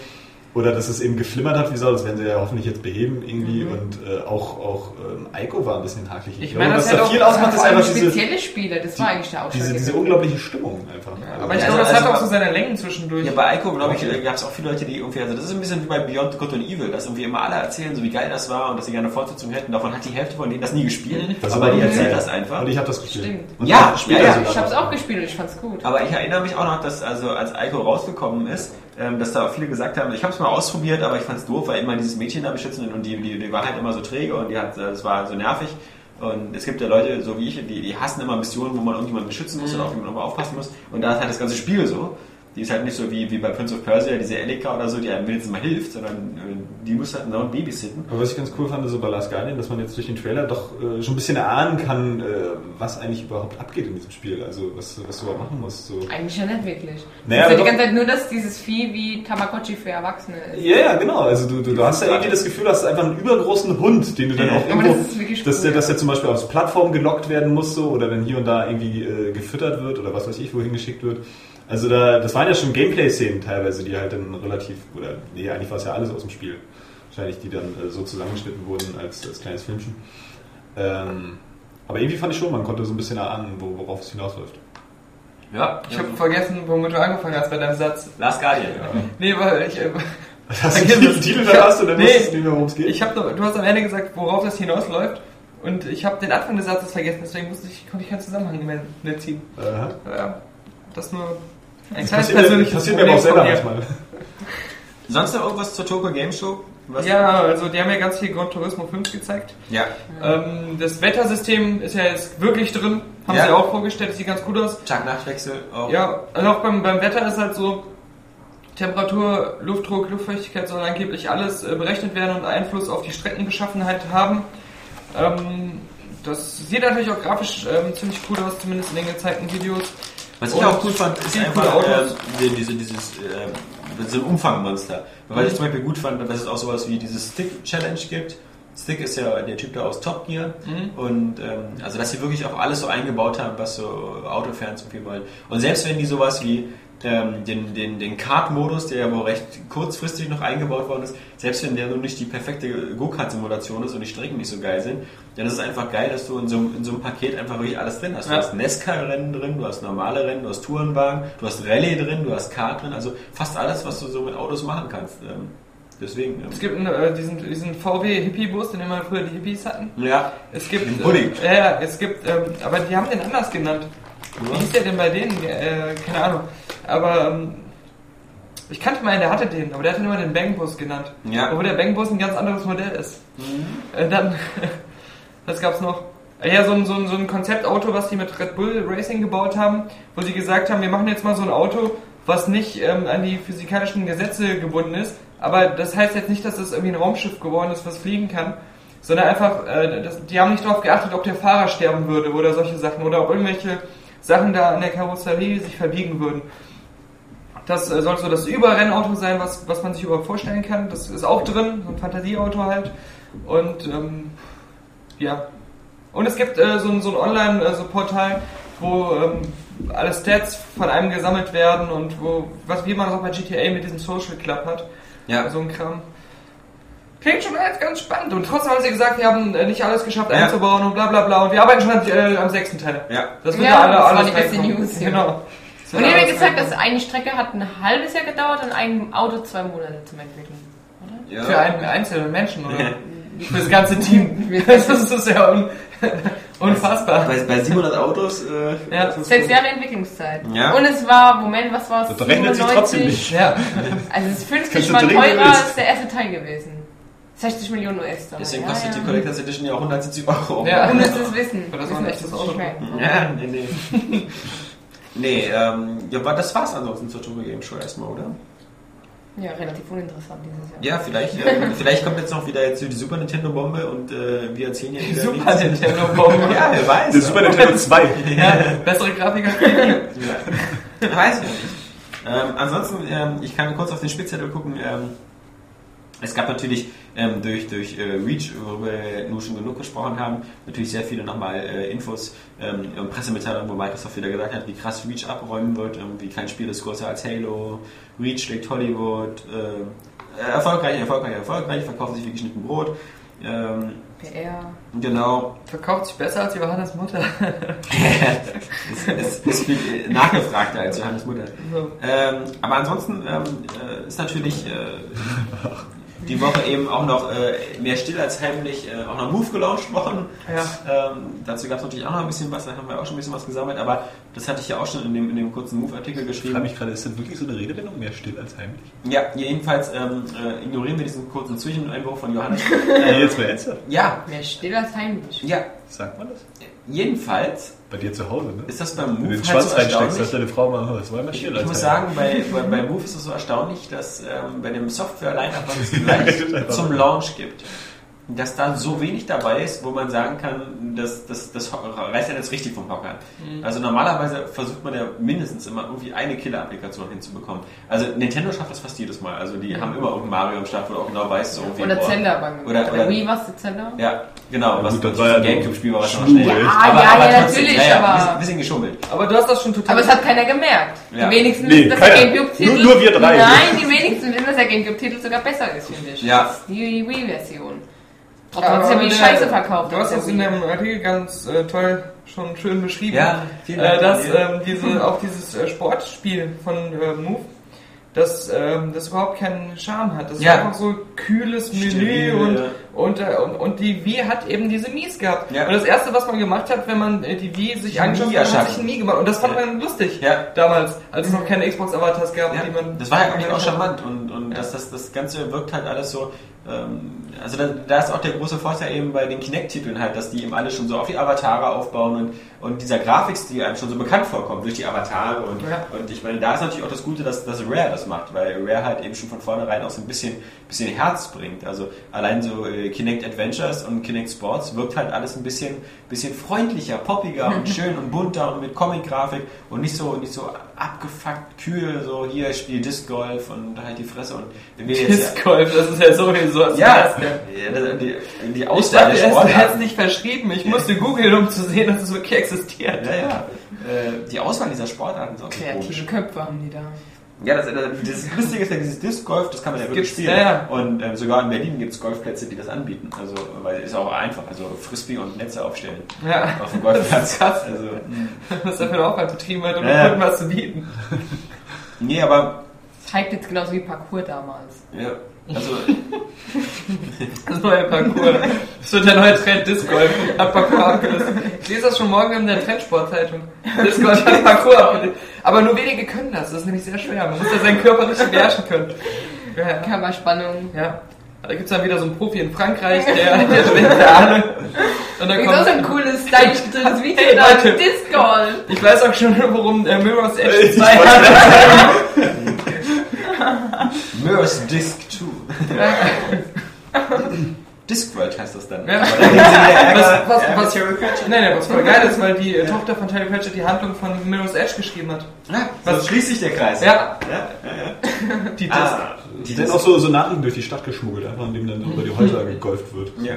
Oder dass es eben geflimmert hat, wie soll das werden sie ja hoffentlich jetzt beheben irgendwie. Und äh, auch, auch ähm, Ico war ein bisschen hakelig. Ich meine, das was da auch- viel ausmacht, ist einfach diese, spezielle Spiele, das war eigentlich der diese, Ausschlag. diese unglaubliche Stimmung einfach. Also, Aber ich Ja, glaube, das also- hat auch also- so seine Längen zwischendurch. Ja, bei Ico, glaube ich, gab es auch viele Leute, die irgendwie, also das ist ein bisschen wie bei Beyond Good and Evil, dass irgendwie immer alle erzählen, so wie geil das war und dass sie gerne eine Fortsetzung hätten. Davon hat die Hälfte von denen das nie gespielt, Das aber die erzählt das einfach. Und ich habe das gespielt. Stimmt. Und Ja, ja, ja. Ich hab's noch. auch gespielt und ich fand's gut. Aber ich erinnere mich auch noch, dass also als Ico rausgekommen ist, ähm, dass da viele gesagt haben, ich habe es mal ausprobiert, aber ich fand es doof, weil immer dieses Mädchen da beschützen und die, die, die war halt immer so träge und die hat, äh, das war so nervig. Und es gibt ja Leute, so wie ich, die, die hassen immer Missionen, wo man irgendjemanden beschützen muss und auf jemanden aufpassen muss. Und da ist halt das ganze Spiel so. Die ist halt nicht so wie, wie bei Prince of Persia, diese Elika oder so, die einem wenigstens mal hilft, sondern äh, die muss halt genau ein babysitten. Aber was ich ganz cool fand, so bei Last Guardian, dass man jetzt durch den Trailer doch äh, schon ein bisschen erahnen kann, äh, was eigentlich überhaupt abgeht in diesem Spiel. Also was, was du überhaupt machen musst. So. Eigentlich ja nicht wirklich. Naja, also die ganze Zeit nur, dass dieses Vieh wie Tamagotchi für Erwachsene ist. Ja, ja, genau. Also du, du, du hast ja irgendwie das Gefühl, du hast einfach einen übergroßen Hund, den du dann Ja, auch aber irgendwo, das ist wirklich dass, der, cool, dass ja. der zum Beispiel aufs Plattform gelockt werden muss so, oder dann hier und da irgendwie äh, gefüttert wird oder was weiß ich, wohin geschickt wird. Also da, das waren ja schon Gameplay-Szenen teilweise, die halt dann relativ, oder nee, eigentlich war es ja alles aus dem Spiel. Wahrscheinlich, die dann äh, so zusammengeschnitten wurden als, als kleines Filmchen. Ähm, aber irgendwie fand ich schon, man konnte so ein bisschen erahnen, wo, worauf es hinausläuft. Ja, Ich habe vergessen, womit du angefangen hast bei deinem Satz. Last Guardian. Nee, weil ich. Äh, Hast du den Titel da hast und dann Nee. wusstest du nicht mehr, worum es geht? ich hab, doch- du hast am Ende gesagt, worauf das hinausläuft. Und ich habe den Anfang des Satzes vergessen, deswegen musste ich, konnte ich keinen Zusammenhang mehr, mehr ziehen. Aha. Ja, das nur Das passiert, passiert mir aber auch selber manchmal. Sonst noch irgendwas zur Tokyo Game Show? Was? Ja, also die haben ja ganz viel Gran Turismo 5 gezeigt. Ja. Ähm, das Wettersystem ist ja jetzt wirklich drin, haben Ja. sie auch vorgestellt, sieht ganz gut aus. Tag-Nacht-Wechsel auch. Ja, also auch beim, beim Wetter ist halt so, Temperatur, Luftdruck, Luftfeuchtigkeit soll angeblich alles äh, berechnet werden und Einfluss auf die Streckenbeschaffenheit haben. Ähm, das sieht natürlich auch grafisch ähm, ziemlich cool aus, zumindest in den gezeigten Videos. Was ich Und auch cool fand, ist einfach die- diese, dieses ähm, so ein Umfangmonster. Weil ich zum Beispiel gut fand, dass es auch sowas wie dieses Stick-Challenge gibt. Stick ist ja der Typ da aus Top Gear. Und ähm, also, dass sie wirklich auch alles so eingebaut haben, was so Autofans irgendwie wollen. Und selbst wenn die sowas wie ähm, den, den, den Kart-Modus, der ja wohl recht kurzfristig noch eingebaut worden ist, selbst wenn der nur nicht die perfekte Go-Kart-Simulation ist und die Strecken nicht so geil sind, ist es einfach geil, dass du in so, einem- in so einem Paket einfach wirklich alles drin hast. Du Ja. hast Nesca-Rennen drin, du hast normale Rennen, du hast Tourenwagen, du hast Rallye drin, du hast Kart drin, also fast alles, was du so mit Autos machen kannst. Ähm, deswegen, ähm, Es gibt einen, äh, diesen, diesen VW-Hippie-Bus, den immer früher die Hippies hatten. ja, Es gibt. Den Bulli. Äh, ja, ja, es gibt, ähm, aber die haben den anders genannt. Wie hieß der denn bei denen? Äh, keine Ahnung. Aber ähm, ich kannte mal einen, der hatte den, aber der hatte nur den Bangbus genannt. Ja. Obwohl der Bangbus ein ganz anderes Modell ist. Äh, dann, was gab's noch? Äh, Ja, so ein, so, ein, so ein Konzeptauto, was die mit Red Bull Racing gebaut haben, wo sie gesagt haben, wir machen jetzt mal so ein Auto, was nicht ähm, an die physikalischen Gesetze gebunden ist. Aber das heißt jetzt nicht, dass es irgendwie ein Raumschiff geworden ist, was fliegen kann, sondern einfach, äh, das, die haben nicht darauf geachtet, ob der Fahrer sterben würde oder solche Sachen oder ob irgendwelche Sachen da an der Karosserie sich verbiegen würden. Das äh, soll so das Überrennauto sein, was, was man sich überhaupt vorstellen kann. Das ist auch drin, so ein Fantasieauto halt. Und ähm, ja. Und es gibt äh, so, ein- so ein Online-Portal, wo ähm, alle Stats von einem gesammelt werden und wo, was wie man das auch bei GTA mit diesem Social Club hat. ja. So ein Kram. Klingt schon alles ganz spannend. Und trotzdem haben sie gesagt, wir haben äh, nicht alles geschafft Ja. einzubauen und bla bla bla. Und wir arbeiten schon am, äh, am sechsten Teil. ja. Das wird Ja, ja alle, das war alles die beste reinkommen. News, ja. Genau. Das Und habe alles gesagt, dass eine Strecke hat ein halbes Jahr gedauert und ein Auto zwei Monate zum Entwickeln. ja. Für einen einzelnen Menschen oder für das ganze Team. Das ist ja un unfassbar. Bei, bei 700 Autos, äh, Ja, ist das Sechs Jahre Entwicklungszeit. Ja. Und es war, Moment, was war es? Das rechnet sich trotzdem nicht. Ja, Also es ist 50 Kannst du Mal teurer als der erste Teil gewesen. 60 Millionen US-Dollar. Deswegen ja, kostet ja. die Collectors Edition ja auch 170 Euro. Ja. Ohne es wissen. Aber das Wissen, war ein echtes es Auto. Ja, nee, nee. nee, ähm, ja, aber das war's ansonsten zur Tokyo Game Show erstmal, oder? Ja, relativ uninteressant dieses Jahr. Ja, vielleicht, äh, vielleicht kommt jetzt noch wieder jetzt die Super Nintendo Bombe und äh, wir erzählen ja wieder Super nichts. Nintendo Bombe. Ja, wer weiß. Der Super Nintendo 2. Ja, bessere Grafik als die. Ja. Weiß ich nicht. Ähm, ansonsten, ähm, ich kann kurz auf den Spickzettel gucken. Ähm, es gab natürlich ähm, durch, durch äh, Reach, worüber wir nur schon genug gesprochen haben, natürlich sehr viele nochmal äh, Infos ähm, und Pressemitteilungen, wo Microsoft wieder gesagt hat, wie krass Reach abräumen wird, irgendwie kein Spiel ist größer als Halo, Reach schlägt Hollywood, äh, erfolgreich, erfolgreich, erfolgreich, verkauft sich wie geschnitten Brot. Ähm, PR. genau, Verkauft sich besser als Johannes Mutter. es, es ist viel nachgefragter als Johannes Mutter. So. Ähm, aber ansonsten ähm, äh, ist natürlich äh, die Woche eben auch noch äh, mehr still als heimlich äh, auch noch Move gelauncht worden. Ja. Ähm, dazu gab es natürlich auch noch ein bisschen was, da haben wir auch schon ein bisschen was gesammelt, aber das hatte ich ja auch schon in dem, in dem kurzen Move-Artikel Ich geschrieben. frage mich gerade, ist das wirklich so eine Redewendung? Mehr still als heimlich? Ja, jedenfalls ähm, äh, ignorieren wir diesen kurzen Zwischeneinwurf von Johannes. Äh, jetzt mal ernsthaft. ja, Mehr still als heimlich. ja, Sagt man das? Jedenfalls Bei dir zu Hause, ne? ist das beim Wenn du Move den halt Schwanz so reinsteckst, sagt deine Frau mal, "Oh, das war immer Ich, ich muss sagen, bei, bei, bei Move ist es so erstaunlich, dass ähm, bei dem Software-Line-Up, was es gleich zum Launch gibt, dass da so wenig dabei ist, wo man sagen kann, das, das, das reißt ja jetzt richtig vom Hocker. Also normalerweise versucht man ja mindestens immer irgendwie eine Killer-Applikation hinzubekommen. Also Nintendo schafft das fast jedes Mal. Also die haben immer irgendein Mario am Start, wo du auch genau weißt, so irgendwie... Oder boah. Zelda aber Oder- Oder, oder- Wii was Zelda? Ja, genau. was das das war ja ein nur Gamecube-Spiel war, was schon Schmuh, schnell. echt. Ah, ja, ja, natürlich, ja, aber- Ein bisschen, bisschen geschummelt. Aber du hast das schon total. Aber es hat keiner gemerkt. Ja. Die wenigsten Nee, wissen, dass der Gamecube-Titel... Nur- nur wir drei. Nein, die wenigsten wissen, dass der Gamecube-Titel sogar besser ist, finde ich. Ja. Das ist die Wii-Version. Aber haben die Scheiße verkauft. Du hast das in Wii. dem Artikel ganz äh, toll schon schön beschrieben. Ja, vielen Dank. äh, dass ähm, diese, auch dieses äh, Sportspiel von äh, Move, dass ähm, das überhaupt keinen Charme hat. Das Ja. ist einfach so kühles Menü Steril, und, ja. Und, äh, und, und die Wii hat eben diese Mies gehabt. Ja. Und das erste, was man gemacht hat, wenn man äh, die Wii sich angeschaut hat, hat sich ein Mii gemacht. Und das fand Ja. man lustig Ja. damals, als es noch keine Xbox-Avatars gab, Ja, die man. das war ja eigentlich auch charmant und, und dass das, das Ganze wirkt halt alles so. Ähm, also da, da ist auch der große Vorteil eben bei den Kinect-Titeln halt, dass die eben alle schon so auf die Avatare aufbauen und, und dieser Grafikstil einem schon so bekannt vorkommt durch die Avatare und, und ich meine, da ist natürlich auch das Gute, dass, dass Rare das macht, weil Rare halt eben schon von vornherein auch so ein bisschen, bisschen Herz bringt. Also allein so äh, Kinect Adventures und Kinect Sports wirkt halt alles ein bisschen, bisschen freundlicher, poppiger und schön und bunter und mit Comic-Grafik und nicht so, nicht so abgefuckt, kühl, so hier spiel Disc Golf und halt die Fresse und wenn wir jetzt Disc Golf, das ist ja sowieso das ja, Erste. ja, die, die Ich Auswahl dachte der Sportarten. nicht verschrieben. Ich musste googeln, um zu sehen, dass es wirklich existiert. Ja, ja. Äh, die Auswahl dieser Sportarten ist auch. Kreative Köpfe haben die da. Ja, das, das, das Lustige ist ja dieses Disc Golf, das kann man ja wirklich gibt's, spielen. ja, ja. Und ähm, sogar in Berlin gibt es Golfplätze, die das anbieten. Also, weil ist auch einfach. Also Frisbee und Netze aufstellen. Ja. Auf dem Golfplatz. krass. Also, Was dafür auch halt betrieben wird, um Ja, den ja. Kunden was zu bieten. nee, aber Das hypt jetzt genauso wie Parkour damals. ja, also Das neue Parcours. Das wird der neue Trend Disc Golf. Hat Parcours abgelöst. Ich lese das schon morgen in der Trendsportzeitung. Disc Golf hat Parcours abgelöst. Aber nur wenige können das. Das ist nämlich sehr schwer. Man muss da seinen Körper richtig beherrschen können. Ja, ja. Körperspannung. ja. Da gibt es dann wieder so einen Profi in Frankreich, der, der schwingt da alle. Und dann Da gibt auch so ein kommt, cooles, stylisch gedrehtes Video Hey, da. Leute. Disc Golf. ich weiß auch schon, warum äh, Mirror's Edge Ich 2 wollte hat. Mirror's Disc 2. Discworld heißt das dann. Ja. Was- was- Terry Pratchett. Nein, nein, was voll geil ist, weil die äh, Tochter von Terry Pratchett die Handlung von Mirror's Edge geschrieben hat. Ja, was schließt sich der Kreis? Ja. ja, ja, ja. Die Ah, Die sind auch so, so Nachrichten durch die Stadt geschmuggelt, einfach indem dann über die Häuser gegolft wird. Ja.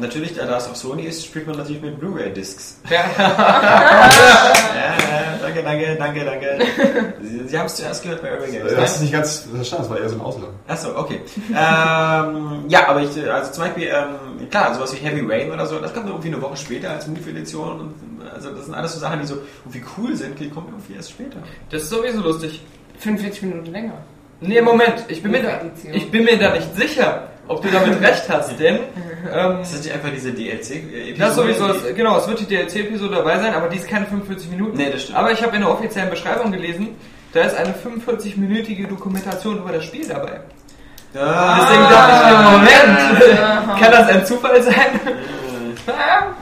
Natürlich, da das auf Sony ist, spielt man natürlich mit Blu-ray-Discs. Ja. Ja, ja, danke, danke, danke, danke. Sie, Sie haben es zuerst gehört bei Urban Games. Das hast du nicht ganz verstanden, das war eher so ein Ausland. Achso, okay. ähm, ja, aber ich, also zum Beispiel, ähm, klar, sowas wie Heavy Rain oder so, das kommt irgendwie eine Woche später als Move-Edition. Und, also das sind alles so Sachen, die so irgendwie cool sind, die kommen irgendwie erst später. Das ist sowieso lustig. 45 Minuten länger. Nee, Moment, ich bin, mir da, ich bin mir da nicht sicher, ob du damit recht hast, denn ähm, Das ist nicht einfach diese DLC-Episode. das sowieso, es- genau, es wird die DLC-Episode dabei sein, aber die ist keine 45 Minuten. Nee, das stimmt. Aber ich habe in der offiziellen Beschreibung gelesen, da ist eine 45-minütige Dokumentation über das Spiel dabei. Ah, Deswegen dachte ich mir, Moment, kann das ein Zufall sein?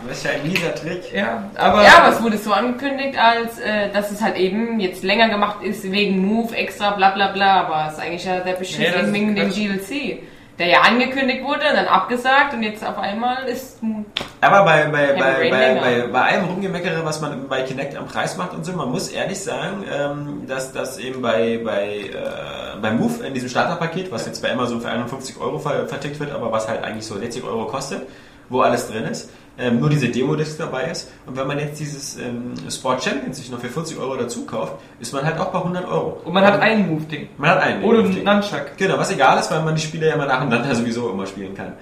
Das ist ja ein mieser Trick. ja, aber... Ja, aber es wurde so angekündigt, als äh, dass es halt eben jetzt länger gemacht ist wegen Move, extra bla bla bla, aber es ist eigentlich ja der Beschiss wegen dem. DLC. Der ja angekündigt wurde, dann abgesagt und jetzt auf einmal ist Move. Aber bei, bei, bei, bei, bei, bei allem Rumgemeckere, was man bei Kinect am Preis macht und so, man muss ehrlich sagen, ähm, dass das eben bei, bei, äh, bei Move in diesem Starterpaket, was jetzt bei Amazon für 51 Euro ver vertickt wird, aber was halt eigentlich so 60 Euro kostet, wo alles drin ist, ähm, nur diese Demo-Disc dabei ist. Und wenn man jetzt dieses ähm, Sport Champions sich noch für 40 Euro dazu kauft, ist man halt auch bei 100 Euro. Und man hat ein Move-Ding. Man hat einen. Ohne Ding. Nunchuck. Genau, was egal ist, weil man die Spiele ja mal nacheinander sowieso immer spielen kann.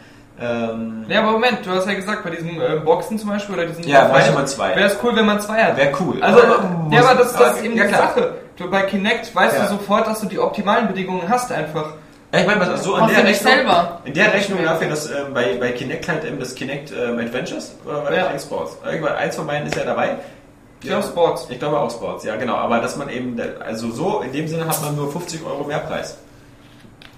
Ähm, Ja, aber Moment, du hast ja gesagt, bei diesen äh, Boxen zum Beispiel oder diesen Ja, bräuchte man zwei. Wäre es cool, wenn man zwei hat. Wäre cool. Also, Aber ja, aber das, das ist eben ja, die. Sache. Du, bei Kinect weißt Ja. du sofort, dass du die optimalen Bedingungen hast einfach. Ja, ich meine, so in Brauchst der Rechnung, selber. in der Rechnung dafür, dass ähm, bei, bei Kinect halt eben das Kinect ähm, Adventures oder bei Ja. ja. Sports. Irgendwann, eins von beiden ist ja dabei. Ich glaube Sports. Ich glaube auch Sports, ja genau. Aber dass man eben, also so in dem Sinne hat man nur 50 Euro mehr Preis.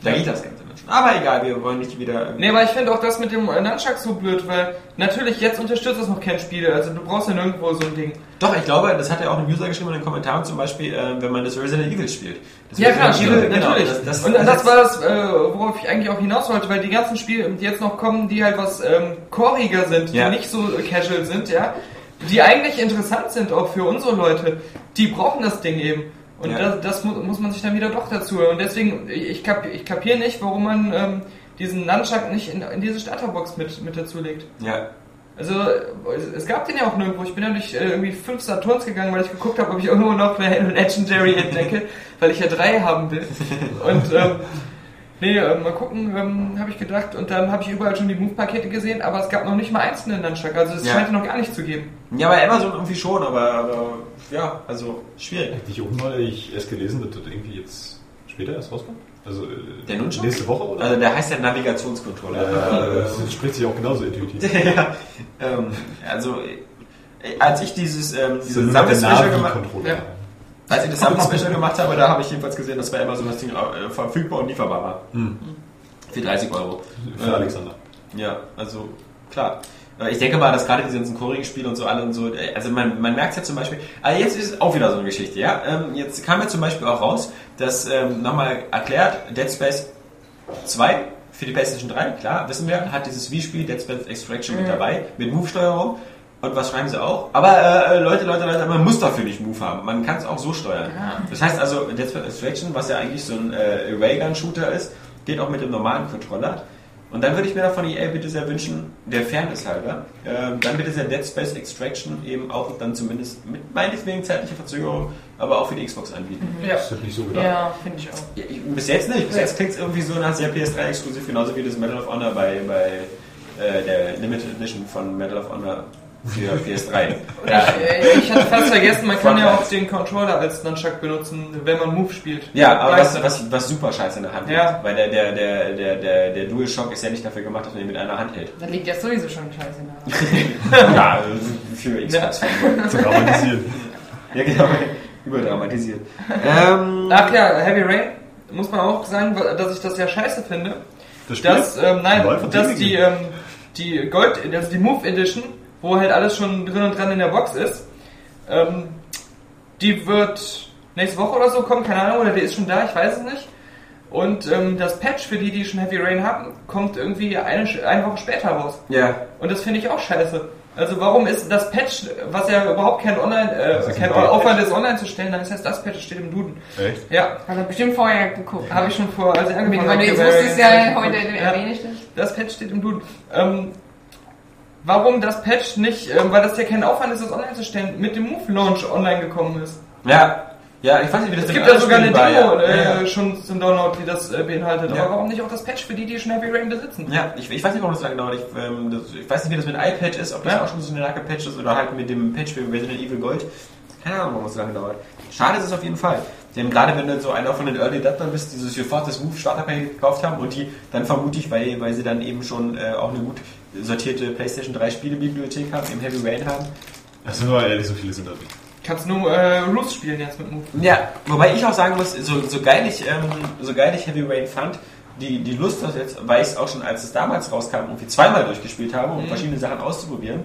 Da geht das Ganze Nunchuck. Aber egal, wir wollen nicht wieder... Nee, aber ich finde auch das mit dem äh, Nunchuck so blöd, weil natürlich jetzt unterstützt es noch kein Spiel. Also du brauchst ja nirgendwo so ein Ding. Doch, ich glaube, das hat ja auch ein User geschrieben in den Kommentaren, zum Beispiel, äh, wenn man das Resident Evil spielt. Das Ja klar, Resident Evil, genau, natürlich. Das, das, und das, war das, äh, worauf ich eigentlich auch hinaus wollte, weil die ganzen Spiele, die jetzt noch kommen, die halt was ähm, choriger sind, Ja. die nicht so casual sind, ja, die eigentlich interessant sind auch für unsere Leute, die brauchen das Ding eben. Und Ja. das, das mu muss man sich dann wieder doch dazu. Und deswegen, ich, kap ich kapiere nicht, warum man ähm, diesen Nunchuck nicht in, in diese Starterbox mit, mit dazu legt. ja. Also, es- es gab den ja auch nirgendwo. Ich bin ja durch äh, irgendwie fünf Saturns gegangen, weil ich geguckt habe, ob ich irgendwo noch eine Legendary entdecke, weil ich ja drei haben will. Und, ähm, nee, äh, mal gucken, ähm, habe ich gedacht. Und dann habe ich überall schon die Move-Pakete gesehen, aber es gab noch nicht mal einzelne Nunchuck. Also, es Ja. scheint noch gar nicht zu geben. Ja, bei Amazon irgendwie schon, aber, aber ja, also schwierig. Nicht oben weil ich erst gelesen, dass das irgendwie jetzt später erst rauskommt. Also äh, Der Nunchuck? nächste Woche oder? Also der heißt ja Navigationscontroller. äh, das spricht sich auch genauso intuitiv. ja, ähm, also äh, als ich dieses ähm, Das ist diese nur noch der Summit-Special gemacht Navi-Controller. Ja. als ich das Summit-Special gemacht habe, da habe ich jedenfalls gesehen, dass bei Amazon das Ding äh, verfügbar und lieferbar war. Hm. Für 30 Euro. Für Alexander. Ja, also klar. Äh, Ich denke mal, dass gerade diese ganzen Choring-Spiele und so alle und so, äh, also man, man merkt es ja zum Beispiel, also jetzt ist es auch wieder so eine Geschichte, ja. Ähm, Jetzt kam ja zum Beispiel auch raus, dass ähm, nochmal erklärt, Dead Space 2 für die PlayStation 3, klar, wissen wir, hat dieses Wii-Spiel Dead Space Extraction mit dabei, mit Move-Steuerung. Und was schreiben sie auch? Aber äh, Leute, Leute, Leute, man muss dafür nicht Move haben. Man kann es auch so steuern. Das heißt also, Dead Space Extraction, was ja eigentlich so ein äh, Raygun-Shooter ist, geht auch mit dem normalen Controller. Und dann würde ich mir davon EA bitte sehr wünschen, der Fairness halber, ähm, dann bitte sehr Dead Space Extraction eben auch dann zumindest mit meinetwegen zeitlicher Verzögerung, aber auch für die Xbox anbieten. Ja, Das wird nicht so gedacht. Ja, finde ich auch. Ja, ich- bis jetzt nicht. Bis jetzt klingt es irgendwie so nach sehr PS3-exklusiv, genauso wie das Medal of Honor bei, bei äh, der Limited Edition von Medal of Honor für PS3. ja, Ich, ich hatte fast vergessen, man kann ja auch den Controller als Nunchuck benutzen, wenn man Move spielt. ja, aber was, was, was super scheiße in der Hand Ja. liegt. Weil der, der, der, der, der, der DualShock ist ja nicht dafür gemacht, dass man ihn mit einer Hand hält. Da liegt ja sowieso schon Scheiße in der Hand. ja, für Xbox. Zu dramatisieren. Ja, genau. Überdramatisiert. Ähm, Ach ja, Heavy Rain, muss man auch sagen, dass ich das ja scheiße finde. Das Spiel? dass, ähm, nein, dass die, ähm, die Gold, also die Move Edition, wo halt alles schon drin und dran in der Box ist, ähm, die wird nächste Woche oder so kommen, keine Ahnung, oder die ist schon da, ich weiß es nicht. Und ähm, das Patch für die, die schon Heavy Rain haben, kommt irgendwie eine, eine Woche später raus. ja, Und das finde ich auch scheiße. Also warum ist das Patch, was ja überhaupt kein Online, äh, kein ein Aufwand ist, online zu stellen, dann ist das das Patch, das steht im Duden. Echt? Ja, Hat er bestimmt vorher geguckt. habe ich schon vor, als ich angefangen du jetzt Rain wusstest, ja, heute ich das. Das Patch steht im Duden. Ähm, warum das Patch nicht, ähm, weil das ja kein Aufwand ist, das online zu stellen, mit dem Move Launch online gekommen ist. ja, ja, ich weiß nicht, wie das Es gibt ja sogar eine Demo ja. äh, Ja, schon zum Download, die das äh, beinhaltet. Ja. Aber warum nicht auch das Patch für die, die schon Heavy Rain besitzen? Ja, ich, ich weiß nicht, warum das lange dauert. Ich, ähm, das, ich weiß nicht, wie das mit iPad ist, ob das auch schon so eine starke Patch ist oder halt mit dem Patch für Resident Evil Gold. Keine Ahnung, warum es so lange dauert. Schade ist es auf jeden Fall. Denn gerade wenn du so einer von den Early Adaptern bist, die sich sofort das Move Starterpaket gekauft haben und die dann vermute ich, weil, weil sie dann eben schon äh, auch eine gut sortierte PlayStation 3 Spielebibliothek haben, im Heavy Rain haben. Das sind aber ehrlich, so viele sind das nicht. Kannst nur äh, Roost spielen jetzt mit Move. Ja, wobei ich auch sagen muss, so, so, geil, ich, ähm, so geil ich Heavy Rain fand, die, die Lust das jetzt, weil ich es auch schon, als es damals rauskam, irgendwie zweimal durchgespielt habe, um verschiedene Sachen auszuprobieren.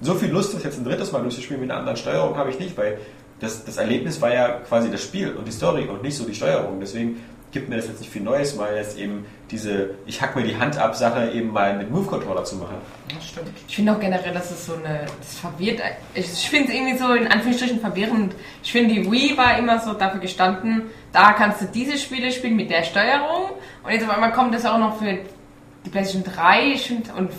So viel Lust, das jetzt ein drittes Mal durchzuspielen mit einer anderen Steuerung habe ich nicht, weil das, das Erlebnis war ja quasi das Spiel und die Story und nicht so die Steuerung. Deswegen gibt mir das jetzt nicht viel Neues, mal jetzt eben diese, ich hack mir die Hand ab Sache eben mal mit Move-Controller zu machen. Das stimmt. Ich finde auch generell, dass es so eine, das verwirrt, ich finde es irgendwie so in Anführungsstrichen verwirrend. Ich finde, die Wii war immer so dafür gestanden, da kannst du diese Spiele spielen mit der Steuerung und jetzt auf einmal kommt das auch noch für die PlayStation 3 ich find, und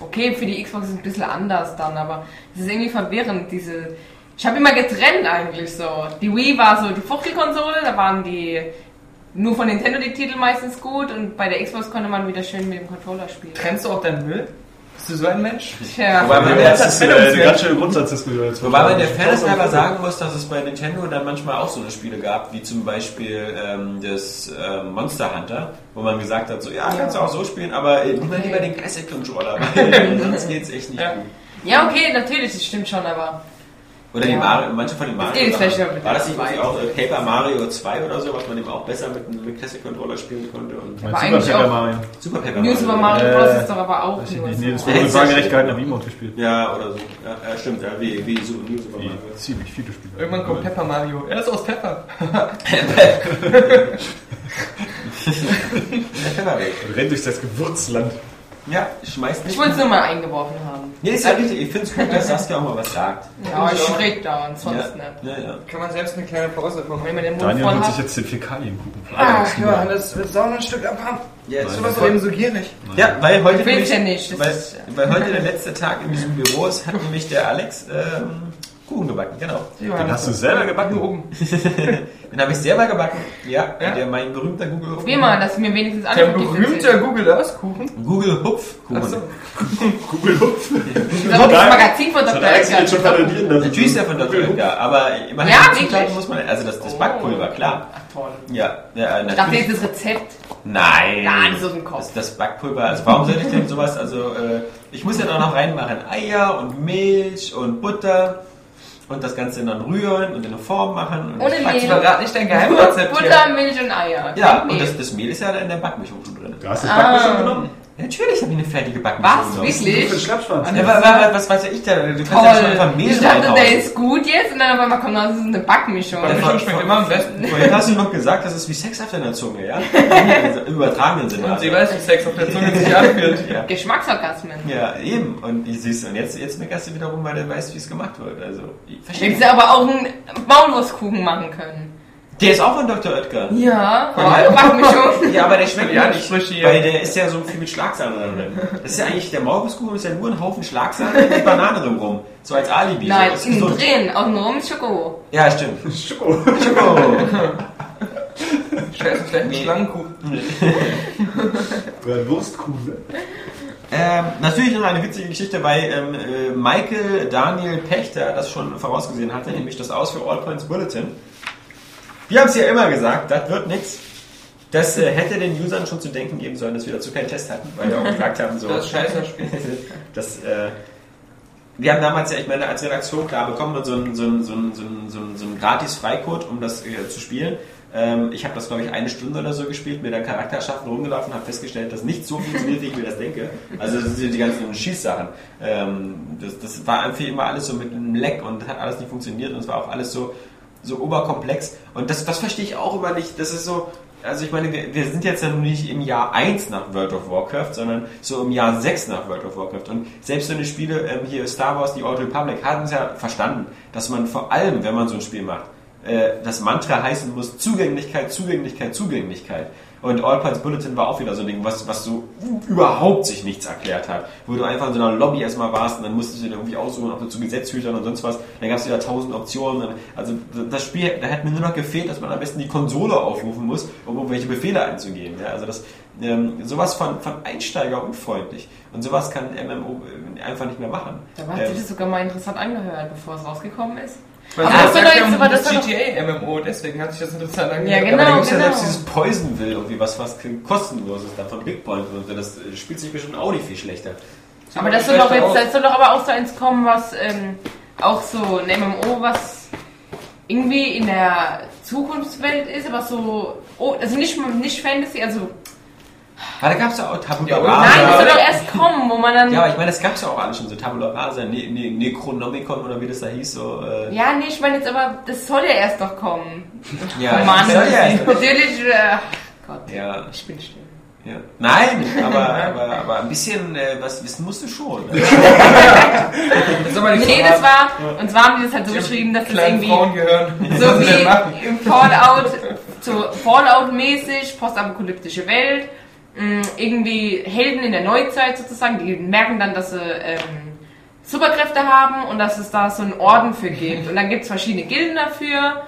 okay, für die Xbox ist es ein bisschen anders dann, aber es ist irgendwie verwirrend, diese, ich habe immer getrennt eigentlich so. Die Wii war so die Fuchtelkonsole, da waren die nur von Nintendo die Titel meistens gut und bei der Xbox konnte man wieder schön mit dem Controller spielen. Trennst du auch deinen Müll? Bist du so ein Mensch? Tja. Wobei man Ja, der, das ist äh, eine ganz schöne Grundsatzdiskussion. jetzt. Wobei man der Fairness halber sagen muss, dass es bei Nintendo dann manchmal auch so eine Spiele gab, wie zum Beispiel ähm, das ähm, Monster Hunter, wo man gesagt hat, so ja, kannst du auch so spielen, aber äh, nimm mal lieber den Classic Controller, weil sonst geht's echt nicht Ja. gut. Ja, okay, natürlich, das stimmt schon, aber Oder die. Mario, manche von den Mario. vielleicht Sachen. war das nicht auch äh, Paper Mario 2 oder so, was man eben auch besser mit einem mit Classic Controller spielen konnte? Und Super Paper auch- Mario. Super Paper New Super Mario Äh, Bros. ist doch aber auch nicht. Nee, das Ja, wurde waagerecht das- gehalten auf Emote gespielt. Ja, oder so. Ja, ja stimmt, ja, wie, wie so, New Super Mario. Ziemlich viele Spiele. Irgendwann kommt Pepper Mario. Er ist aus Pepper. Und rennt durch das Gewürzland. Ja, schmeißt nicht. Ich wollte es nur mal eingeworfen haben. Nee, ist ja richtig. Ich finde es gut, dass Saskia auch mal was sagt. Ja, auch. rede da und sonst ja, nicht. ja, ja. Kann man selbst eine kleine Pause machen. Wenn man den Mund Daniel voll holt sich jetzt den Fäkalienkuchen. Ach, Johannes, willst du auch noch ein Stück abhaben? Ja, Du ist voll- eben so gierig. ja, weil heute Ich will's ja nicht, das Weil, weil heute der letzte Tag in diesem Büro ist, hat nämlich der Alex ähm, Kuchen gebacken, genau. Den hast du selber gebacken? oben. Den habe ich selber gebacken. Ja, Ja? der mein berühmter Google Probier mal, dass mir wenigstens alle Der berühmte. Google Earth Kuchen. Google Hupfkuchen. Achso. Google Hupf. Das ist das Magazin von Das Dr. jetzt schon Edgar. parodieren lassen. Natürlich ist er von Dr. Edgar, aber immerhin Ja, muss man, also das, das Oh. Backpulver, klar. Ach toll. Ja, ja Ich dachte natürlich. jetzt das Rezept. Nein. Nein, das ist aus dem Kopf. Das, das Backpulver, also warum sollte ich denn sowas, also äh, ich muss ja noch reinmachen Eier und Milch und Butter und das Ganze dann rühren und in eine Form machen. Und Ohne das Mehl. Verrat nicht dein Geheimrezept. Butter, Milch und Eier. Ja, und das, das Mehl ist ja in der Backmischung schon drin. Du hast das Ah. genommen? Natürlich habe ich eine fertige Backmischung Was? Wirklich? Für den Schnappschwanz. Ja, wa- wa- was weiß ich da? Du kannst ja schon einfach Toll. Mehl Ich dachte, der ist gut jetzt und dann auf einmal kommt raus, das ist eine Backmischung. Die Mischung schmeckt immer am besten. Vorhin hast du noch gesagt, das ist wie Sex auf deiner Zunge, ja? Im übertragenen Sinne. Und sie weiß, wie Sex auf der Zunge sich anfühlt. Ja. Geschmacksorgasmen. Ja, eben. Und ich siehst und jetzt, jetzt meckerst du wieder rum, weil du weißt, wie es gemacht wird. Also, ich verstehe. Hättest du aber auch einen Maulwurstkuchen machen können. Der ist auch von Dr. Oetker. Ja, voll Backmischung. Ja, aber der schmeckt Ja, ja nicht, Sprüche hier. weil der ist ja so viel mit Schlagsahne drin. Das ist ja eigentlich, der Maulwurskuchen ist ja nur ein Haufen Schlagsahne mit Banane drumrum. So als Alibi. Nein, so, ist innen drin, außenrum ist Schoko. Ja, stimmt. Schoko. Schoko. Scheiße, vielleicht ein Schlangenkuchen. Oder ein Wurstkuchen. Ähm, natürlich noch eine witzige Geschichte, weil ähm, äh, Michael Daniel Pechter das schon vorausgesehen hatte, nämlich das Aus für All Points Bulletin. Wir haben es ja immer gesagt, das wird nichts. Das äh, hätte den Usern schon zu denken geben sollen, dass wir dazu keinen Test hatten, weil wir auch gefragt haben, so. Das ist scheiße Spiel. das, äh, wir haben damals ja, ich meine, als Redaktion, klar, bekommen wir so einen so einen- so einen- so einen- so einen- so einen Gratis-Freicode, um das äh, zu spielen. Ähm, ich habe das, glaube ich, eine Stunde oder so gespielt, mir dann Charakter schaffen, rumgelaufen, habe festgestellt, dass nicht so funktioniert, wie ich mir das denke. Also das sind die ganzen Schießsachen. Ähm, das, das war einfach immer alles so mit einem Leck und hat alles nicht funktioniert und es war auch alles so, so oberkomplex. Und das, das verstehe ich auch immer nicht. Das ist so, also ich meine, wir, wir sind jetzt ja nicht im Jahr 1 nach World of Warcraft, sondern so im Jahr 6 nach World of Warcraft. Und selbst so eine Spiele, ähm, hier Star Wars, die Old Republic, haben es ja verstanden, dass man vor allem, wenn man so ein Spiel macht, äh, das Mantra heißen muss Zugänglichkeit, Zugänglichkeit, Zugänglichkeit. Und All Parts Bulletin war auch wieder so ein Ding, was, was so überhaupt sich nichts erklärt hat. Wo du einfach in so einer Lobby erstmal warst und dann musstest du dir irgendwie aussuchen, ob du zu Gesetzhütern und sonst was. Dann gab es wieder tausend Optionen. Also das Spiel, da hat mir nur noch gefehlt, dass man am besten die Konsole aufrufen muss, um irgendwelche Befehle einzugeben. Ja, also das, ähm, sowas von, von Einsteiger unfreundlich. Und sowas kann MMO einfach nicht mehr machen. Da hat Ähm, sich das sogar mal interessant angehört, bevor es rausgekommen ist. Weil Aber das das sagt doch ja jetzt aber- das das doch- GTA-MMO, deswegen hat sich das interessant Ja, angehört. genau. aber da gibt es ja genau. selbst dieses Poisonville, irgendwie was, was kostenloses da von Big Point und. Das äh, spielt sich bestimmt Audi viel schlechter. Aber das soll doch jetzt, das soll doch aber auch so eins kommen, was ähm, auch so ein MMO, was irgendwie in der Zukunftswelt ist, aber so, oh, also nicht, nicht Fantasy, also Aber da gab es ja auch Tabula Ja, Rasa. nein, das soll doch erst kommen, wo man dann, Ja, ja, aber ich meine, das gab es ja auch alles schon, so Tabula Rasa, ne ne Necronomicon oder wie das da hieß, so. Äh, nee, ich meine jetzt aber, das soll ja erst noch kommen. ja, oh Mann, das soll ja erst- natürlich, äh, Gott, ja, ich bin still. ja. Nein, aber, aber, aber ein bisschen äh, was wissen musst du schon. Ne? Das Nee, so das war, und zwar haben die das halt so geschrieben, dass das irgendwie so wie im Fallout, so Fallout-mäßig, postapokalyptische Welt, irgendwie Helden in der Neuzeit sozusagen, die merken dann, dass sie ähm, Superkräfte haben und dass es da so einen Orden für gibt. Und dann gibt es verschiedene Gilden dafür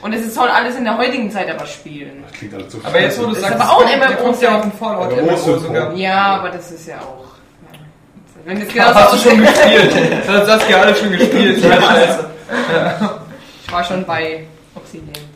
und es soll alles in der heutigen Zeit aber spielen. Klingt alles so Aber jetzt, wo du ist sagst, aber auch ein MMO kommt ja auch ein Fallout Ja, MMO sogar. Ja, aber das ist ja auch... ja. Wenn Das genau hast du schon gespielt. Das hat Saskia alles schon gespielt. Ja. Ich war schon bei Obsidian.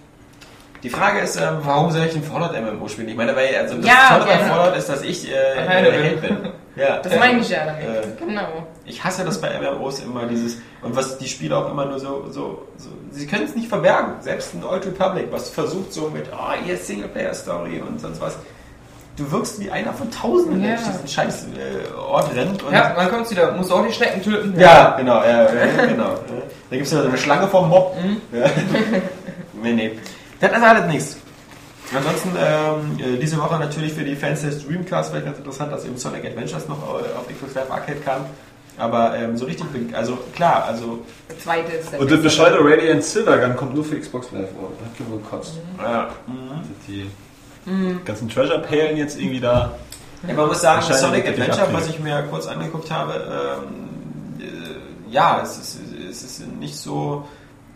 Die Frage ist, ähm, warum soll ich ein Fallout MMO spielen? Ich meine, weil also das Ja, Tolle bei gerne. Fallout ist, dass ich äh, äh, bin. Held bin. Ja, Das äh, meine ich ja damit. äh, genau. Ich hasse das bei MMOs immer, dieses, und was die Spieler auch immer nur so, so, so sie können es nicht verbergen. Selbst ein Old Republic, was versucht so mit, ah, hier ist Singleplayer-Story und sonst was. Du wirkst wie einer von Tausenden, der Ja. durch diesen scheiß äh, Ort rennt. Und Ja, man kommt wieder, muss auch die Schnecken töten. Ja, genau, ja, ja, genau. Da gibt es ja so eine Schlange vom Mob. Mhm. Ja. nee, nee. Das ist alles nichts. Ansonsten ähm, äh, diese Woche natürlich für die Fans des Dreamcast vielleicht ganz interessant, dass eben Sonic Adventures noch äh, auf Xbox Live Arcade kam. Aber ähm, so richtig, also klar, also zweite ist der Und der bescheuerte Radiant Silvergun kommt nur für Xbox Live. Oh, da hab ich wohl gekotzt. ja, mhm. Die ganzen Treasure-Perlen jetzt irgendwie da. Ja, man muss sagen, Sonic Adventure, was ich mir kurz angeguckt habe, ähm, äh, ja, es ist, es ist nicht so.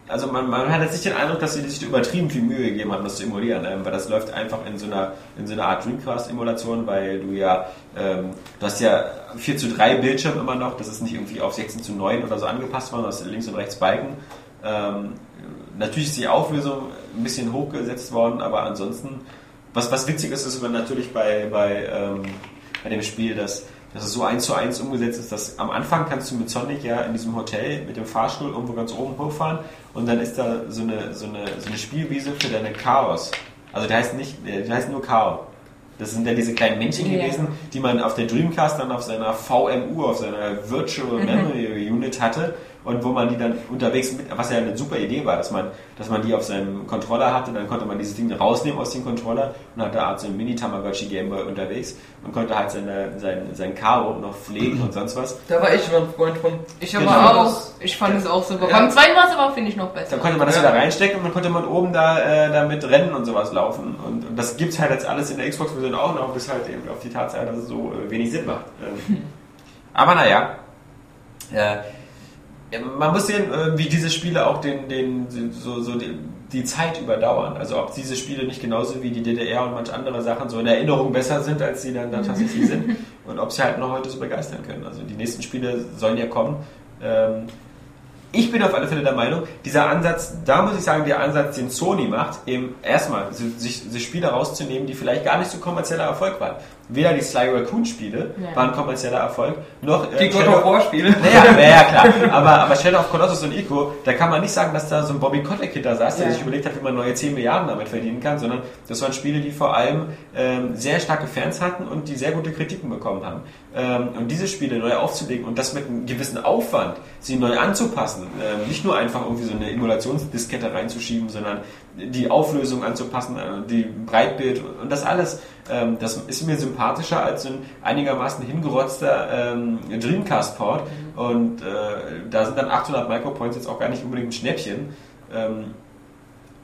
Also man, man hat jetzt nicht den Eindruck, dass sie sich übertrieben viel Mühe gegeben haben, das zu emulieren, ähm, weil das läuft einfach in so einer, in so einer Art Dreamcast-Emulation, weil du ja, ähm, du hast ja 4 zu 3 Bildschirm immer noch, das ist nicht irgendwie auf 16 zu 9 oder so angepasst worden, du hast links und rechts Balken. Ähm, natürlich ist die Auflösung ein bisschen hochgesetzt worden, aber ansonsten was, was witzig ist, ist natürlich bei, bei, ähm, bei dem Spiel, dass, dass es so eins zu eins umgesetzt ist, dass am Anfang kannst du mit Sonic ja in diesem Hotel mit dem Fahrstuhl irgendwo ganz oben hochfahren und dann ist da so eine, so eine, so eine Spielwiese für deine Chaos. Also der heißt nicht, der heißt nur Chaos. Das sind ja diese kleinen Männchen Ja. gewesen, die man auf der Dreamcast dann auf seiner VMU, auf seiner Virtual Memory Unit hatte und wo man die dann unterwegs mit, was ja eine super Idee war, dass man, dass man die auf seinem Controller hatte, dann konnte man dieses Ding rausnehmen aus dem Controller und hatte Art so ein Mini-Tamagotchi Gameboy unterwegs und konnte halt seine, sein, sein Karo noch pflegen und sonst was. Da war ich immer ein Freund von. Ich aber Genau. auch. Ich fand es auch super. Ja. Beim zweiten war es aber, finde ich, noch besser. Dann konnte man das Ja. wieder reinstecken und dann konnte man oben da äh, damit rennen und sowas laufen. Und, und das gibt's halt jetzt alles in der Xbox-Version auch noch, bis halt eben auf die Tatsache, dass es so äh, wenig Sinn macht. Ähm, aber naja. Äh, man muss sehen, äh, wie diese Spiele auch den, den, so, so die, die Zeit überdauern. Also ob diese Spiele nicht genauso wie die DDR und manch andere Sachen so in Erinnerung besser sind, als sie dann, dann tatsächlich sind. Und ob sie halt noch heute so begeistern können. Also die nächsten Spiele sollen ja kommen. Ähm, ich bin auf alle Fälle der Meinung, dieser Ansatz, da muss ich sagen, der Ansatz, den Sony macht, eben erstmal sich, sich Spiele rauszunehmen, die vielleicht gar nicht so kommerzieller Erfolg waren. Weder die Sly Raccoon Spiele Ja. waren kommerzieller Erfolg, noch äh, Die God Shadow- of War Spiele. naja, naja, klar. Aber, aber Shadow of Colossus und Ico, da kann man nicht sagen, dass da so ein Bobby Kotick hinter saß, der Ja. sich überlegt hat, wie man neue 10 Milliarden damit verdienen kann, sondern das waren Spiele, die vor allem ähm, sehr starke Fans hatten und die sehr gute Kritiken bekommen haben. Ähm, und diese Spiele neu aufzulegen und das mit einem gewissen Aufwand, sie neu anzupassen, ähm, nicht nur einfach irgendwie so eine Emulationsdiskette reinzuschieben, sondern die Auflösung anzupassen, äh, die Breitbild und das alles, ähm, das ist mir sympathischer als so ein einigermaßen hingerotzter ähm, Dreamcast-Port. Und äh, da sind dann 800 Micropoints jetzt auch gar nicht unbedingt ein Schnäppchen. Ähm,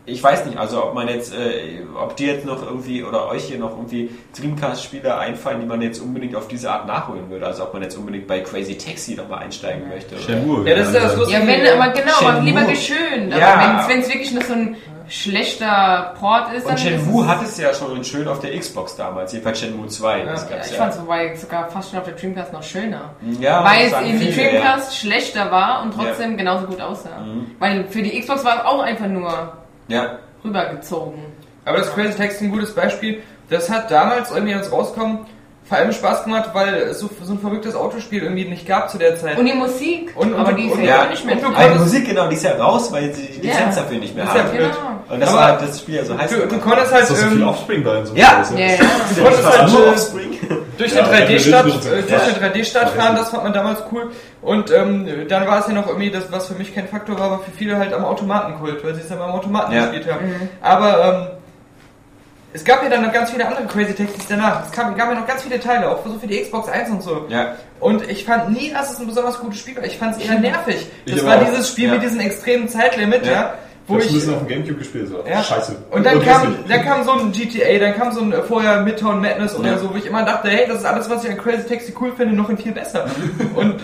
ich weiß nicht, also ob man jetzt, äh, ob dir jetzt noch irgendwie oder euch hier noch irgendwie Dreamcast-Spiele einfallen, die man jetzt unbedingt auf diese Art nachholen würde. Also ob man jetzt unbedingt bei Crazy Taxi nochmal einsteigen möchte. Oder? Shenmue. Ja, das ist ja das Lustige. Ja, wenn, aber genau, aber Shenmue. lieber geschönt. Aber Ja. wenn es wirklich nur so ein schlechter Port ist, Und Shenmue hat es ja schon schön auf der Xbox damals, jedenfalls Shenmue 2. Das es, gab's ich ja. fand es wobei sogar fast schon auf der Dreamcast noch schöner. Ja, weil es eben die Dreamcast schlechter war und trotzdem genauso gut aussah. Mhm. Weil für die Xbox war es auch einfach nur Ja. rübergezogen. Aber das Crazy Taxi ist ein gutes Beispiel. Das hat damals irgendwie als rauskommen vor allem Spaß gemacht, weil es so, so ein verrücktes Autospiel irgendwie nicht gab zu der Zeit. Und die Musik, Und- und- aber die ist und- ja, ja, auch nicht mehr und. Aber die Musik, genau, die ist ja raus, weil sie die Ja. Lizenz dafür nicht mehr Das ist ja haben. blöd. Genau. Und das Aber war das Spiel ja so heiß. Du, du konntest halt Ist doch so viel ähm, Offspring bei so. Ja. Ja, ja. du konntest halt nur Offspring. Durch Ja, eine 3D-Stadt ja, äh, durch ja. eine 3D-Stadt fahren, das fand man damals cool. Und ähm, dann war es ja noch irgendwie das, was für mich kein Faktor war, aber für viele halt am Automatenkult, weil sie es dann am Automaten Ja. gespielt haben. Aber ähm, es gab ja dann noch ganz viele andere Crazy Taxis danach. Es gab, gab ja noch ganz viele Teile, auch so für die Xbox 1 und so. Ja. Und ich fand nie, dass es ein besonders gutes Spiel war. Ich fand es eher nervig. Das war auch. dieses Spiel Ja. mit diesem extremen Zeitlimit, ja, Ja. Wo ich ich... ein bisschen auf dem Gamecube gespielt, so. Ja. Scheiße. Und dann Und kam, dann kam so ein GTA, dann kam so ein äh, vorher Midtown Madness oder Ja. so, wo ich immer dachte, hey, das ist alles, was ich an Crazy Taxi cool finde, noch in viel besser. und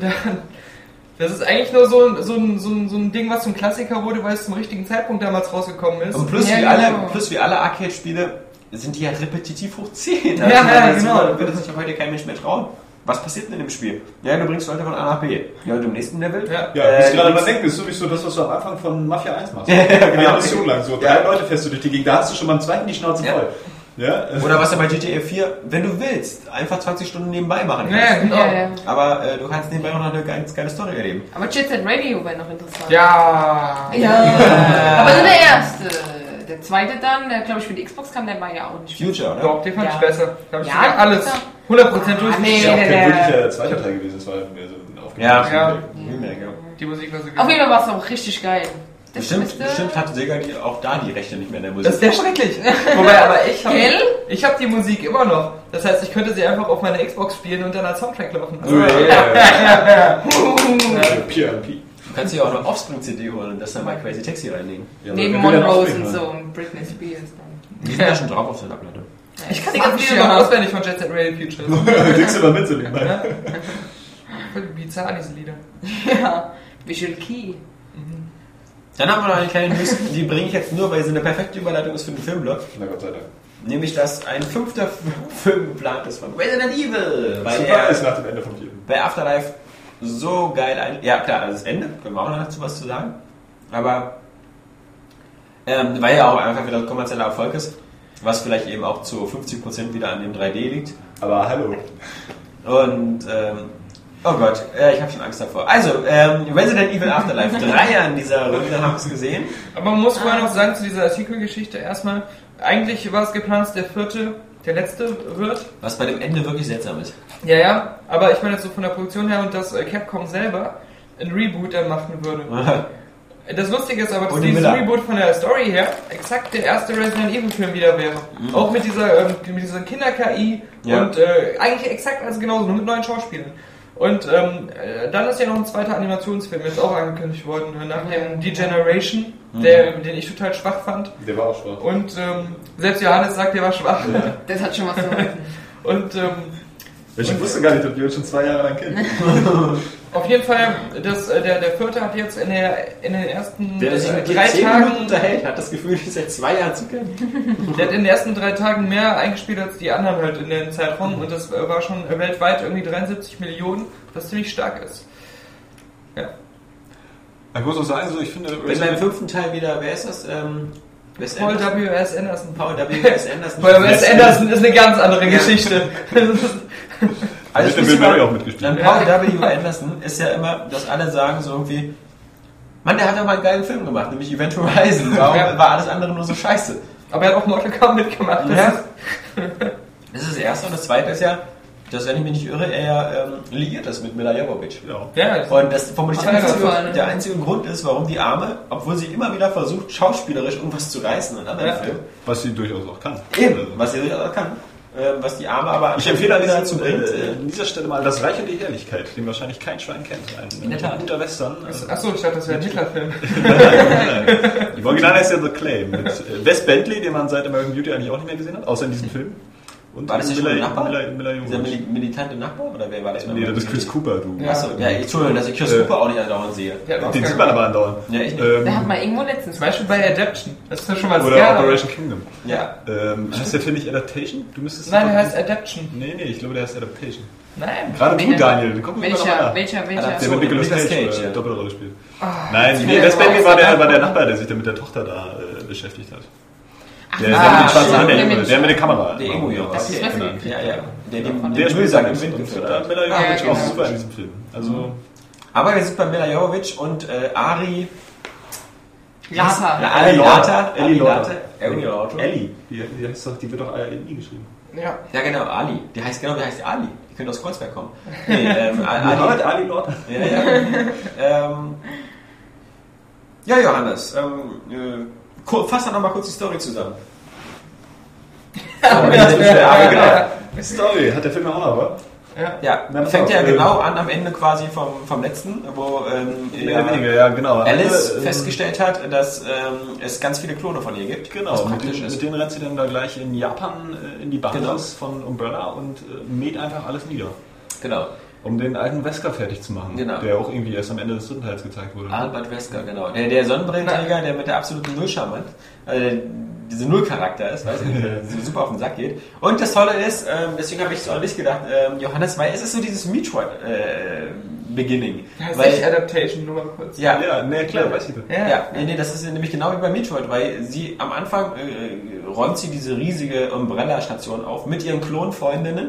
dann, das ist eigentlich nur so ein, so, ein, so, ein, so ein Ding, was zum Klassiker wurde, weil es zum richtigen Zeitpunkt damals rausgekommen ist. Und plus, Ja, wie genau. alle, plus wie alle Arcade-Spiele sind die ja repetitiv hoch 10. Ja, ja, genau. Da würde sich ja heute kein Mensch mehr trauen. Was passiert denn in dem Spiel? Ja, du bringst Leute von A nach B. Ja, und im nächsten Level? Ja. Ja, du Äh, gerade du mal bringst- denken, das ist sowieso das, was du am Anfang von Mafia 1 machst. Ja, genau. Eine Mission lang, so drei Ja. Leute fährst du durch die Gegend, da hast du schon beim zweiten die Schnauze Ja. voll. Ja? Oder was du bei GTA 4, wenn du willst, einfach 20 Stunden nebenbei machen Ja, kannst. genau. Ja, ja. Aber äh, du kannst nebenbei auch noch eine ganz geile Story erleben. Aber Jet Set Radio wäre noch interessant. Ja. Ja. Aber nur der erste. Der zweite dann, der glaube ich für die Xbox kam, der war ja auch nicht Future, oder? Doch, den fand Ja. ich besser. Da habe ich Ja, alles ja. 100% durch. nee. ist ja auch kein der- wirklicher zweiter Teil gewesen, es war mehr so ein aufgenommenes Ja, Ja. Remake, ja. Die Musik war so Auf jeden Fall war es auch richtig geil. Das Bestimmt, müsste- bestimmt hatte Sega auch da die Rechte nicht mehr in der Musik. Das wäre schrecklich. Wobei, aber ich habe ich hab die Musik immer noch. Das heißt, ich könnte sie einfach auf meiner Xbox spielen und dann als Soundtrack laufen. Oh, yeah. PRP. du kannst dir auch eine Offspring-CD holen und das dann bei Crazy Taxi reinlegen. Ja, Neben Monrose aufspringen, und ne? so und Britney Spears dann. Die sind ja schon drauf auf der Platte. Ich kann die ganzen Lieder noch auswendig von Jet Set Radio Future. Denkst du mal mit so nebenbei? Voll bizarr, diese Lieder. Ja. Visual Key. Dann haben wir noch eine kleine News, die bringe ich jetzt nur, weil sie eine perfekte Überleitung ist für den Filmblock. Na Gott sei Dank. Nämlich, dass ein fünfter Film geplant ist von Resident Evil. Weil Super er ist nach dem Ende vom vierten. bei Afterlife so geil ein... Ja klar, also das Ende, können wir auch noch dazu was zu sagen. Aber ähm, weil ja auch einfach wieder kommerzieller Erfolg ist, was vielleicht eben auch zu 50% wieder an dem 3D liegt. Aber hallo. Und, ähm, oh Gott, äh, ich habe schon Angst davor. Also, ähm, Resident Evil Afterlife, drei an dieser Runde haben es gesehen. Aber man muss vorher noch sagen zu dieser Artikelgeschichte erstmal, eigentlich war es geplant, dass der vierte der letzte wird. Was bei dem Ende wirklich seltsam ist. Ja, ja, aber ich meine jetzt so von der Produktion her und dass äh, Capcom selber ein Reboot dann machen würde. Das Lustige ist aber, dass dieses. Reboot von der Story her exakt der erste Resident Evil Film wieder wäre. Auch mit dieser, ähm, mit dieser Kinder-KI Ja. und äh, eigentlich exakt als genauso, nur mit neuen Schauspielern. Und ähm, äh, dann ist ja noch ein zweiter Animationsfilm jetzt auch angekündigt worden, äh, nach dem Degeneration, der, den ich total schwach fand. Der war auch schwach. Und ähm, selbst Johannes sagt, der war schwach. Das hat schon was zu. Und ähm, Ich wusste gar nicht, wir uns schon zwei Jahre lang kennen. auf jeden Fall, das, äh, der, der vierte hat jetzt in, der, in den ersten Der sich äh, mit drei zehn Minuten Tagen unterhält, hat das Gefühl, dich seit zwei Jahren zu kennen. Der hat in den ersten drei Tagen mehr eingespielt als die anderen halt in den Zeitraum und das äh, war schon weltweit irgendwie 73 Millionen, was ziemlich stark ist. Ja. Ich muss auch sagen, so, ich finde, Wenn beim fünften Teil wieder, wer ist das? Ähm, Wes Paul Anderson? W.S. Anderson. Paul W.S. Anderson. Paul W.S. Anderson ist eine ganz andere Geschichte. Also ich Bill muss Murray auch mitgespielt. Dann Paul W. Anderson ist ja immer, dass alle sagen so irgendwie, Mann, der hat doch mal einen geilen Film gemacht, nämlich Event Horizon. Warum Ja. war alles andere nur so scheiße? Aber er hat auch Mortal Kombat mitgemacht. Das Ja. ist, Das ist das Erste. Und das Zweite ist ja, dass, wenn ich mich nicht irre, er ja ähm, liiert ist mit Mila Jovovich. Ja. ja, das Und das vermutlich der einzige, der einzige Grund ist, warum die Arme, obwohl sie immer wieder versucht, schauspielerisch irgendwas zu reißen in anderen Ja. Filmen, Was sie durchaus auch kann. eben, was sie durchaus kann, äh, was die Arme aber Ich empfehle an wieder dieser, dazu bringt. äh, äh, an dieser Stelle mal Das Reich und die Herrlichkeit, den wahrscheinlich kein Schwein kennt. Ein, In der Tat. guter Western. Achso, ich dachte, das wäre ein Hitler-Film. Im Original heißt ja The Claim mit äh, Wes Bentley, den man seit American Beauty eigentlich auch nicht mehr gesehen hat, außer in diesem Film. Und War das nicht schon ein Nachbar? Mila, Mila Dieser mili militante Nachbar oder wer war das? Nee, das ist Chris Cooper, du. Ja. Achso, ja, Entschuldigung, dass ich Chris Äh, Cooper auch nicht andauernd sehe. Der Den sieht man aber andauernd. Ja, ich nicht. Ähm, Der hat mal irgendwo letztens. Zum Beispiel bei Adaption. Das ist ja schon mal oder Scare. Operation Kingdom. Ja. Ähm, heißt der Film nicht Adaptation? Du müsstest Nein, der heißt Adaption. Nee, nee, ich glaube, der heißt Adaptation. Nein. Gerade du? Daniel, guck mal Welcher, noch welcher, Der welcher? So, mit Nicolas Cage, Cage, äh, ja. Doppelrolle spielt. Ah, Nein, nee, aber Bentley auch war der, war der Nachbar, der sich da mit der Tochter da äh, beschäftigt hat. Der, der ah, mit den schwarzen Haaren, der, der der mit der Kamera. Der Emo-Junge. Das ist genau. Ja, ja. Der den, Der Müllsack im Wind geführt hat. Mila Ja, Jovovich genau. auch super in diesem Film. Also, Aber wir sind bei Mila Jovovich und äh, Ari Lata. Ja, Ali. Lata. Ali Lauter. Lata. Ellie, die, die, heißt doch, die wird doch I geschrieben. Ja. Ja, genau, Ali. Die heißt genau, die heißt Ali. Die könnte aus Kreuzberg kommen. Nee, ähm, Ali. Ali, Ali Lauter. Ja, ja. ähm, ja, Johannes, ähm, äh, fass doch nochmal kurz die Story zusammen. Aber genau. Story, hat der Film ja auch noch, aber? Ja, pass fängt ja äh, genau an am Ende quasi vom, vom letzten, wo ähm, oder weniger, ja, genau. Alice Alle, äh, festgestellt hat, dass ähm, es ganz viele Klone von ihr gibt. Genau, was mit, praktisch den, mit denen rennt sie dann da gleich in Japan äh, in die Basis Genau. von Umbrella und äh, mäht einfach alles nieder. Genau. Um den alten Wesker fertig zu machen, Genau. der auch irgendwie erst am Ende des dritten Teils gezeigt wurde. Albert Wesker, genau. Der, der Sonnenbrillenträger, der mit der absoluten Nullscharmant, also der, diese Nullcharakter ist, weißt du, der so super auf den Sack geht. Und das Tolle ist, ähm, deswegen habe ich so an dich gedacht, ähm, Johannes, weil es ist so dieses Metroid-Bild Beginning. Heißt Weil- echt Adaptation, nur mal kurz. ja, Ja, ne, klar, weiß ich das. Ja. Ja, nee, nee, das ist nämlich genau wie bei Metroid, weil sie am Anfang äh, räumt sie diese riesige Umbrella-Station auf mit ihren Klonfreundinnen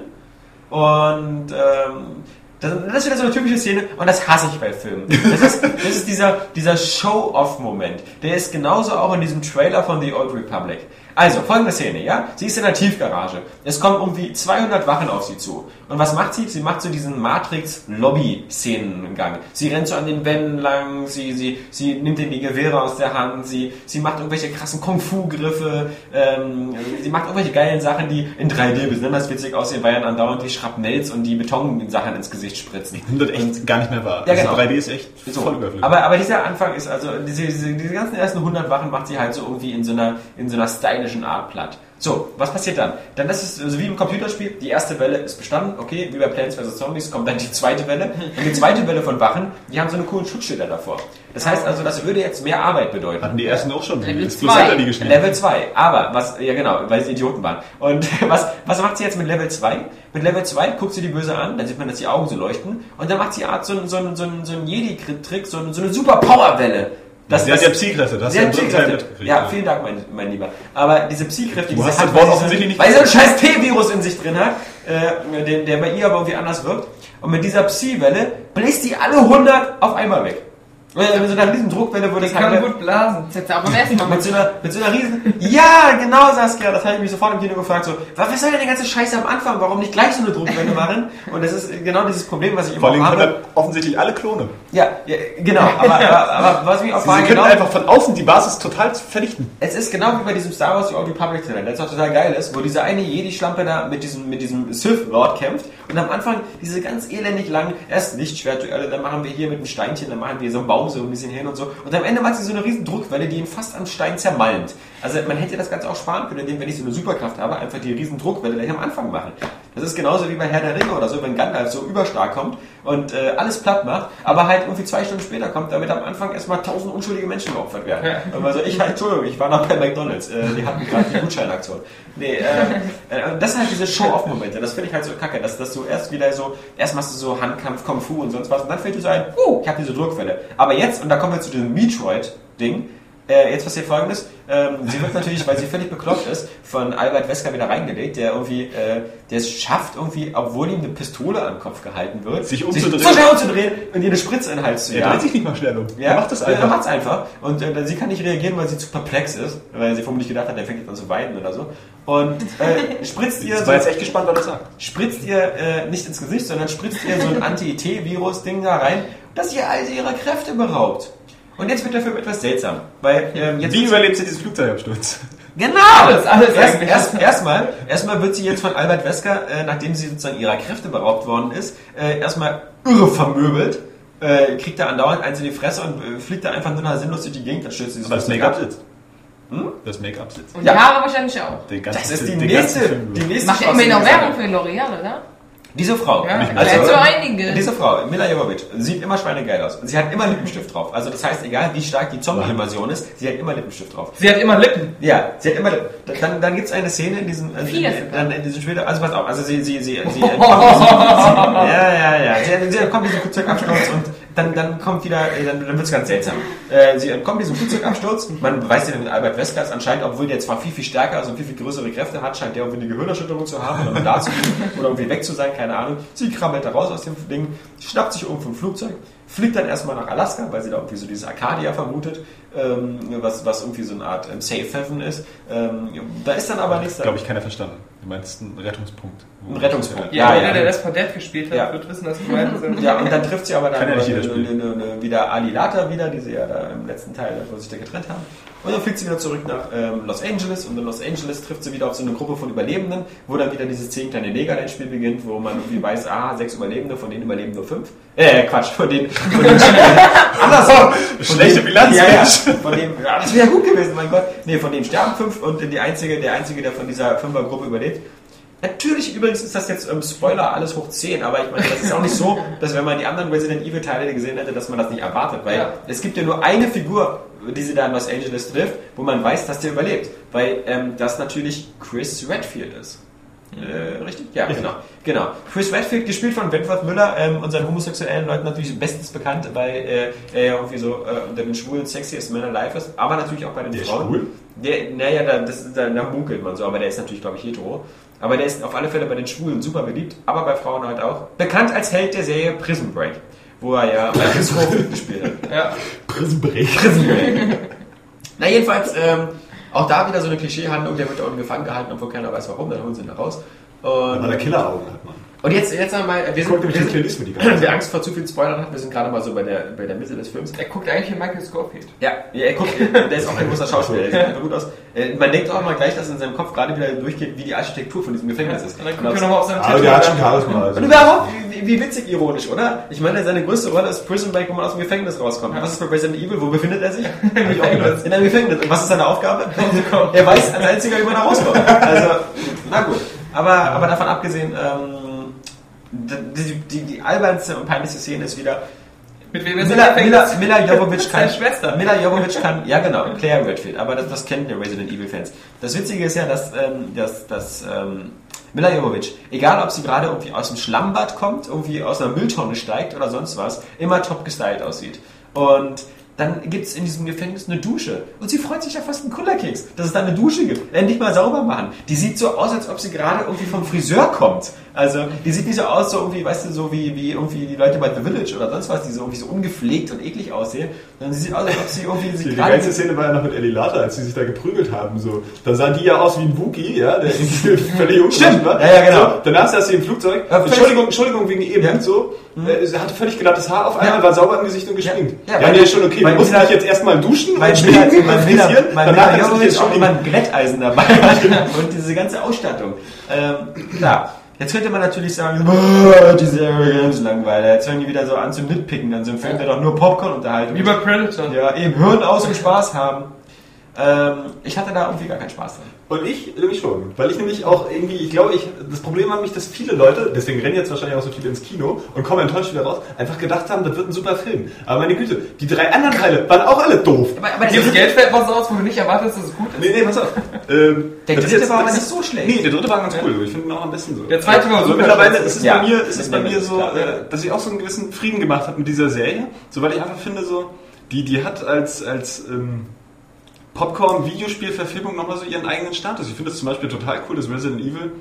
und ähm, das, das ist wieder so eine typische Szene und das hasse ich bei Filmen. Das ist, das ist dieser, dieser Show-Off-Moment. Der ist genauso auch in diesem Trailer von The Old Republic. Also, folgende Szene, ja? Sie ist in der Tiefgarage. Es kommen irgendwie 200 Wachen auf sie zu. Und was macht sie? Sie macht so diesen Matrix-Lobby-Szenengang. Sie rennt so an den Wänden lang, sie, sie, sie nimmt ihm die Gewehre aus der Hand, sie, sie macht irgendwelche krassen Kung-Fu-Griffe, ähm, sie macht irgendwelche geilen Sachen, die in 3D besonders witzig aussehen, weil dann andauernd die Schrapnells und die Betonsachen ins Gesicht spritzen. Das echt gar nicht mehr wahr. Ja, genau. Also 3D ist echt So, voll überflüssig. aber, aber dieser Anfang ist also, diese, diese, diese ganzen ersten 100 Wachen macht sie halt so irgendwie in so einer, in so einer stylischen Art platt. So, was passiert dann? Dann ist es also wie im Computerspiel, die erste Welle ist bestanden, okay, wie bei Plants vs. Zombies kommt dann die zweite Welle. Und die zweite Welle von Wachen, die haben so eine coolen Schutzschilder davor. Das heißt also, das würde jetzt mehr Arbeit bedeuten. Hatten die ersten auch schon. Level Das ist bloß zwei. hinter die geschrieben. Level 2. Aber, was, ja genau, weil sie Idioten waren. Und was, was macht sie jetzt mit Level 2? Mit Level 2 guckt sie die Böse an, dann sieht man, dass die Augen so leuchten. Und dann macht sie Art so einen so so so einen Jedi-Trick, so, eine- so eine super Power-Welle. Das, Sie hat ja Psy-Kräfte, das ja Psy-Kräfte. Ja, vielen Dank, mein, mein Lieber. Aber diese Psy-Kräfte, die hat, das Wort weil sie so- offensichtlich nicht Weil sie so ein scheiß T-Virus in sich drin hat, äh, der, der bei ihr aber irgendwie anders wirkt. Und mit dieser Psy-Welle bläst die alle 100 auf einmal weg. Äh, Mit so einer riesen Druckwelle würde Ich es halt kann gut blasen. Aber beim ersten Mal mit so, einer, mit so einer riesen. Ja, genau, Saskia, das habe ich mich sofort im Kino gefragt. So, was soll denn die ganze Scheiße am Anfang? Warum nicht gleich so eine Druckwelle machen? Und das ist genau dieses Problem, was ich immer Vor allem habe. offensichtlich alle Klone. Ja, ja, genau. Aber, aber, aber was mich auch Sie, sie können genau, einfach von außen die Basis total vernichten. es ist genau wie bei diesem Star Wars The Old Republic Trailer, der jetzt auch total geil ist, wo dieser eine Jedi-Schlampe da mit diesem, mit diesem Sith-Lord kämpft und am Anfang diese ganz elendig langen, erst Lichtschwertduelle, dann machen wir hier mit einem Steinchen, dann machen wir so einen Baum so ein bisschen hin und so und am Ende macht sie so eine riesen Druckwelle, die ihn fast am Stein zermalmt. Also man hätte das Ganze auch sparen können, indem, wenn ich so eine Superkraft habe, einfach die riesen Druckwelle gleich am Anfang machen. Das ist genauso wie bei Herr der Ringe oder so, wenn Gandalf so überstark kommt und äh, alles platt macht, aber halt irgendwie zwei Stunden später kommt, damit am Anfang erstmal tausend unschuldige Menschen geopfert werden. Also ich halt, Entschuldigung, ich war noch bei McDonalds, äh, die hatten gerade die Gutscheinaktion. Nee, äh, äh, das sind halt diese Show-Off-Momente, das finde ich halt so kacke, dass, dass du erst wieder so, erst machst du so Handkampf, Kung Fu und sonst was und dann fällt dir so ein, uh, ich habe diese Druckwelle. Aber jetzt, und da kommen wir zu diesem Metroid-Ding, äh, jetzt passiert folgendes. Ähm, sie wird natürlich, weil sie völlig bekloppt ist, von Albert Wesker wieder reingelegt, der irgendwie, äh, der es schafft, irgendwie, obwohl ihm eine Pistole am Kopf gehalten wird, Sich umzudrehen. so schnell umzudrehen und ihr eine Spritze in den Hals zu Er jagen. dreht sich nicht mal schnell um. Ja, er macht das einfach. er macht's einfach. Und äh, sie kann nicht reagieren, weil sie zu perplex ist, weil sie vermutlich gedacht hat, der fängt jetzt an zu weinen oder so. Und äh, spritzt ihr Ich war jetzt echt gespannt, was er sagt. spritzt ihr äh, nicht ins Gesicht, sondern spritzt ihr so ein Anti-T-Virus-Ding da rein, das ihr all ihrer Kräfte beraubt. Und jetzt wird der Film etwas seltsam, weil ähm, jetzt Wie überlebt sie diesen Flugzeugabsturz? Genau! Alles, alles erst, erst, erstmal, erstmal wird sie jetzt von Albert Wesker, äh, nachdem sie sozusagen ihrer Kräfte beraubt worden ist, äh, erstmal irre vermöbelt, äh, kriegt da andauernd eins in die Fresse und äh, fliegt da einfach nur noch sinnlos durch die Gegend, dann stürzt sie Aber das Make-up sitzt. Das Make-up sitzt. Und Ja. die Haare wahrscheinlich auch. Das ist die nächste, die nächste Macht ja immerhin noch Werbung für L'Oreal, oder? Diese Frau, Ja, also, so einige. diese Frau, Mila Jovovich, sieht immer schweinegeil aus. Sie hat immer Lippenstift drauf. Also das heißt, egal wie stark die Zombie-Invasion ist, sie hat immer Lippenstift drauf. Sie hat immer Lippen. Ja, sie hat immer. Dann, dann gibt es eine Szene in diesem. Also in, dann in diesem später. Also pass auf, also sie, sie, sie, sie entkommt diesem, sie, Ja, ja, ja. Sie, sie entkommt diesem Flugzeugabsturz und dann, dann kommt wieder. äh, Dann, dann wird es ganz seltsam. Äh, sie entkommt diesem Flugzeugabsturz. Man weiß ja mit Albert Wesker ist anscheinend, obwohl der zwar viel, viel stärker, also viel, viel größere Kräfte hat, scheint der irgendwie eine Gehirnerschütterung zu haben oder da zu liegen oder irgendwie weg zu sein, keine Ahnung. Sie krabbelt da raus aus dem Ding, schnappt sich irgendwo ein Flugzeug, fliegt dann erstmal nach Alaska, weil sie da irgendwie so dieses Arcadia vermutet, ähm, was, was irgendwie so eine Art ähm, Safe Haven ist. Ähm, da ist dann aber nichts da. glaube ich, keiner verstanden. Du meinst einen Rettungspunkt. Ein Rettungspunkt. Ja, jeder, ja. der das Dead gespielt hat, Ja. wird wissen, dass du meinst. Ja, und dann trifft sie aber dann eine, eine, eine, eine, wieder Ali Lata wieder, die sie ja da im letzten Teil, wo sie sich da getrennt haben. Und dann fliegt sie wieder zurück nach ähm, Los Angeles und in Los Angeles trifft sie wieder auf so eine Gruppe von Überlebenden, wo dann wieder dieses zehn kleine Negerland-Spiel beginnt, wo man irgendwie weiß, ah, sechs Überlebende, von denen überleben nur fünf. Äh, Quatsch, von denen, von denen andersrum. Schlechte Bilanz, ja, ja. Von dem, ja, das wäre gut gewesen, mein Gott. Nee, von denen sterben fünf und die einzige, der einzige, der von dieser Fünfergruppe überlebt, Natürlich, übrigens ist das jetzt ähm, Spoiler alles hoch 10, aber ich meine, das ist auch nicht so, dass wenn man die anderen Resident Evil Teile gesehen hätte, dass man das nicht erwartet, weil Ja. es gibt ja nur eine Figur, die sie da in Los Angeles trifft, wo man weiß, dass der überlebt, weil ähm, das natürlich Chris Redfield ist. Äh, richtig? Ja, genau. genau. Chris Redfield, gespielt von Wentworth Müller, ähm, unseren homosexuellen Leuten natürlich bestens bekannt, weil äh, er ja irgendwie so äh, unter den schwulen sexiest Man alive ist, aber natürlich auch bei den Der ist Frauen. schwul? Der, naja, da, das, da, da munkelt man so, aber der ist natürlich, glaube ich, hetero. Aber der ist auf alle Fälle bei den Schwulen super beliebt, aber bei Frauen halt auch. Bekannt als Held der Serie Prison Break, wo er ja Scofield gespielt hat. Ja. Prissenbrech. Na jedenfalls, ähm, auch da wieder so eine Klischeehandlung, der wird da unten gefangen gehalten, obwohl keiner weiß warum, dann holen sie ihn da raus. Und, Weil er Killeraugen hat, Mann. Und jetzt, jetzt einmal, wir sind, wir sind, die wer Angst vor zu viel Spoilern hat, wir sind gerade mal so bei der, bei der Mitte des Films. Er guckt eigentlich wie Michael Scofield. Ja, ja er guckt, der ist auch ein großer Schauspieler, der sieht einfach gut aus. Äh, Man denkt auch mal gleich, dass in seinem Kopf gerade wieder durchgeht, wie die Architektur von diesem Gefängnis ist. Und dann guckt er nochmal auf seinem Aber der hat schon. Charisma. Also. und überhaupt, wie, wie witzig ironisch, oder? Ich meine, seine größte Rolle ist Prison Break, wo man aus dem Gefängnis rauskommt. Was ist bei Resident Evil? Wo befindet er sich? In einem Gefängnis. Und was ist seine Aufgabe? er weiß als einziger, wie man da rauskommt. Also, na gut. Aber, aber davon abgesehen, ähm, die, die, die albernste und peinlichste Szene ist wieder, Mit wem ist Mila, Mila? Mila Jovovich kann. Seine Schwester. Mila Jovovich kann, ja genau, Claire Redfield, aber das, das kennen die Resident Evil Fans. Das Witzige ist ja, dass, ähm, dass, dass ähm, Mila Jovovich, egal ob sie gerade irgendwie aus dem Schlammbad kommt, irgendwie aus einer Mülltonne steigt oder sonst was, immer top gestylt aussieht. Und dann gibt es in diesem Gefängnis eine Dusche. Und sie freut sich ja fast einen Kullerkeks, dass es da eine Dusche gibt. Endlich mal sauber machen. Die sieht so aus, als ob sie gerade irgendwie vom Friseur kommt. Also, die sieht nicht so aus, so irgendwie, weißt du, so wie, wie irgendwie die Leute bei The Village oder sonst was, die so irgendwie so ungepflegt und eklig aussehen. Sondern sie sieht aus, als ob sie irgendwie sich Die, geilste Szene war ja noch mit Ellie Lata, als sie sich da geprügelt haben. So. Da sahen die ja aus wie ein Wookie, ja, der völlig ungeschnitten war. Ja, ja, genau. So, danach saß sie im Flugzeug. Ja, Entschuldigung, Entschuldigung wegen eben. Ja. Mhm. So, äh, sie hatte völlig glattes Haar auf einmal, Ja. war sauber im Gesicht und geschminkt. Ja, Ja, nee, schon okay. Wir mussten Mila- dich jetzt erstmal duschen Mein und Mila, schminken und mein frisieren. mein Danach du dich Jovovich auch immer ein Glätteisen dabei hat und diese ganze Ausstattung. Ähm, klar. Jetzt könnte man natürlich sagen, "Boah, die Serie Games langweilig. Jetzt fangen die wieder so an zu nitpicken an so einem Film, der doch nur Popcorn unterhalten Wie bei Predator. Ja, eben Hirn aus und Spaß haben. Ähm, ich hatte da irgendwie gar keinen Spaß dran. Und ich nämlich schon. Weil ich nämlich auch irgendwie, ich glaube, ich, das Problem war nämlich, dass viele Leute, deswegen rennen jetzt wahrscheinlich auch so viele ins Kino und kommen enttäuscht wieder raus, einfach gedacht haben, das wird ein super Film. Aber meine Güte, die drei anderen Teile waren auch alle doof. Aber, aber Dieses Geld fällt was aus, wo du nicht erwartest, dass es gut ist. Nee, nee, pass auf. Ähm, Der dritte war aber nicht so schlecht. Nee, der dritte war ganz cool. Ich finde ihn auch am besten so. Der zweite war also super mittlerweile ist es Ja, bei mir, ist es bei mir so, klar, ja. äh, dass ich auch so einen gewissen Frieden gemacht habe mit dieser Serie. So, weil ich einfach finde, so, die, die hat als, als ähm, Popcorn-Videospiel-Verfilmung nochmal so ihren eigenen Status. Ich finde es zum Beispiel total cool, dass Resident Evil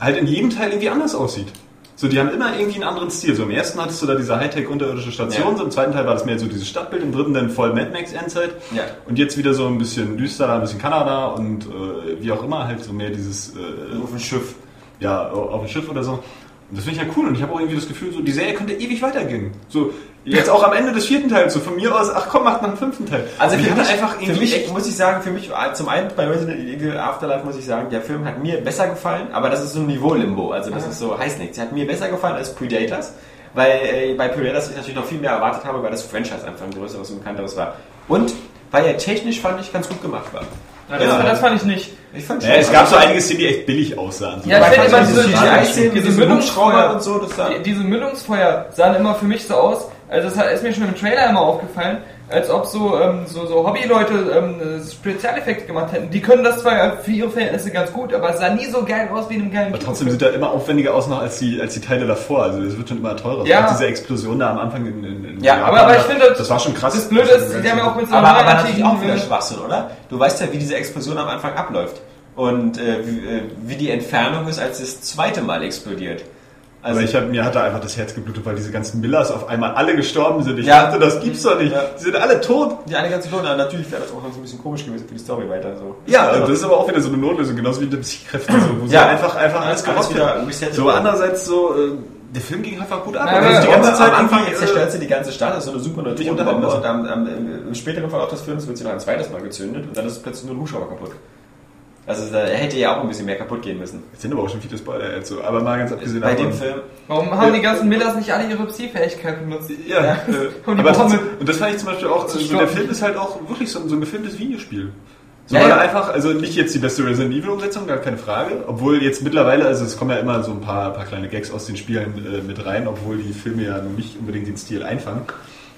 halt in jedem Teil irgendwie anders aussieht. So, die haben immer irgendwie einen anderen Stil. So, im ersten hattest du da diese Hightech unterirdische Station, Ja. so im zweiten Teil war das mehr so dieses Stadtbild, im dritten dann voll Mad Max Endzeit. Ja. Und jetzt wieder so ein bisschen düsterer, ein bisschen Kanada und äh, wie auch immer, halt so mehr dieses äh, auf dem Schiff. ja, auf dem Schiff oder so. Und das finde ich ja cool und ich habe auch irgendwie das Gefühl, so die Serie könnte ewig weitergehen. So, jetzt auch am Ende des vierten Teils, so von mir aus, ach komm, macht nach dem fünften Teil. Also Und für ich mich, hatte einfach für irgendwie mich echt muss ich sagen, für mich, äh, zum einen bei Resident Evil Afterlife muss ich sagen, der Film hat mir besser gefallen, aber das ist so ein Niveau-Limbo, also das ist so, heißt nichts. Er hat mir besser gefallen als Predators, weil äh, bei Predators ich natürlich noch viel mehr erwartet habe, weil das Franchise einfach ein größeres und bekannteres war. Und weil er technisch, fand ich, ganz gut gemacht war. Ja, das, das fand ich nicht. Ich fand ja, es gab so einige Szenen, die echt billig aussahen. So. Ja, ich Weil finde immer diese, diese CGI-Szenen, diese diese Mündungsfeuer und so, das sah... Die, diese Mündungsfeuer sahen immer für mich so aus, also das hat- ist mir schon im Trailer immer aufgefallen, als ob so, ähm, so, so Hobbyleute ähm, Spezialeffekte gemacht hätten. Die können das zwar für ihre Verhältnisse ganz gut, aber es sah nie so geil aus wie in einem geilen Aber Kino. trotzdem sieht er immer aufwendiger aus noch als die, als die Teile davor. Also es wird schon immer teurer. Ja. Auch diese Explosion da am Anfang in, in, in Ja, Japan, aber- aber ich finde, das war schon krass. Das Blöde ist, die haben ja auch mit so Aber, aber natürlich auch wieder Schwachsinn, oder? Du weißt ja, wie diese Explosion am Anfang abläuft. Und äh, wie, äh, wie die Entfernung ist, als es das zweite Mal explodiert. Also, aber ich hab, mir hat da einfach das Herz geblutet, weil diese ganzen Millers auf einmal alle gestorben sind. Ich Ja. dachte, das gibt's doch nicht. Ja. Die sind alle tot. die eine ganze Stunde, natürlich wäre das auch noch so ein bisschen komisch gewesen für die Story weiter. So. Ja, und das ist aber auch wieder so eine Notlösung, genauso wie die Psychkräfte, so, wo sie Ja. einfach, einfach alles Alles gerottet So andererseits so, äh, der Film ging einfach gut ab. Ja, Also die ganze Zeit am Anfang irgendwie, zerstört äh, sie die ganze Stadt, das ist so eine super Neutronenbombe unterhalten und am, am, im späteren Verlauf des Films wird sie noch ein zweites Mal gezündet und dann ist plötzlich nur ein Hubschrauber kaputt. Also da hätte ja auch ein bisschen mehr kaputt gehen müssen. Jetzt sind aber auch schon viele Spoiler jetzt so, aber mal ganz abgesehen Bei davon. dem Film. Warum haben die ganzen Millers nicht alle ihre Psi-Fähigkeit benutzt? Ja, äh, Und die aber trotzdem, und das fand ich zum Beispiel auch, Zu also stoppen. der Film ist halt auch wirklich so, ein- so ein gefilmtes Videospiel. So, Ja, ja. er einfach, also nicht jetzt die beste Resident Evil Umsetzung, gar keine Frage, obwohl jetzt mittlerweile, also es kommen ja immer so ein paar, paar kleine Gags aus den Spielen äh, mit rein, obwohl die Filme ja nicht unbedingt den Stil einfangen,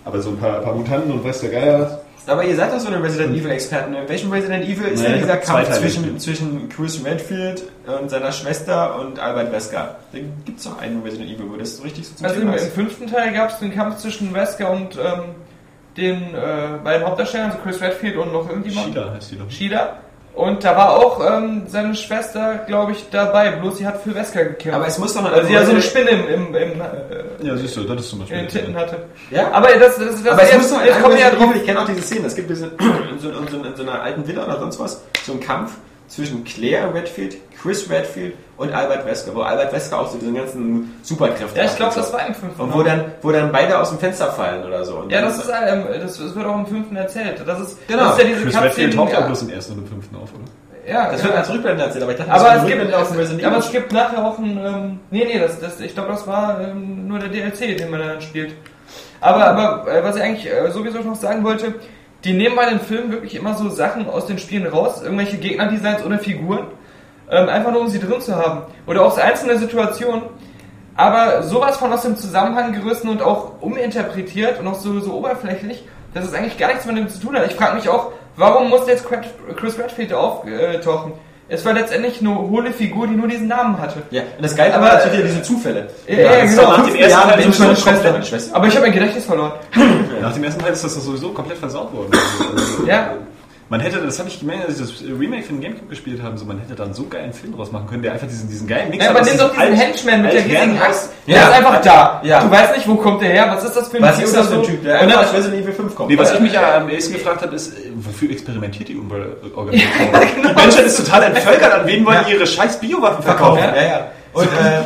aber so ein paar, paar Mutanten und weiß der Geier. Aber ihr seid doch so eine Resident Evil-Experten. In welchem Resident Evil ist Naja, denn dieser Kampf zwischen, zwischen Chris Redfield und seiner Schwester und Albert Wesker? Da gibt es doch einen Resident Evil, wo das so richtig so zum Also im, Thema im ist. fünften Teil gab es den Kampf zwischen Wesker und ähm, den äh, beiden Hauptdarstellern, also Chris Redfield und noch irgendjemand. Shida heißt die doch. Shida. Und da war auch ähm, seine Schwester, glaube ich, dabei. Bloß sie hat für Wesker gekämpft. Aber es muss doch noch Weil sie ja so eine Spinne im, im, im, äh, Ja, siehst du, das ist zum in Beispiel. den Titten hatte. Ja? Aber das, das, das Aber es jetzt, muss doch jetzt ja drauf. Ich kenne auch diese Szene, es gibt diese, in, so, in, so, in so einer alten Villa oder sonst was, so einen Kampf zwischen Claire Redfield, Chris Redfield und Albert Wesker, wo Albert Wesker auch so diese ganzen Superkräfte Ja, ich hat glaube, das war im fünften. Und wo dann, wo dann beide aus dem Fenster fallen oder so. Und ja, das ist, ähm, das, das wird auch im fünften erzählt. Das ist, Genau. das ist ja diese Chris Redfield taucht auch ja, bloß im ersten und im ffünften auf, oder? ja, Das wird als Rückblende erzählt, aber ich dachte, Aber das es, ist gibt, dem Resident aber Evil. es gibt nachher auch ein, ähm, nee, nee, das, das, ich glaube, das war ähm, nur der DLC, den man dann spielt. Aber, aber äh, was ich eigentlich äh, sowieso noch sagen wollte, die nehmen bei den Filmen wirklich immer so Sachen aus den Spielen raus, irgendwelche Gegnerdesigns oder Figuren, ähm, einfach nur um sie drin zu haben. Oder auch so einzelne Situationen, aber sowas von aus dem Zusammenhang gerissen und auch uminterpretiert und auch so, so oberflächlich, dass es eigentlich gar nichts mit dem zu tun hat. Ich frage mich auch, warum musste jetzt Chris Redfield auftauchen? Es war letztendlich eine hohle Figur, die nur diesen Namen hatte. Ja, und das Geile Aber- war natürlich ja diese Zufälle. Ja, ja, ist genau. Nach dem ersten Teil ist meine Schwester. Meine Schwester. Aber ich habe mein Gedächtnis verloren. Nach dem ersten Teil ist das doch sowieso komplett versaut worden. Also, also, Ja. Man hätte, das habe ich gemerkt, als ich das Remake für den Gamecube gespielt habe, so man hätte da einen so geilen Film draus machen können, der einfach diesen, diesen geilen Mix Ja, hat aber nimm doch diesen alt- Henchman mit der riesigen Axt. Ja. Der ist einfach da. Ja. Du weißt nicht, wo kommt der her, was ist das für ein Was Tier ist das für ein? Typ, der Und einfach dann, aus Resident Evil 5 kommt? Nee, was ich mich ja am ehesten gefragt habe, ist, äh, wofür experimentiert die Umweltorganisation? Die Menschheit ist total entvölkert, an wen wollen die ihre scheiß Biowaffen verkaufen? Ja, ja. Und äh,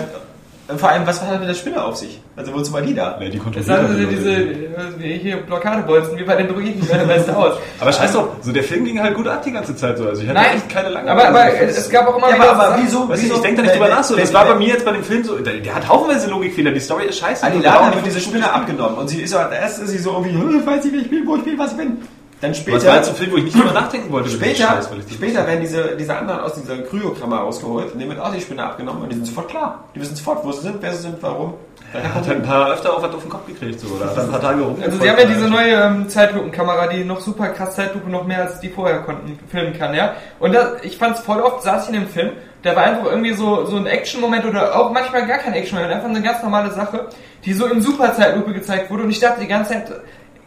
vor allem, was hat mit der Spinne auf sich? Also wozu war die da? Nee, die das kontrollieren sagen sie die diese, hier Blockadebolzen, wie bei den Druiden bei West aus. Aber scheiß drauf, so der Film ging halt gut ab die ganze Zeit so. Also ich hatte Nein, echt keine lange aber, aber es gab auch immer Ja, wieder aber, aber wieso? Weißt wieso ich denke da nicht drüber nach so. Das war bei mir jetzt bei dem Film so, der, der hat haufenweise Logikfehler, die Story ist scheiße. Alilana Und wird diese Spinne abgenommen und sie ist ja, erst ist sie so irgendwie, "Hm, ich weiß nicht, wer ich bin, wo ich bin, was ich bin. Dann Aber es war später, halt so ein Film, wo ich nicht drüber nachdenken wollte. später, Scheiß, weil ich das- später werden diese, diese anderen aus dieser Kryokammer rausgeholt und denen wird auch die Spinne abgenommen und die sind sofort klar. Die wissen sofort, wo sie sind, wer sie sind, warum. Er hat halt ein paar öfter auf, auf den Kopf gekriegt, so, oder hat ein paar Tage rum. Also sie haben ja diese neue ähm, Zeitlupenkamera, die noch super krass Zeitlupe noch mehr als die vorher konnten filmen kann, ja. Und da, ich fand's voll oft, saß ich in dem Film, da war einfach irgendwie so, so ein Action-Moment oder auch manchmal gar kein Action-Moment, einfach eine ganz normale Sache, die so in super Zeitlupe gezeigt wurde und ich dachte die ganze Zeit,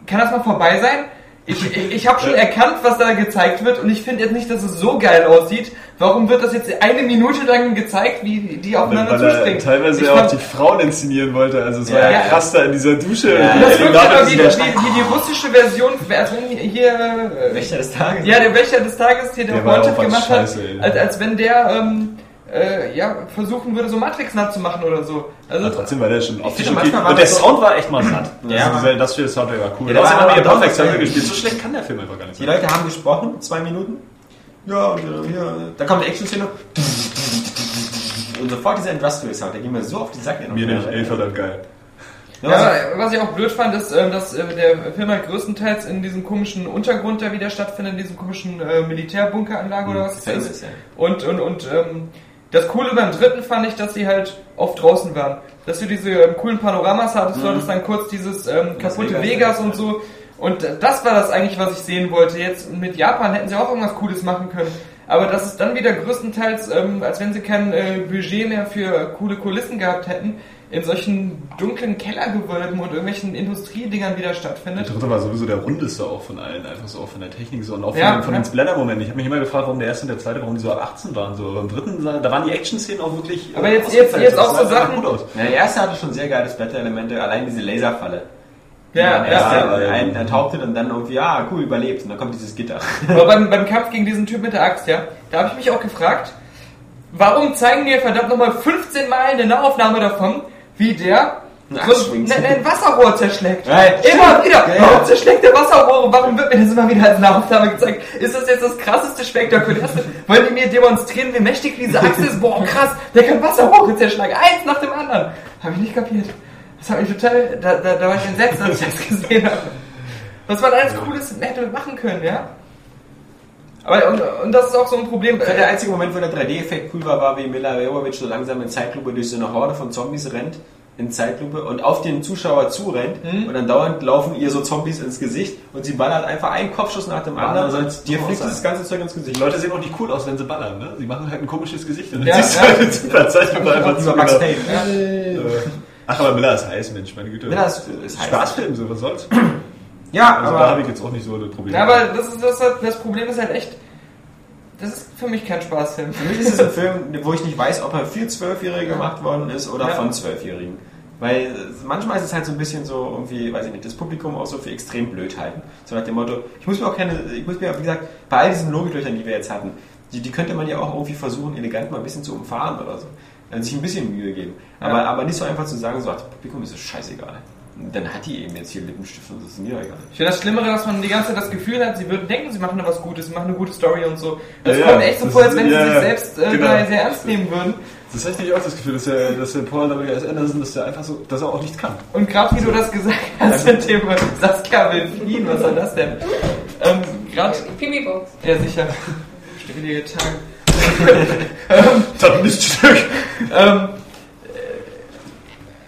kann das mal vorbei sein? Ich, ich, ich habe schon erkannt, was da gezeigt wird und ich finde jetzt nicht, dass es so geil aussieht. Warum wird das jetzt eine Minute lang gezeigt, wie die aufeinander weil er zuspringen? teilweise Ich ja auch die Frauen inszenieren wollte. Also es war Ja. ja krass da in dieser Dusche. Ja, Das wirkt aber wie, wie, wie die russische Version, als wenn hier Wächter des Tages. ja, der Wächter des Tages hier der, Der Wanted gemacht scheiße, hat, als, als wenn der ähm, äh, ja, versuchen würde, so Matrix nachzumachen oder so. Also, Aber trotzdem war der schon optisch okay. Und der so- Sound war echt mal satt. Ja, also aber- dieser, das für Soundtrack war cool. Ja, der Außerdem war haben wir aber Perfect Circle gespielt. So schlecht kann der Film einfach gar nicht Die sein. Leute haben gesprochen, zwei Minuten. Ja, und äh, hier, da kommt die Action-Szene. Und sofort dieser Industrial-Sound, der ging mir so auf die Sack. Mir nicht, ey, verdammt geil. Ja, ja, was ich auch blöd fand, ist, ähm, dass äh, der Film halt größtenteils in diesem komischen Untergrund, der wieder stattfindet, in diesem komischen äh, Militärbunkeranlage oder was es ist. ja. Und, und, und ähm, das Coole beim dritten fand ich, dass sie halt oft draußen waren. Dass du diese ähm, coolen Panoramas hattest, du hattest dann kurz dieses ähm, kaputte Vegas, Vegas, und so. Und das war das eigentlich, was ich sehen wollte. Jetzt mit Japan hätten sie auch irgendwas Cooles machen können. Aber das ist dann wieder größtenteils, ähm, als wenn sie kein äh, Budget mehr für coole Kulissen gehabt hätten, in solchen dunklen Kellergewölben und irgendwelchen Industriedingern wieder Der stattfindet. dritte war sowieso der rundeste auch von allen, einfach so auch von der Technik so und auch von, Ja, den, von ja. den Splatter-Momenten. Ich habe mich immer gefragt, warum der erste und der zweite, warum die so ab 18 waren. So beim dritten, da waren die Action-Szenen auch wirklich. Aber äh, jetzt- jetzt- jetzt auch so Sachen- gut aus. Ja, der erste hatte schon sehr geile Splatter-Elemente, allein diese Laserfalle. Ja, der ja, erste ja. einen enthauptet und dann irgendwie, ah, cool, überlebt. Und dann kommt dieses Gitter. Aber beim, beim Kampf gegen diesen Typ mit der Axt, ja, da habe ich mich auch gefragt, warum zeigen wir verdammt nochmal 15 Mal eine Nahaufnahme davon, wie der so ein, ein Wasserrohr zerschlägt. Ja, immer wieder. Ja, ja. Warum zerschlägt der Wasserrohre? Warum wird mir das immer wieder als Nahaufnahme gezeigt? Ist das jetzt das krasseste, spektakulärste? Wollen die mir demonstrieren, wie mächtig diese Axt ist? Boah, krass, der kann Wasserrohre zerschlagen. Eins nach dem anderen. Habe ich nicht kapiert. Das hat mich total, da, da, da war ich entsetzt, als ich das gesehen habe. Was man alles Cooles hätte machen können, ja? Aber, und, und das ist auch so ein Problem. Fand, der einzige Moment, wo der 3D-Effekt cool war, war, wie Mila Jovovich so langsam in Zeitlupe durch so eine Horde von Zombies rennt in Zeitlupe und auf den Zuschauer zurennt Mhm. und dann dauernd laufen ihr so Zombies ins Gesicht und sie ballert einfach einen Kopfschuss nach dem anderen und Andererseits dir fliegt das ganze Zeug ins Gesicht. Die Leute sehen auch nicht cool aus, wenn sie ballern, ne? Sie machen halt ein komisches Gesicht. Und Ja, dann siehst ja. du halt Zeitlupe einfach zu. Max. Payne. Äh, Ach, aber Miller ist heiß, Mensch, meine Güte. Miller ist- ist heiß. Spaßfilm, so, was soll's? Ja, Also da aber habe ich jetzt auch nicht so das Problem. Ja, aber das, ist, das, das Problem ist halt echt, das ist für mich kein Spaßfilm. für mich ist es ein Film, wo ich nicht weiß, ob er für Zwölfjährige gemacht worden ist oder Ja. von Zwölfjährigen. Weil äh, manchmal ist es halt so ein bisschen so irgendwie, weiß ich nicht, das Publikum auch so für extrem blöd halten. So nach dem Motto, ich muss mir auch keine, ich muss mir, wie gesagt, bei all diesen Logiklöchern, die wir jetzt hatten, die, die könnte man ja auch irgendwie versuchen, elegant mal ein bisschen zu umfahren oder so. Dann sich ein bisschen Mühe geben. Aber, Ja. aber nicht so einfach zu sagen, so, ach, das Publikum ist es scheißegal. Dann hat die eben jetzt hier Lippenstift und das ist mir egal. Ich finde das Schlimmere, dass man die ganze Zeit das Gefühl hat, sie würden denken, sie machen da was Gutes, sie machen eine gute Story und so. Das Ja, kommt ja, echt so das vor, als wenn sie ja, sich ja, selbst äh, genau. da sehr ernst nehmen würden. Das ist echt auch das Gefühl, dass der, dass der Paul W.S. Anderson, dass der einfach so, dass er auch nichts kann. Und gerade wie du das gesagt hast mit dem Saskia will fliehen, was soll das denn? Ähm, gerade, Pimi-Box. ja sicher, stille Tage. Das nicht Stück. Ähm, äh,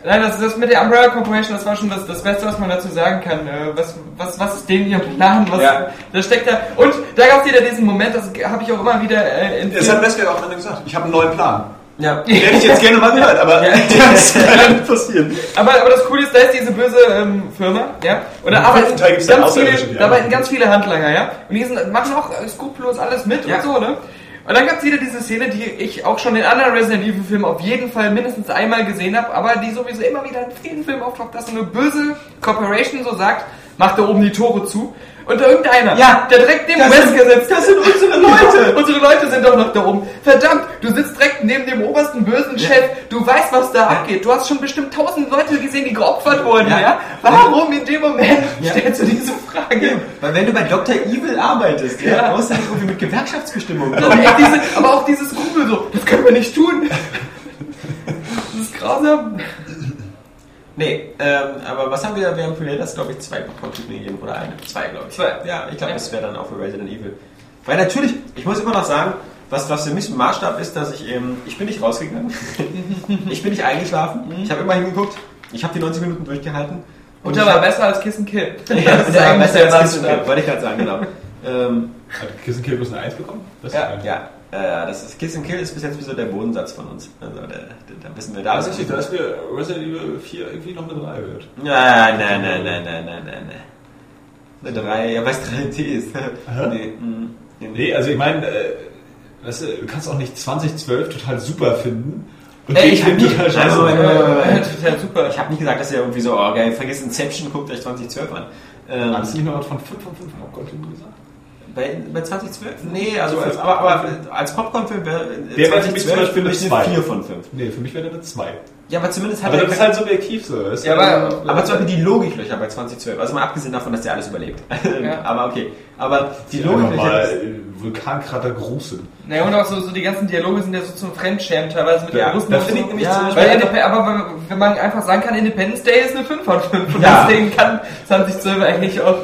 nein, das, das mit der Umbrella Corporation, das war schon das, das Beste, was man dazu sagen kann. Äh, was, was, was ist denen ihr Plan? Was, Ja. Da steckt da. Und da gab es wieder diesen Moment, das habe ich auch immer wieder äh, in Das hat Wesker auch Ende gesagt. Ich habe einen neuen Plan. Ja. Den hätte ich jetzt gerne mal gehört, aber das kann nicht passieren. Aber, aber das Coole ist, da ist diese böse ähm, Firma, ja, und da arbeiten, ganz viele, da arbeiten ganz viele Handlanger, ja, und die sind, machen auch skrupellos alles mit Ja. und so, ne. Und dann gab es wieder diese Szene, die ich auch schon in anderen Resident Evil Filmen auf jeden Fall mindestens einmal gesehen habe, aber die sowieso immer wieder in vielen Filmen auftaucht, dass so eine böse Corporation so sagt, macht da oben die Tore zu. Und da irgendeiner, Ja. der direkt neben Wesker sitzt, das sind unsere Leute. unsere Leute sind doch noch da oben. Verdammt, du sitzt direkt neben dem obersten bösen Chef. Du weißt, was da abgeht. Du hast schon bestimmt tausend Leute gesehen, die geopfert wurden, ja? Ja. Warum in dem Moment Ja. stellst du diese Frage? Weil wenn du bei Dr. Evil arbeitest, ja, Ja. brauchst du nicht irgendwie mit diese, aber auch dieses Skrupel so, das können wir nicht tun. Das ist grausam. Nee, ähm, aber was haben wir? Wir haben Predators, glaube ich, zwei Popcorn-Typen gegeben oder eine. Zwei, glaube ich. Zwei. Ja, ich glaube, Ja. das wäre dann auch für Resident Evil. Weil natürlich, ich muss immer noch sagen, was, was für mich ein Maßstab ist, dass ich eben, ich bin nicht rausgegangen. ich bin nicht eingeschlafen. Ich habe immer hingeguckt. Ich habe die 90 Minuten durchgehalten. Und war hab- besser als Kiss and Kill. Ja, das ist ja besser der als Kiss and Kill, wollte ich gerade sagen, genau. ähm, Hat Kiss Kill bloß eine 1 bekommen? Das Ja. ist ja, äh, das ist Kiss and Kill ist bis jetzt wie so der Bodensatz von uns. Also, da, da, da wissen wir da. Ist richtig, da ist mir Resident Evil 4 irgendwie noch eine 3 gehört. Nein, nein, nein, nein, nein, nein, nein, nein. Eine 3, ja, weil es 3T ist. nee, mm, nee, Nee, also ich meine, äh, weißt du, du kannst auch nicht 2012 total super finden. Und Ey, ich nie- total also, scheiße. äh, total super. Ich habe nicht gesagt, dass er irgendwie so, oh geil, vergiss Inception, guckt euch 2012 an. Ähm, Hast du nicht noch von 5 von 5 Popcorn-Filmen gesagt? Bei, bei 2012? Nee, also als, aber, aber als Popcorn-Film wäre Der wäre für mich eine eine zwei. 4 von 5. Nee, für mich wäre der eine 2. Ja, aber zumindest hat Aber er das ist halt subjektiv so. weißt du? Ja, aber- aber zum Beispiel die Logiklöcher bei 2012, also mal abgesehen davon, dass der alles überlebt. Ja. aber okay. Aber die die einfach Logiklöcher. mal Vulkankrater groß sind. Naja, und auch so, so die ganzen Dialoge sind ja so zum Fremdschämen teilweise mit Ja, den Russen. da und finde so. ich nämlich Ja, zum Beispiel aber wenn- man einfach sagen kann, Independence Day ist eine 5 von 5 und Ja. deswegen kann 2012 eigentlich auch.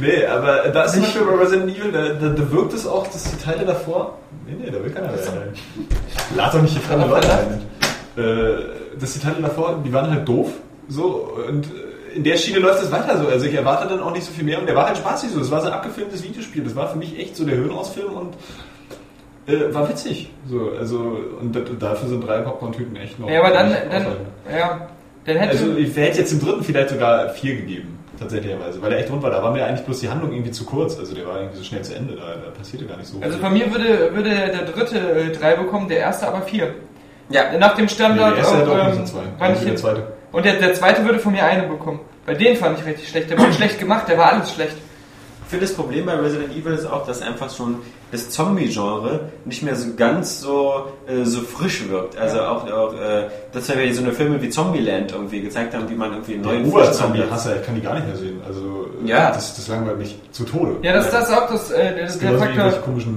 Nee, aber da ist zum Beispiel bei Resident Evil, da, da, da wirkt es auch, dass die Teile davor. Nee, nee, da will keiner mehr rein. Lad doch nicht hier fremde Leute rein. Äh, die Teile davor, die waren halt doof. So, und in der Schiene läuft es weiter so. Also ich erwarte dann auch nicht so viel mehr und der war halt spaßig so. Das war so ein abgefilmtes Videospiel. Das war für mich echt so der Höhenausfilm und äh, war witzig. So, also, und da- dafür sind drei Popcorn-Tüten echt noch. Ja, aber dann, dann, ja, dann hätte. Also ich hätte jetzt im dritten vielleicht sogar vier gegeben, tatsächlicherweise, weil der echt rund war. Da war mir eigentlich bloß die Handlung irgendwie zu kurz. Also der war irgendwie so schnell zu Ende, da, da passierte gar nicht so also viel. von mir würde, würde der dritte äh, 3 bekommen, der erste aber 4. Ja, Nach dem Nee, Standard. der erste auch, auch ähm, zwei. war nicht der zweite. Und der, der zweite würde von mir eine bekommen. Bei den fand ich richtig schlecht. Der war schlecht gemacht, der war alles schlecht. Ich finde das Problem bei Resident Evil ist auch, dass einfach schon das Zombie-Genre nicht mehr so ganz so, äh, so frisch wirkt. Also auch, auch äh, dass wir so eine Filme wie Zombieland irgendwie gezeigt haben, wie man irgendwie einen Der neuen Oberzombie Ansatz- hasse, ich kann die gar nicht mehr sehen. Also äh, Ja. das, das langweilt mich zu Tode. Ja, das, das ist auch das, äh, das ist der Faktor.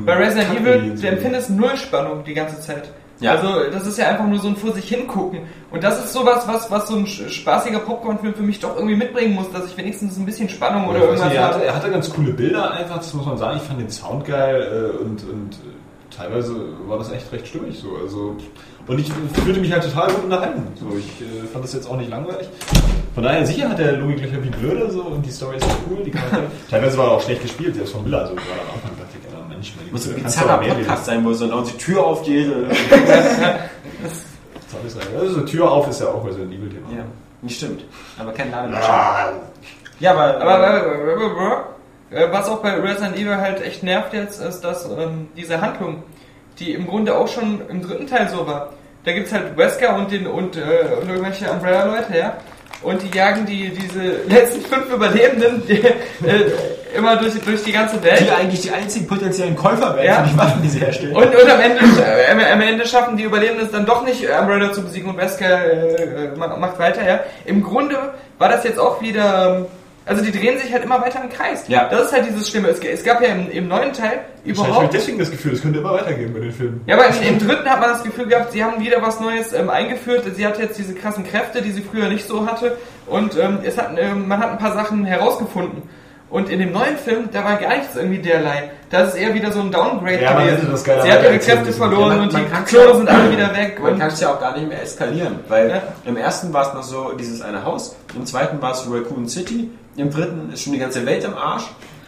Bei Resident Evil, du empfindest null Spannung die ganze Zeit. Ja. Also, das ist ja einfach nur so ein vor sich hingucken. Und das ist sowas, was, was so ein spaßiger Popcorn-Film für mich doch irgendwie mitbringen muss, dass ich wenigstens ein bisschen Spannung oder Ich irgendwas nicht, er, hatte, er hatte ganz coole Bilder einfach, das muss man sagen. Ich fand den Sound geil äh, und, und äh, teilweise war das echt recht stimmig so. Also, und ich fühlte mich halt total gut unterhalten. So, ich äh, fand das jetzt auch nicht langweilig. Von daher, sicher hat der Logiklöcher wie blöde so und die Story ist cool. Die Charaktere- teilweise war er auch schlecht gespielt, selbst von Miller. Also, war am Anfang dachte Mensch, meine Muss so ein bizarrer aber mehr Podcast sein, wo so eine die Tür aufgeht. äh. Also, Tür auf ist ja auch Resident Evil Thema. ja, nicht stimmt. Aber kein Ladebildschirm. Ja, aber, Aber äh, was auch bei Resident Evil halt echt nervt jetzt, ist, dass ähm, diese Handlung, die im Grunde auch schon im dritten Teil so war. Da gibt's halt Wesker und den und, äh, und irgendwelche Umbrella-Leute, ja. Und die jagen die diese letzten fünf Überlebenden die, äh, immer durch, durch die ganze Welt. die eigentlich die einzigen potenziellen Käufer werden Ja. für die Waffen, die sie herstellen. Und, und am, Ende, äh, am, Ende schaffen die Überlebenden es dann doch nicht, Umbrella zu besiegen und Wesker äh, äh, ma- macht weiter, ja. Im Grunde war das jetzt auch wieder, ähm, also die drehen sich halt immer weiter im Kreis. Ja. Das ist halt dieses Schlimme. Es, es gab ja im, im neuen Teil Ich habe überhaupt... deswegen das Gefühl, es könnte immer weitergehen bei den Filmen. Ja, aber im, im dritten hat man das Gefühl gehabt, sie haben wieder was Neues ähm, eingeführt. Sie hat jetzt diese krassen Kräfte, die sie früher nicht so hatte. Und ähm, es hat, ähm, man hat ein paar Sachen herausgefunden. Und in dem neuen Film, da war gar nichts irgendwie derlei. Da ist es eher wieder so ein Downgrade Ja, man gewesen. das geil sie hat ihre Kräfte verloren Ja, man- und man die kann's Klone ja- sind alle wieder weg. Man kann es ja auch gar nicht mehr eskalieren, weil Ja. im ersten war es noch so dieses eine Haus, im zweiten war es Raccoon City, im dritten ist schon die ganze Welt im Arsch.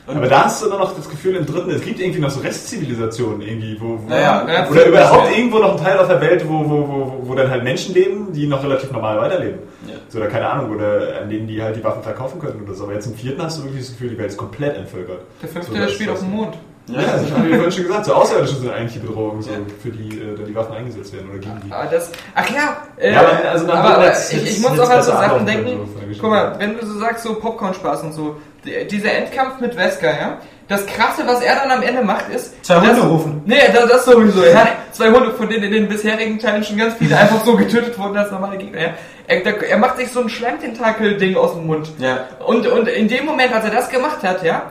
Und Aber da hast du immer noch das Gefühl im dritten, es gibt irgendwie noch so Restzivilisationen irgendwie, wo, wo Naja, Ja, oder überhaupt ja. irgendwo noch ein Teil auf der Welt, wo, wo, wo, wo dann halt Menschen leben, die noch relativ normal weiterleben. Ja. So, oder keine Ahnung, oder an denen die halt die Waffen verkaufen können oder so. Aber jetzt im vierten hast du wirklich das Gefühl, die Welt ist komplett entvölkert. der fünfte So, spielt auf dem Mond. Ja, das habe ich vorhin schon gesagt. So Außerirdische sind eigentlich die Bedrohung, so, für die äh, dann die Waffen eingesetzt werden oder gegen die. Aber das, ach ja, äh, Ja, aber also nach aber, aber Netz- ich, ich muss auch an so Sachen denken. so Geschichte. Guck mal, wenn du so sagst, so Popcorn-Spaß und so, die- dieser Endkampf mit Wesker, ja, das krasse, was er dann am Ende macht, ist. Zwei Hunde dass- rufen. Nee, das, das sowieso, ja. Zwei Hunde, von denen in den bisherigen Teilen schon ganz viele einfach so getötet wurden als normale Gegner, ja. Er, der, er macht sich so ein Schleimtentakel-Ding aus dem Mund. Ja. Und, und in dem Moment, als er das gemacht hat, ja,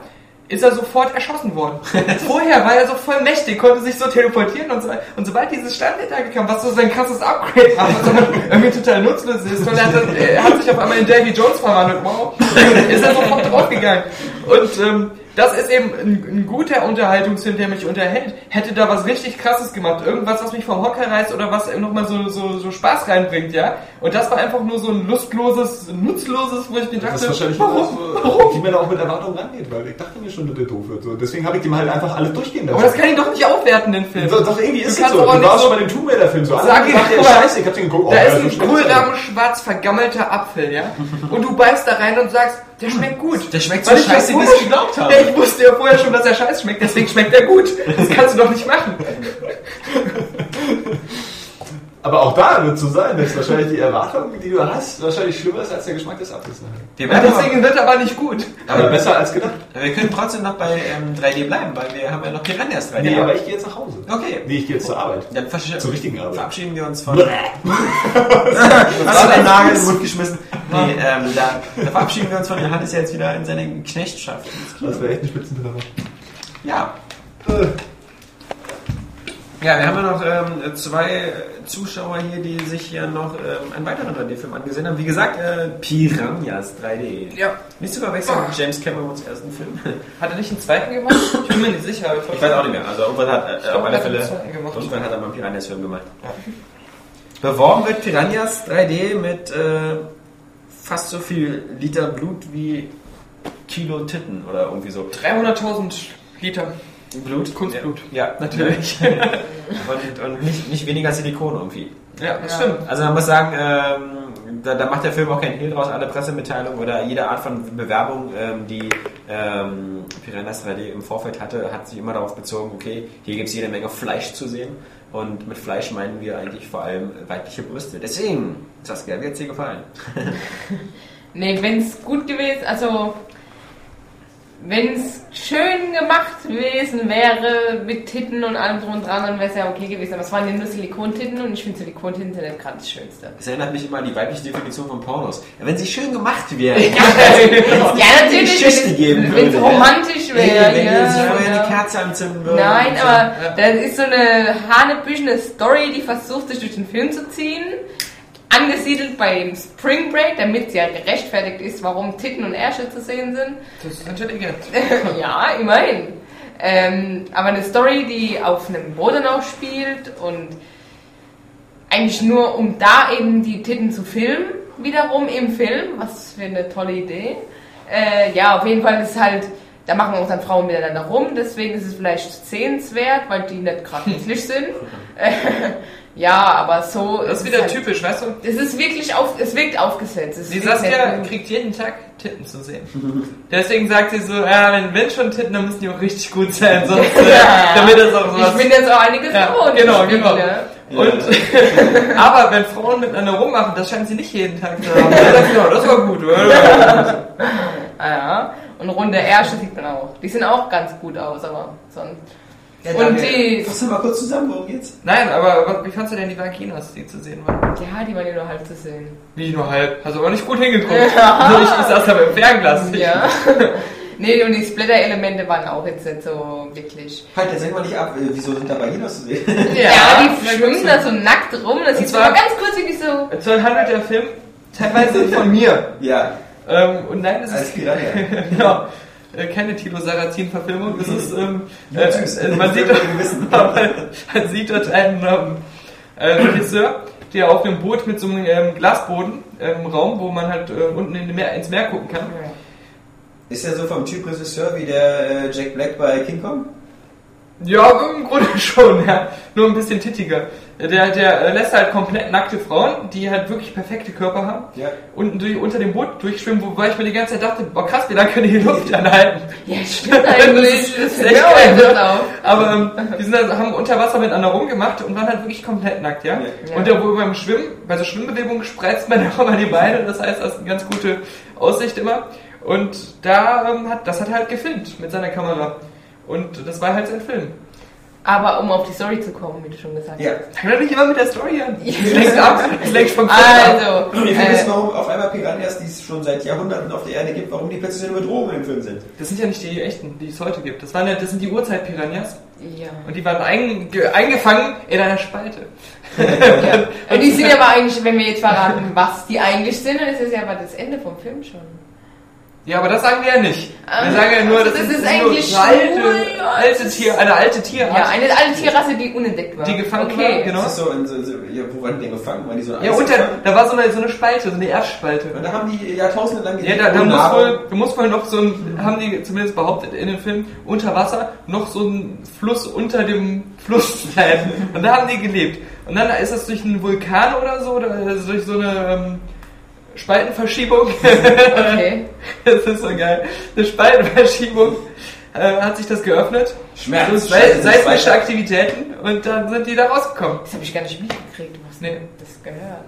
ist er sofort erschossen worden. Vorher war er so voll mächtig, konnte sich so teleportieren und so weiter. Und sobald dieses Schleimtentakel kam, was so sein krasses Upgrade war, was irgendwie total nutzlos ist, weil er hat, er hat sich auf einmal in Davy Jones verwandelt, wow, ist er sofort draufgegangen. Und ähm, das ist eben ein, ein guter Unterhaltungsfilm, der mich unterhält. Hätte da was richtig krasses gemacht, irgendwas, was mich vom Hocker reißt oder was nochmal so, so, so Spaß reinbringt, ja. Und das war einfach nur so ein lustloses, nutzloses, wo ich mir Das dachte, ist wahrscheinlich warum? so, wie man da auch mit Erwartungen rangeht, weil ich dachte mir schon, dass der doof wird. So, deswegen habe ich dem halt einfach alles durchgehen lassen. Aber das kann ich doch nicht aufwerten, den Film. Doch, doch, irgendwie ist es so. Du warst so- schon bei dem Tomb Raider Film so. Sag ich, ja, scheiße, ich hab den geguckt. Da oh, ist ja, ein so Kohlrahmen schwarz vergammelter Apfel, ja? Und du beißt da rein und sagst, der schmeckt gut. Der schmeckt Weil so scheiße, wie vorher- ich geglaubt habe. Ich wusste ja vorher schon, dass er scheiße schmeckt, deswegen schmeckt er gut. Das kannst du doch nicht machen. Aber auch da wird so sein, dass wahrscheinlich die Erwartung, die du hast, wahrscheinlich schlimmer ist als der Geschmack des Apfels. Wir, bleiben aber, deswegen wird er aber nicht gut. Aber besser als gedacht. wir können trotzdem noch bei ähm, 3D bleiben, weil wir haben ja noch Piranhas 3D. Nee, aber ich gehe jetzt nach Hause. okay. Nee, ich gehe jetzt zur Arbeit. Dann Zur richtigen Arbeit. verabschieden wir uns von. Hast du deinen Nagel in den Mund geschmissen? Nee, ähm, da, da verabschieden wir uns von Johannes jetzt wieder in seine Knechtschaft. Das wäre echt ein Spitzentreffer. Ja. Ja, wir haben ja noch ähm, zwei Zuschauer hier, die sich hier noch ähm, einen weiteren 3D-Film angesehen haben. Wie gesagt, äh, Piranhas 3D. Ja. Nicht zu verwechseln mit James Camerons ersten Film. Hat er nicht einen zweiten gemacht? Ich bin mir nicht sicher. Ich weiß auch nicht mehr. Also irgendwann hat äh, glaub, auf alle er Fälle irgendwann hat er mal einen Piranhas-Film gemacht. Beworben wird Piranhas 3D mit äh, fast so viel Liter Blut wie Kilo Titten oder irgendwie so. 300.000 Liter. Blut? Kunstblut. Ja, ja natürlich. und und nicht, nicht weniger Silikon irgendwie. Ja, das Ja. stimmt. Also man muss sagen, ähm, da, da macht der Film auch keinen Hehl draus. Alle Pressemitteilungen oder jede Art von Bewerbung, ähm, die ähm, Piranhas 3D im Vorfeld hatte, hat sich immer darauf bezogen, okay, hier gibt es jede Menge Fleisch zu sehen. Und mit Fleisch meinen wir eigentlich vor allem weibliche Brüste. Deswegen, Saskia, wie hat dir gefallen? Nee, wenn es gut gewesen, also wenn es schön gemacht gewesen wäre mit Titten und allem drum und dran, dann wäre es ja okay gewesen. Aber es waren ja nur Silikontitten und ich finde Silikontitten sind nicht gerade das Schönste. Das erinnert mich immer an die weibliche Definition von Pornos. Wenn sie schön gemacht wäre. ja, natürlich, Geschichte geben wenn es romantisch wäre. wenn ja, sich vorher ja. eine Kerze anzünden würde. Nein, und so. aber das ist so eine hanebüchene Story, die versucht, sich durch den Film zu ziehen. Angesiedelt beim Spring Break, damit es ja gerechtfertigt ist, warum Titten und Ärsche zu sehen sind. Das ist intelligent. ja, immerhin. Ähm, aber eine Story, die auf einem Bodenau spielt und eigentlich nur um da eben die Titten zu filmen, wiederum im Film, was für eine tolle Idee. Äh, ja, auf jeden Fall ist halt, da machen auch dann Frauen miteinander rum, deswegen ist es vielleicht sehenswert, weil die nicht gerade hässlich sind. Ja, aber so Das ist es wieder halt, typisch, weißt du? Es ist wirklich auf, es wirkt aufgesetzt. Es Die Saskia kriegt jeden Tag Titten zu sehen. Deswegen sagt sie so, ja, wenn, wenn schon Titten, dann müssen die auch richtig gut sein, sonst, äh, damit das auch sowas... Ich bin jetzt auch einiges Ja, gewohnt. genau, genau. Und, aber wenn Frauen miteinander rummachen, das scheint sie nicht jeden Tag zu haben. Ja, das, ja, das war gut. Ah, ja. Und runde Ärsche sieht man auch. Die sehen auch ganz gut aus, aber sonst. Und die, Fass mal kurz zusammen, worum geht's? Nein, aber wie fandst du denn die Vaginas, die zu sehen waren? ja, die waren ja nur halb zu sehen. Wie nur halb? Hast du aber nicht gut hingeguckt. Also ich, ich saß da im Fernglas. Ja. nee, und die Splitter-Elemente waren auch jetzt nicht so wirklich. Halt, jetzt senk mal nicht ab. Äh, Wieso sind da Vaginas zu sehen? Ja, die na gut. schwimmen da so nackt rum. Das sieht zwar- aber ganz kurz wie die so. So handelt der Film teilweise von mir. ja, Ähm, und nein, es als ist Piranha. genau, äh, keine Tilo Sarrazin-Verfilmung. Das ist, ähm, äh, äh, man, sieht man sieht dort einen ähm, äh, Regisseur, der auf einem Boot mit so einem ähm, Glasboden im Raum, wo man halt äh, unten in Meer, ins Meer gucken kann. Ist er so vom Typ Regisseur wie der Jack Black bei King Kong? Ja, im Grunde schon, ja. Nur ein bisschen tittiger. Der, der äh, lässt halt komplett nackte Frauen, die halt wirklich perfekte Körper haben, Ja. unten durch, unter dem Boot durchschwimmen, wobei ich mir die ganze Zeit dachte, boah krass, wie lange können die die Luft anhalten? Ja, stimmt eigentlich. Das ist echt auch geil, ne? auf. Aber ähm, die sind also, haben unter Wasser miteinander rumgemacht und waren halt wirklich komplett nackt, ja. Ja. Und da, wo beim Schwimmen, bei so Schwimmbewegungen spreizt man auch immer die Beine, das heißt, das ist eine ganz gute Aussicht immer. Und da ähm, hat, das hat er halt gefilmt mit seiner Kamera. Und das war halt sein Film. Aber um auf die Story zu kommen, wie du schon gesagt Ja. hast. Fang doch nicht immer mit der Story an. Ja. Lenkt ab, lenkt vom Film ab. Also, Und wir wissen, äh, warum auf einmal Piranhas, die es schon seit Jahrhunderten auf der Erde gibt, warum die plötzlich eine Bedrohung im Film sind. Das sind ja nicht die echten, die es heute gibt. Das, waren ja, das sind die Urzeit-Piranhas. ja. Und die waren ein, ge- eingefangen in einer Spalte. ja. Und die sind aber eigentlich, wenn wir jetzt verraten, was die eigentlich sind, dann ist es ja aber das Ende vom Film schon. Ja, aber das sagen wir ja nicht. Wir sagen ja nur, also das, das ist, ist nur eigentlich eine alte, schwul, alte Tier, eine alte Tierart. Ja, eine alte Tierrasse, die unentdeckt war. Die gefangen okay. war, genau. Das ist so, in so, so ja, wo waren die denn gefangen? Waren die so ja, unter, da war so eine, so eine Spalte, so eine Erstspalte. Und da haben die Jahrtausende lang Ja, da, da ohne muss wohl, da muss wohl noch so ein, haben die zumindest behauptet in dem Film, unter Wasser noch so ein Fluss unter dem Fluss sein. Und da haben die gelebt. Und dann ist das durch einen Vulkan oder so, oder also durch so eine ähm, Spaltenverschiebung. Okay. das ist so geil. Eine Spaltenverschiebung. Äh, hat sich das geöffnet. Schmerz. So seismische. Aktivitäten und dann sind die da rausgekommen. Das habe ich gar nicht mitgekriegt. Du hast Nee. das gehört.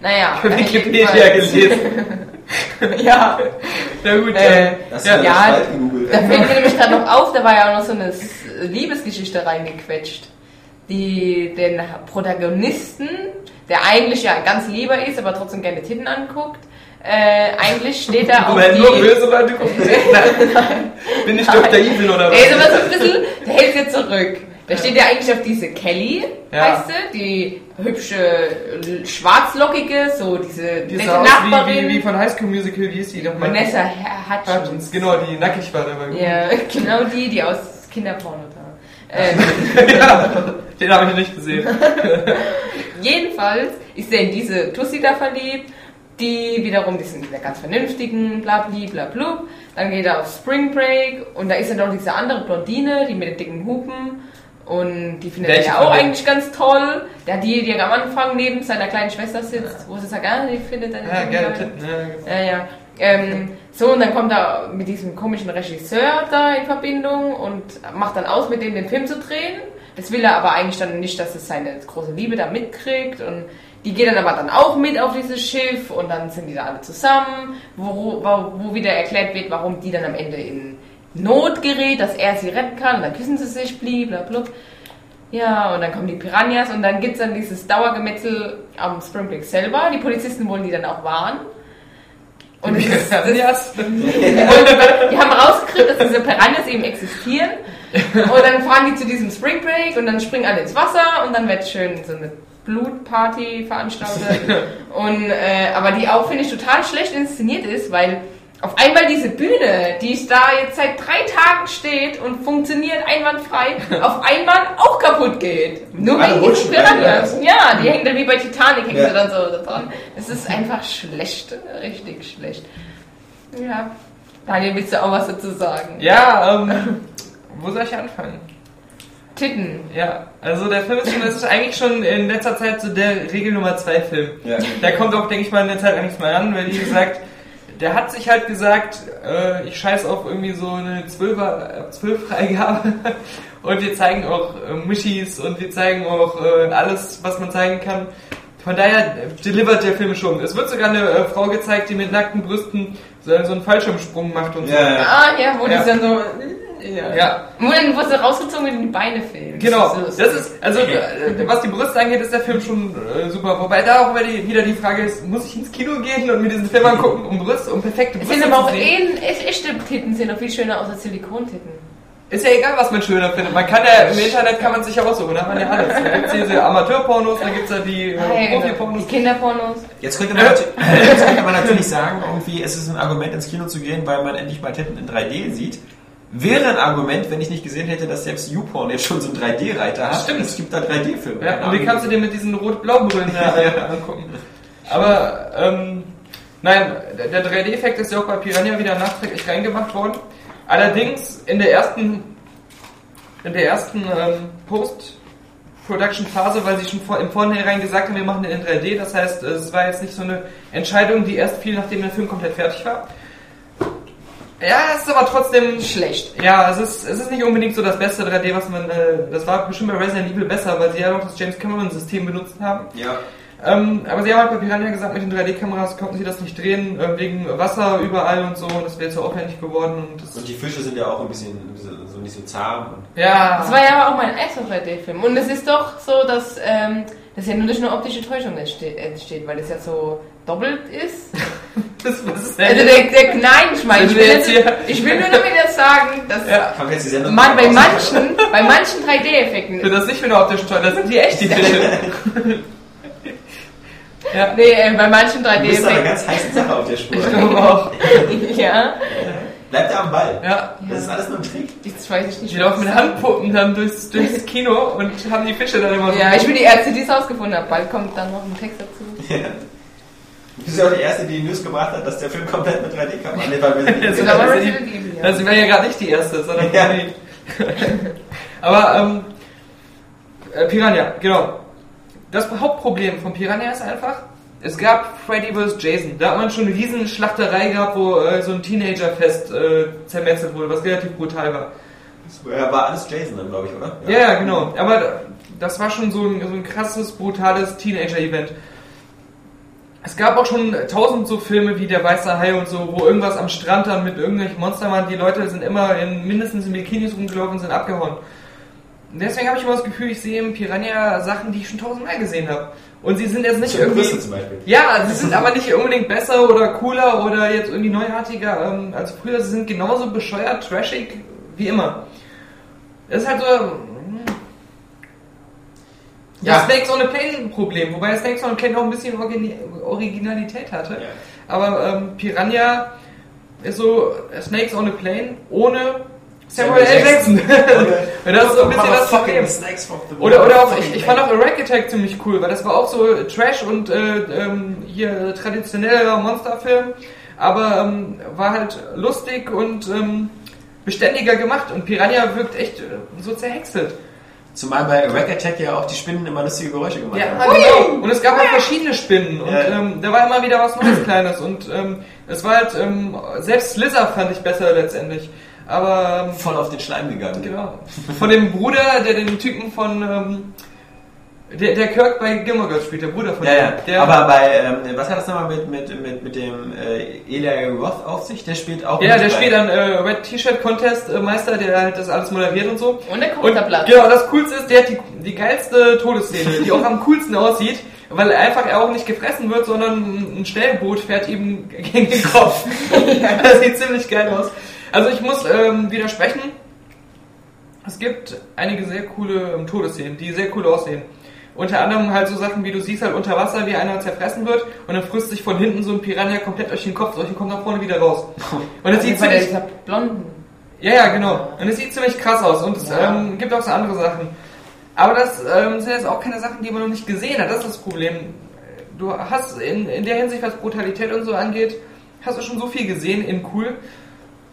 Naja. Ich habe Wikipedia jedenfalls. gelesen. ja. Na gut, Äh, äh, Das ja, ist ja. Da fällt mir nämlich gerade noch auf, da war ja auch noch so eine Liebesgeschichte reingequetscht. Die den Protagonisten, der eigentlich ja ganz lieber ist, aber trotzdem gerne Titten anguckt, äh, eigentlich steht er auf Moment, nur böse Leute gucken. Nein. Bin ich Dr. Evil oder Der ist was? aber so ein bisschen, der hält jetzt zurück. Da steht ja eigentlich auf diese Kelly, Ja. heißt sie, die hübsche, schwarzlockige, so diese Die nette Nachbarin. wie, wie, von High School Musical, wie hieß die nochmal? Vanessa Hutchins. Hutchins, genau, die nackig war dabei. Ja, genau die, die aus Kinderporno da. Ähm, ja, den habe ich nicht gesehen. jedenfalls ist er in diese Tussi da verliebt, die wiederum, die sind diese ganz vernünftigen, bla bla blub. Dann geht er auf Spring Break und da ist dann noch diese andere Blondine, die mit den dicken Hupen. Und die findet Welche er ja auch eigentlich ganz toll. Der, die, die am Anfang neben seiner kleinen Schwester sitzt, wo sie sagt, ah, die findet deine Ja, gerne. Titten. Ja, Ja, ja. Ähm, so, und dann kommt er mit diesem komischen Regisseur da in Verbindung und macht dann aus, mit dem den Film zu drehen. Das will er aber eigentlich dann nicht, dass es seine große Liebe da mitkriegt. Und die geht dann aber dann auch mit auf dieses Schiff und dann sind die da alle zusammen, wo, wo, wo wieder erklärt wird, warum die dann am Ende in Not gerät, dass er sie retten kann. Und dann küssen sie sich, blablabla. Ja, und dann kommen die Piranhas und dann gibt's dann dieses Dauergemetzel am Spring Break selber. Die Polizisten wollen die dann auch warnen. Und es Piranhas. die, wollen, die haben rausgekriegt, dass diese Piranhas eben existieren. Und dann fahren die zu diesem Spring Break und dann springen alle ins Wasser und dann wird schön so eine Blutparty veranstaltet. Und, äh, aber die auch, finde ich, total schlecht inszeniert ist, weil Auf einmal diese Bühne, die da jetzt seit drei Tagen steht und funktioniert einwandfrei, auf einmal auch kaputt geht. Nur Alle wegen diesen Piranhas. Ja, die hängen dann wie bei Titanic, hängen Ja. sie dann so dran. Es ist einfach schlecht, richtig schlecht. Ja. Daniel, willst du auch was dazu sagen? Ja, ähm, wo soll ich anfangen? Titten. Ja, also der Film ist, schon, das ist eigentlich schon in letzter Zeit so der Regel Nummer 2 Film. Ja. Der kommt auch, denke ich mal, in der Zeit eigentlich mal an, weil wie gesagt, der hat sich halt gesagt, äh, ich scheiß auf irgendwie so eine 12er, 12 Freigabe und wir zeigen auch äh, Mischis und wir zeigen auch äh, alles, was man zeigen kann. Von daher delivert der Film schon. Es wird sogar eine äh, Frau gezeigt, die mit nackten Brüsten so, so einen Fallschirmsprung macht und so. Ja, ja. Ah, ja, wo Ja. die dann so. Ja. Ja, Wo dann wo sie rausgezogen wird und die Beine fehlen. Genau, Das ist, das ist, also äh, was die Brüste angeht, ist der Film schon äh, super. Wobei da auch wieder die, Frage ist, muss ich ins Kino gehen und mir diesen Film angucken, um Brüste, um perfekte Es Brüste sind aber zu auch sehen? eh, echt- echte Titten sehen noch viel schöner aus als Silikontitten. Ist ja egal, was man schöner findet. Man kann ja, im Internet kann man sich ja aussuchen, da hat man ja alles. Da gibt's diese Amateurpornos, da gibt's ja die äh, Hey, Profi-Pornos. die Kinderpornos. Jetzt könnte, man natürlich, jetzt könnte man natürlich sagen, irgendwie, es ist ein Argument ins Kino zu gehen, weil man endlich mal Titten in 3D sieht. Wäre ein Argument, wenn ich nicht gesehen hätte, dass selbst YouPorn jetzt schon so einen 3D-Reiter hat. Stimmt. Es gibt da 3D-Filme. Ja, und die kannst du dir mit diesen rot-blau-Brillen äh, angucken. Aber, ähm, nein, der, der 3D-Effekt ist ja auch bei Piranha wieder nachträglich reingemacht worden. Allerdings in der ersten, in der ersten ähm, Post-Production-Phase, weil sie schon vor, im Vornherein gesagt haben, wir machen den in 3D. Das heißt, es war jetzt nicht so eine Entscheidung, die erst fiel, nachdem der Film komplett fertig war. Ja, es ist aber trotzdem Schlecht. ja, es ist, es ist nicht unbedingt so das beste 3D, was man, äh, das war bestimmt bei Resident Evil besser, weil sie ja noch das James Cameron System benutzt haben. Ja. Ähm, aber sie haben halt bei Piranha gesagt, mit den 3D-Kameras konnten sie das nicht drehen, äh, wegen Wasser überall und so, und das wäre zu aufwendig geworden und das, Und die Fische sind ja auch ein bisschen so, so nicht so zahm. Und ja. Das war ja aber auch mein erster 3D-Film. Und es ist doch so, dass ähm, das ja nur durch eine optische Täuschung entste- entsteht, weil es ja so doppelt ist. das, was ist Also der, der nein, ich meine, ich will, jetzt, ich will nur damit jetzt sagen, dass Ja. Haben man bei manchen, bei manchen 3D-Effekten Für das nicht für eine optische Steuer, das sind die echt die Fische. ja, Nee, äh, bei manchen Du bist aber 3D-Effekten. ganz heiße Sache auf der Spur. ich glaube auch. ja, Bleib da am Ball. Ja. Das ist alles nur ein Trick. das weiß ich nicht. Die laufen mit Handpuppen dann durchs, durchs Kino und haben die Fische dann immer so. Ja, ich bin die Ärzte, die es ausgefunden hat. Bald kommt dann noch ein Text dazu. Ja. Du bist ja auch die Erste, die die News gebracht hat, dass der Film komplett mit 3D-Kamera... Nee, weil wir sind Das nicht- Da war ist Resident die- Evil, ja. Also, sie wäre ja gerade nicht die erste, sondern Ja. die. Aber, ähm, äh, Piranha, genau. Das Hauptproblem von Piranha ist einfach, es gab Freddy vs. Jason. Da hat man schon eine riesen Schlachterei gehabt, wo äh, so ein Teenagerfest äh, zermetzelt wurde, was relativ brutal war. Ja, war alles Jason dann, glaube ich, oder? Ja, ja, genau. Aber das war schon so ein, so ein krasses, brutales Teenager-Event. Es gab auch schon tausend so Filme wie Der Weiße Hai und so, wo irgendwas am Strand dann mit irgendwelchen Monstern waren. Die Leute sind immer in mindestens in Bikinis rumgelaufen und sind abgehauen. Und deswegen habe ich immer das Gefühl, ich sehe im Piranha Sachen, die ich schon tausendmal gesehen habe. Und sie sind jetzt nicht Zum irgendwie... Zum Beispiel. Ja, sie sind aber nicht unbedingt besser oder cooler oder jetzt irgendwie neuartiger ähm, als früher. Sie sind genauso bescheuert, trashig wie immer. Das ist halt so. Ja, Ja. Snakes on a Plane Problem, wobei Snakes on a Plane auch ein bisschen Origin Originalität hatte. Ja. Aber ähm, Piranha ist so Snakes on a Plane ohne Samuel L. Jackson. Und das ist so ein bisschen das Problem. Oder, oder auch, ich, ich fand auch Iraq Attack ziemlich cool, weil das war auch so Trash und äh, ähm, hier traditioneller Monsterfilm, aber ähm, war halt lustig und ähm, beständiger gemacht und Piranha wirkt echt äh, so zerhäckselt. Zumal bei Rack Attack ja auch die Spinnen immer lustige Geräusche gemacht Ja, haben. genau. Und es gab auch verschiedene Spinnen und Ja. ähm, da war immer wieder was Neues Kleines und ähm, es war halt, ähm, selbst Slither fand ich besser letztendlich. Aber ähm, Voll auf den Schleim gegangen. Genau. Von dem Bruder, der den Typen von, ähm, der, der Kirk bei Gilmore Girls spielt, der Bruder von Ja, ja. dem. Der, Aber bei, ähm, was hat das nochmal mit, mit, mit, mit dem äh, Eli Roth auf sich? Der spielt auch ja, mit der bei- spielt dann äh, Red T-Shirt Contest äh, Meister, der halt das alles moderiert und so. Und der Counterblatt. genau, das Coolste ist, der hat die, die geilste Todesszene, die auch am coolsten aussieht, weil einfach er auch nicht gefressen wird, sondern ein ein Schnellboot fährt ihm gegen den Kopf. das sieht ziemlich geil aus. Also ich muss ähm, widersprechen. Es gibt einige sehr coole ähm, Todesszenen, die sehr cool aussehen. Unter anderem halt so Sachen, wie du siehst halt unter Wasser, wie einer zerfressen wird und dann frisst sich von hinten so ein Piranha komplett durch den Kopf durch und kommt nach vorne wieder raus. Und das sieht der ziemlich, dieser blonden. ja, ja, genau. Und es sieht ziemlich krass aus und es Ja. ähm, gibt auch so andere Sachen. Aber das ähm, sind jetzt auch keine Sachen, die man noch nicht gesehen hat. Das ist das Problem. Du hast in, in der Hinsicht, was Brutalität und so angeht, hast du schon so viel gesehen in cool.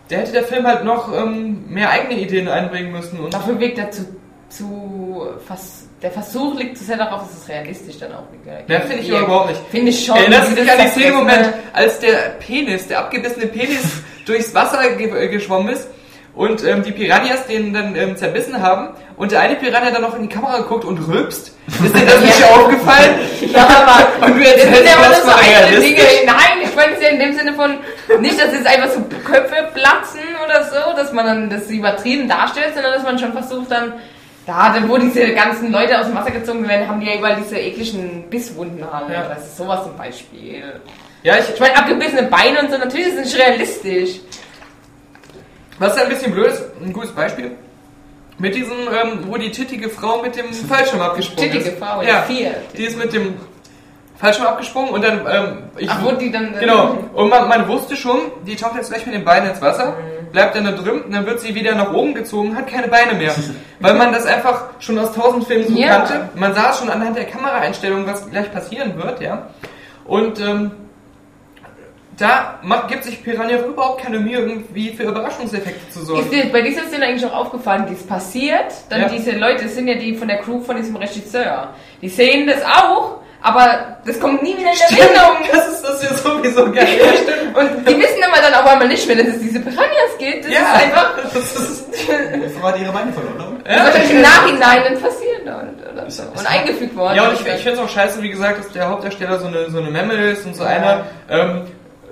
Da hätte der Film halt noch ähm, mehr eigene Ideen einbringen müssen. Und Dafür wirkt er zu, zu fast, der Versuch liegt zu sehr darauf, dass es realistisch dann auch wirkt. Ja, finde ich überhaupt nicht. Finde ich schon. Erinnerst du dich an die Szene Moment, als der Penis, der abgebissene Penis durchs Wasser ge geschwommen ist und ähm, die Piranhas den dann ähm, zerbissen haben und der eine Piranha dann noch in die Kamera guckt und rülpst? Ist dir das nicht aufgefallen? Ja, aber Und du erzählst ja immer das so Dinge. realistisch. Nein, ich meine es ja in dem Sinne von, nicht, dass jetzt einfach so Köpfe platzen oder so, dass man dann das übertrieben darstellt, sondern dass man schon versucht dann, da, dann, wo diese ganzen Leute aus dem Wasser gezogen werden, haben die ja überall diese ekligen Bisswunden halt. Ja. Das ist sowas zum Beispiel. Ja, ich, Ich meine, abgebissene Beine und so, natürlich ist es nicht realistisch. was ja ein bisschen blöd ist, ein gutes Beispiel. Mit diesem, ähm, wo die tittige Frau mit dem Fallschirm abgesprungen Tittige ist. Frau, ja, ja, vier. Die ist mit dem Fallschirm abgesprungen und dann, ähm, ich, Ach, wo die dann... Genau. Und man, man wusste schon, die taucht jetzt gleich mit den Beinen ins Wasser, Mhm. Bleibt dann da drin, und dann wird sie wieder nach oben gezogen, hat keine Beine mehr. Weil man das einfach schon aus tausend Filmen so Ja. kannte. Man sah schon anhand der Kameraeinstellungen, was gleich passieren wird, ja. Und ähm, da macht, gibt sich Piranha überhaupt keine Mühe, irgendwie für Überraschungseffekte zu sorgen. Ist dir bei dieser Szene eigentlich auch aufgefallen, die es passiert? Dann Ja. diese Leute, das sind ja die von der Crew von diesem Regisseur. Die sehen das auch, aber das kommt nie wieder in Erinnerung. Das ist das ja sowieso geil. Ja. Und die wissen aber dann auf einmal nicht mehr, dass es diese Piranhas gibt. Das Ja, ist einfach. das ist, hat ihre Beine verloren, Das ist im Nachhinein dann passiert und, oder so. und eingefügt worden. Ja, und ich, ich finde es auch scheiße, wie gesagt, dass der Hauptdarsteller so eine, so eine Memme ist und so einer. Ähm,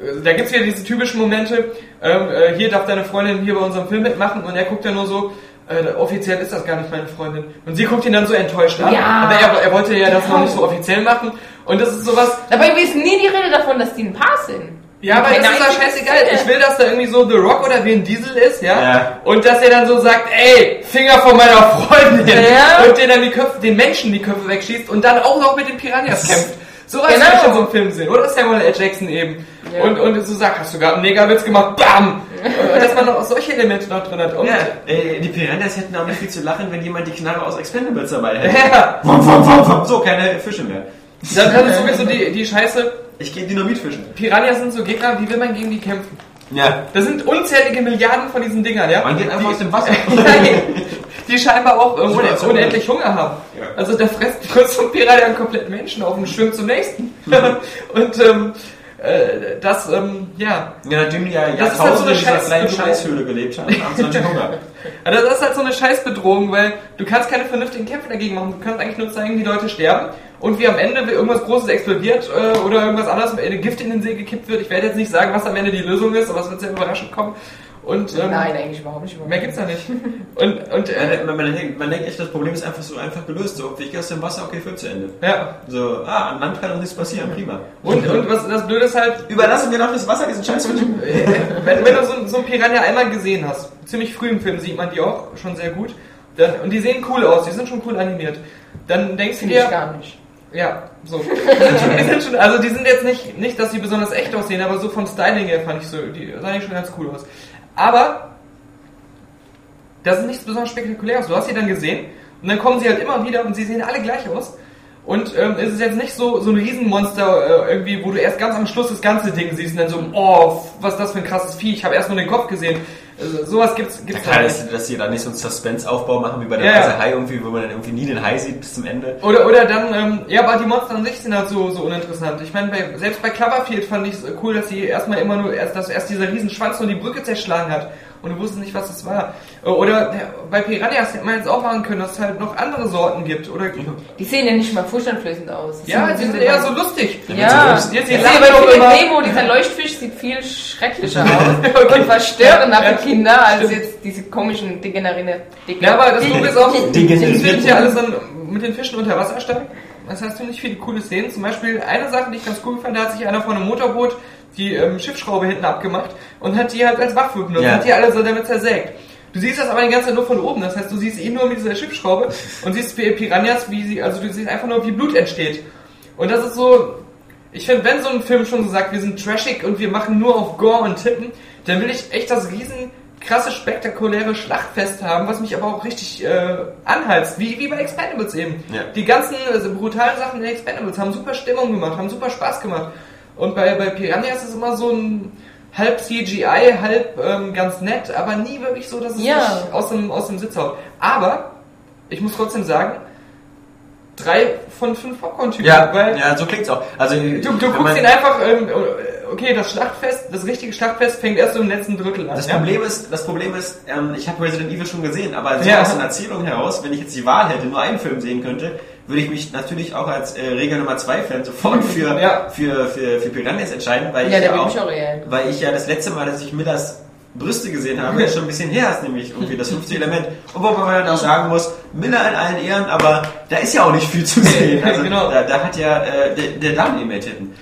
äh, da gibt's wieder diese typischen Momente, ähm, äh, hier darf deine Freundin hier bei unserem Film mitmachen und er guckt ja nur so, äh, offiziell ist das gar nicht meine Freundin. Und sie guckt ihn dann so enttäuscht an. Ja. Aber er, er wollte ja das Genau. noch nicht so offiziell machen. Und das ist sowas, Dabei ist nie die Rede davon, dass die ein Paar sind. ja, aber das ist ja scheißegal. Ich will, dass da irgendwie so The Rock oder Vin Diesel ist, ja? Ja. Und dass er dann so sagt, ey, Finger von meiner Freundin. Ja. Und der dann die Köpfe, den Menschen die Köpfe wegschießt und dann auch noch mit den Piranhas kämpft. So was Genau. ich in so einem Film sehen. Oder Samuel L. Jackson eben. Ja. Und, und so sagt, hast du gerade einen Megawitz gemacht? Bam! Und dass man noch solche Elemente noch drin hat. Und, Ja, äh, die Piranhas hätten auch nicht viel zu lachen, wenn jemand die Knarre aus Expendables dabei hätte. ja. Wum, wum, wum, wum. So, keine Fische mehr. Dann das ist sowieso die, die Scheiße. Ich gehe Dynamit fischen. Piranhas sind so Gegner, wie will man gegen die kämpfen? Ja. Das sind unzählige Milliarden von diesen Dingern, ja? Man geht einfach die, aus dem Wasser. die scheinbar auch Super, un super. unendlich Hunger haben. Ja. Also der frisst frisst so ein Piranha einen kompletten Menschen auf und schwimmt zum nächsten. und ähm, äh, das, ähm, ja. Ja, nachdem die ja ist halt so Jahrtausende eine in dieser kleinen Scheißhöhle gelebt haben, haben sie natürlich Hunger. Also das ist halt so eine Scheißbedrohung, weil du kannst keine vernünftigen Kämpfe dagegen machen. Du kannst eigentlich nur zeigen, die Leute sterben und wie am Ende irgendwas Großes explodiert äh, oder irgendwas anderes, Gift in den See gekippt wird. Ich werde jetzt nicht sagen, was am Ende die Lösung ist, aber es wird sehr überraschend kommen. Und ähm, Nein, eigentlich überhaupt nicht. mehr gibt's da nicht. Und, und äh, Man, man, denkt, man denkt echt, das Problem ist einfach so einfach gelöst. So, ich gehe aus dem Wasser, okay, Film zu Ende. ja. So, ah, an Land kann doch nichts passieren, prima. Und, und was das Blöde ist halt, Überlassen wir doch das Wasser diesen Scheiß wenn, wenn du so, so ein Piranha einmal gesehen hast, ziemlich früh im Film sieht man die auch schon sehr gut, dann, und die sehen cool aus, die sind schon cool animiert, dann denkst du Finde dir, ich gar nicht. ja, so. Die sind schon, also die sind jetzt nicht, nicht, dass die besonders echt aussehen, aber so vom Styling her fand ich so, die sahen schon ganz cool aus. Aber, das ist nichts besonders spektakuläres. Du hast sie dann gesehen und dann kommen sie halt immer wieder und sie sehen alle gleich aus. Und ähm, es ist jetzt nicht so, so ein Riesenmonster äh, irgendwie, wo du erst ganz am Schluss das ganze Ding siehst und dann so, oh, was ist das für ein krasses Vieh, ich habe erst nur den Kopf gesehen. Also, sowas gibt's, gibt's da Klar, nicht. dass, dass sie da nicht so einen Suspense-Aufbau machen wie bei der Ja, ja. Reise Hai irgendwie, wo man dann irgendwie nie den Hai sieht bis zum Ende. Oder, oder dann, ähm, ja, aber die Monster an sich sind halt so, so uninteressant. Ich meine, bei, selbst bei Cloverfield fand ich es cool, dass sie erstmal immer nur, erst, dass erst dieser Riesenschwanz nur die Brücke zerschlagen hat und du wusstest nicht, was das war. Oder ja, bei Piranhas hätte man jetzt auch machen können, dass es halt noch andere Sorten gibt. Oder, Die sehen ja nicht mal furchteinflößend aus. Das ja, sie sind eher so lustig. Ja, Jetzt, ich jetzt bei doch Philipp immer. Nemo, dieser Leuchtfisch sieht viel schrecklicher aus und verstörender Ja, für Kinder als stimmt. jetzt diese komischen Degenerine. Ja, aber das Ding ist auch, es sind- ja alles dann mit den Fischen unter Wasser stark. Das heißt, ziemlich viele coole Szenen. Zum Beispiel eine Sache, die ich ganz cool fand, da hat sich einer von einem Motorboot die ähm, Schiffsschraube hinten abgemacht und hat die halt als Waffe benutzt. Ja. Hat die alle so damit zersägt. Du siehst das aber die ganze Zeit nur von oben. Das heißt, du siehst ihn nur mit dieser Schiffsschraube und siehst Pi- Piranhas, wie sie, also du siehst einfach nur, wie Blut entsteht. Und das ist so, ich finde, wenn so ein Film schon so sagt, wir sind trashig und wir machen nur auf Gore und Tippen, dann will ich echt das riesen krasse, spektakuläre Schlachtfest haben, was mich aber auch richtig äh, anheizt, wie, wie bei Expendables eben. Ja. Die ganzen also, brutalen Sachen in Expendables haben super Stimmung gemacht, haben super Spaß gemacht. Und bei, bei Piranhas ist es immer so ein halb CGI, halb ähm, ganz nett, aber nie wirklich so, dass es Ja. sich aus dem, aus dem Sitz haut. Aber ich muss trotzdem sagen, drei von fünf Popcorn-Typen. Ja, weil ja, so klingt's auch. Also, du, du guckst ihn einfach, ähm, okay, das Schlachtfest, das richtige Schlachtfest fängt erst so im letzten Drittel an. Das ja? Problem ist, das Problem ist, ähm, ich habe Resident Evil schon gesehen, aber so Ja. aus einer Erzählung heraus, wenn ich jetzt die Wahl hätte, nur einen Film sehen könnte, würde ich mich natürlich auch als äh, Regel Nummer 2 Fan sofort für, Ja. für, für, für Piranhas entscheiden, weil Ja, ich ja auch, auch weil ich ja das letzte Mal, dass ich Millers Brüste gesehen habe, jetzt schon ein bisschen her ist, nämlich irgendwie das fünfte Element. Und wo man dann auch sagen muss, Miller in allen Ehren, aber da ist ja auch nicht viel zu sehen. Also, Genau. da, da hat ja äh, der, der Dame mehr Titten.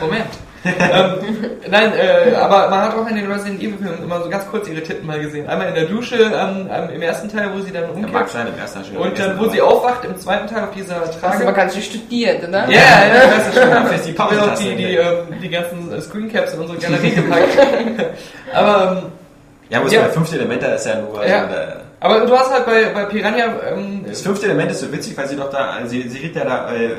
Moment. ähm, nein, äh, aber man hat auch in den Resident Evil Filmen immer so ganz kurz ihre Titten mal gesehen. Einmal in der Dusche, ähm, ähm, im ersten Teil, wo sie dann Ja, mag sein im ersten Teil schon. Und dann, wo sie aufwacht, im zweiten Teil auf dieser Hast du Trage. aber ganz schön studiert, oder? Ja, ja, ja, das ist schon. Ist die Ich habe auch die, die, hinweg. ähm, die ganzen äh, Screencaps in unsere Galerie gepackt. aber, ähm, Ja, muss Ja. ja. fünfte Element, da ist ja nur. Also, Ja. da, aber du hast halt bei, bei Piranha, ähm, das fünfte Element ist so witzig, weil sie doch da, sie, sie kriegt ja da, äh, äh,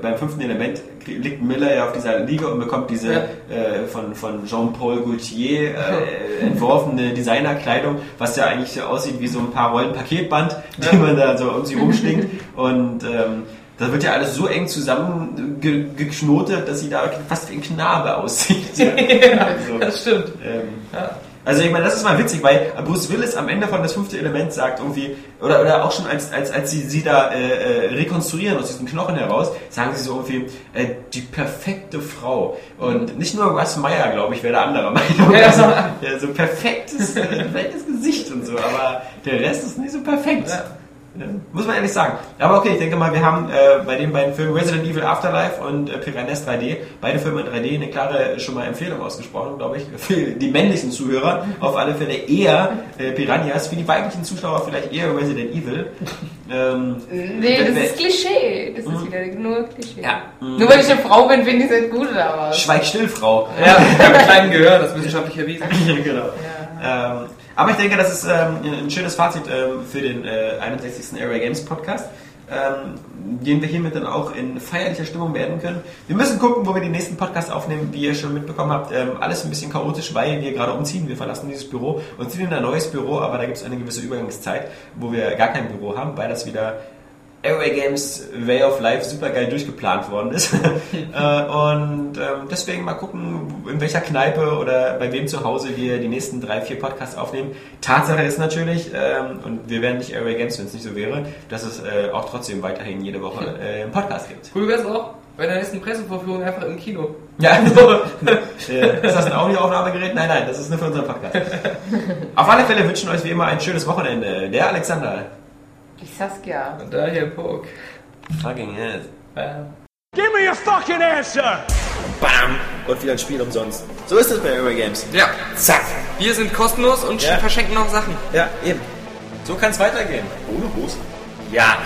beim fünften Element liegt Miller ja auf dieser Liege und bekommt diese Ja. äh, von, von Jean-Paul Gaultier äh, entworfene Designerkleidung, was ja eigentlich so aussieht wie so ein paar Rollen Paketband, die man da so um sie rumschlingt. und ähm, da wird ja alles so eng zusammengeknotet, dass sie da fast wie ein Knabe aussieht. Ja. Also, das stimmt. ähm, Also ich meine, das ist mal witzig, weil Bruce Willis am Ende von das fünfte Element sagt irgendwie, oder, oder auch schon als, als, als sie sie da äh, äh, rekonstruieren aus diesem Knochen heraus, sagen sie so irgendwie, äh, die perfekte Frau. Und nicht nur Russ Meyer, glaube ich, wäre der anderer Meinung. Ja. Also, ja, so perfektes, äh, perfektes Gesicht und so, aber der Rest ist nicht so perfekt. Ja. Ja, muss man ehrlich sagen. Aber okay, ich denke mal, wir haben äh, bei den beiden Filmen Resident Evil Afterlife und äh, Piranhas 3D, beide Filme in 3D, eine klare schon mal Empfehlung ausgesprochen, glaube ich, für die männlichen Zuhörer. Auf alle Fälle eher äh, Piranhas, für die weiblichen Zuschauer vielleicht eher Resident Evil. Ähm, Nee, das ist Klischee. Das ist wieder nur Klischee. Ja. Nur weil ich eine Frau bin, finde ich es gut oder was? Schweig still, Frau. Ja, mit kleinem Gehör, das ist wissenschaftlich erwiesen. Ja, genau. Ähm, aber ich denke, das ist ähm, ein schönes Fazit ähm, für den äh, 61. Area Games Podcast. Ähm, den wir hiermit dann auch in feierlicher Stimmung beenden können. Wir müssen gucken, wo wir den nächsten Podcast aufnehmen, wie ihr schon mitbekommen habt. Ähm, alles ein bisschen chaotisch, weil wir gerade umziehen. Wir verlassen dieses Büro und ziehen in ein neues Büro, aber da gibt es eine gewisse Übergangszeit, wo wir gar kein Büro haben, weil das wieder Airway Games Way of Life super geil durchgeplant worden ist. äh, und ähm, deswegen mal gucken, in welcher Kneipe oder bei wem zu Hause wir die nächsten drei, vier Podcasts aufnehmen. Tatsache ist natürlich, ähm, und wir wären nicht Airway Games, wenn es nicht so wäre, dass es äh, auch trotzdem weiterhin jede Woche äh, einen Podcast gibt. Cool wäre es auch bei der nächsten Pressevorführung einfach im Kino. Ja, also, ist das ein Audioaufnahmegerät? Nein, nein, das ist nur für unseren Podcast. Auf alle Fälle wünschen euch wie immer ein schönes Wochenende. Der Alexander. Die Saskia. Und da hier Poke. Fucking hell. Bam. Give me a fucking answer! Bam! Und wieder ein Spiel umsonst. So ist es bei Airway Games. Ja, Zack! wir sind kostenlos und Ja. verschenken noch Sachen. Ja, eben. So kann es weitergehen. Ohne Hose? Ja.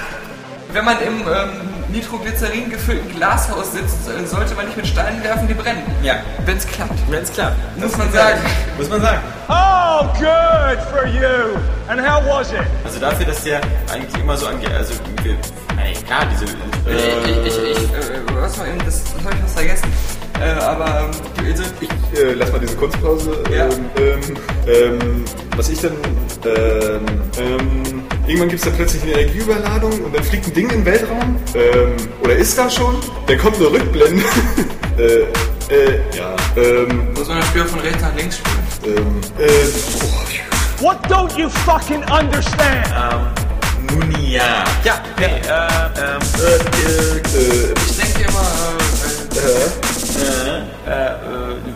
Wenn man im ähm, Nitroglycerin gefüllten Glashaus sitzt, äh, sollte man nicht mit Steinen werfen, die brennen. Ja. Wenn es klappt. Wenn's klappt. Muss man sagen. Muss man sagen. Oh, good for you! And how was it? Also dafür, dass der eigentlich immer so angeht, also wir, ey, klar, diese, Ich, ich, ich, äh, was war eben, das, das habe ich fast vergessen. Äh, aber ähm, also, ich, Äh, lass mal diese Kunstpause. Ja. Ähm, ähm, ähm, was ich dann. Ähm, ähm, irgendwann gibt es da plötzlich eine Energieüberladung und dann fliegt ein Ding in den Weltraum. Ähm, oder ist da schon? Dann kommt eine Rückblende. äh, äh, ja. Ähm, muss man das Spiel von rechts nach links spielen. ähm, äh, oh, What don't you fucking understand? nun ja. Ja, nee, äh, ähm, äh, äh, Ich denke immer, äh, äh, äh, äh,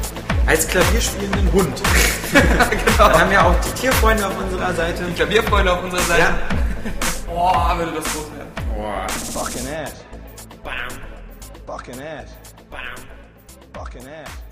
Als klavierspielenden Hund. genau. Dann haben wir auch die Tierfreunde auf unserer Seite. Klavierfreunde auf unserer Seite. Ja. Boah, würde das groß werden. Fucking ass. Fucking ass. Fucking ass. Fucking ass.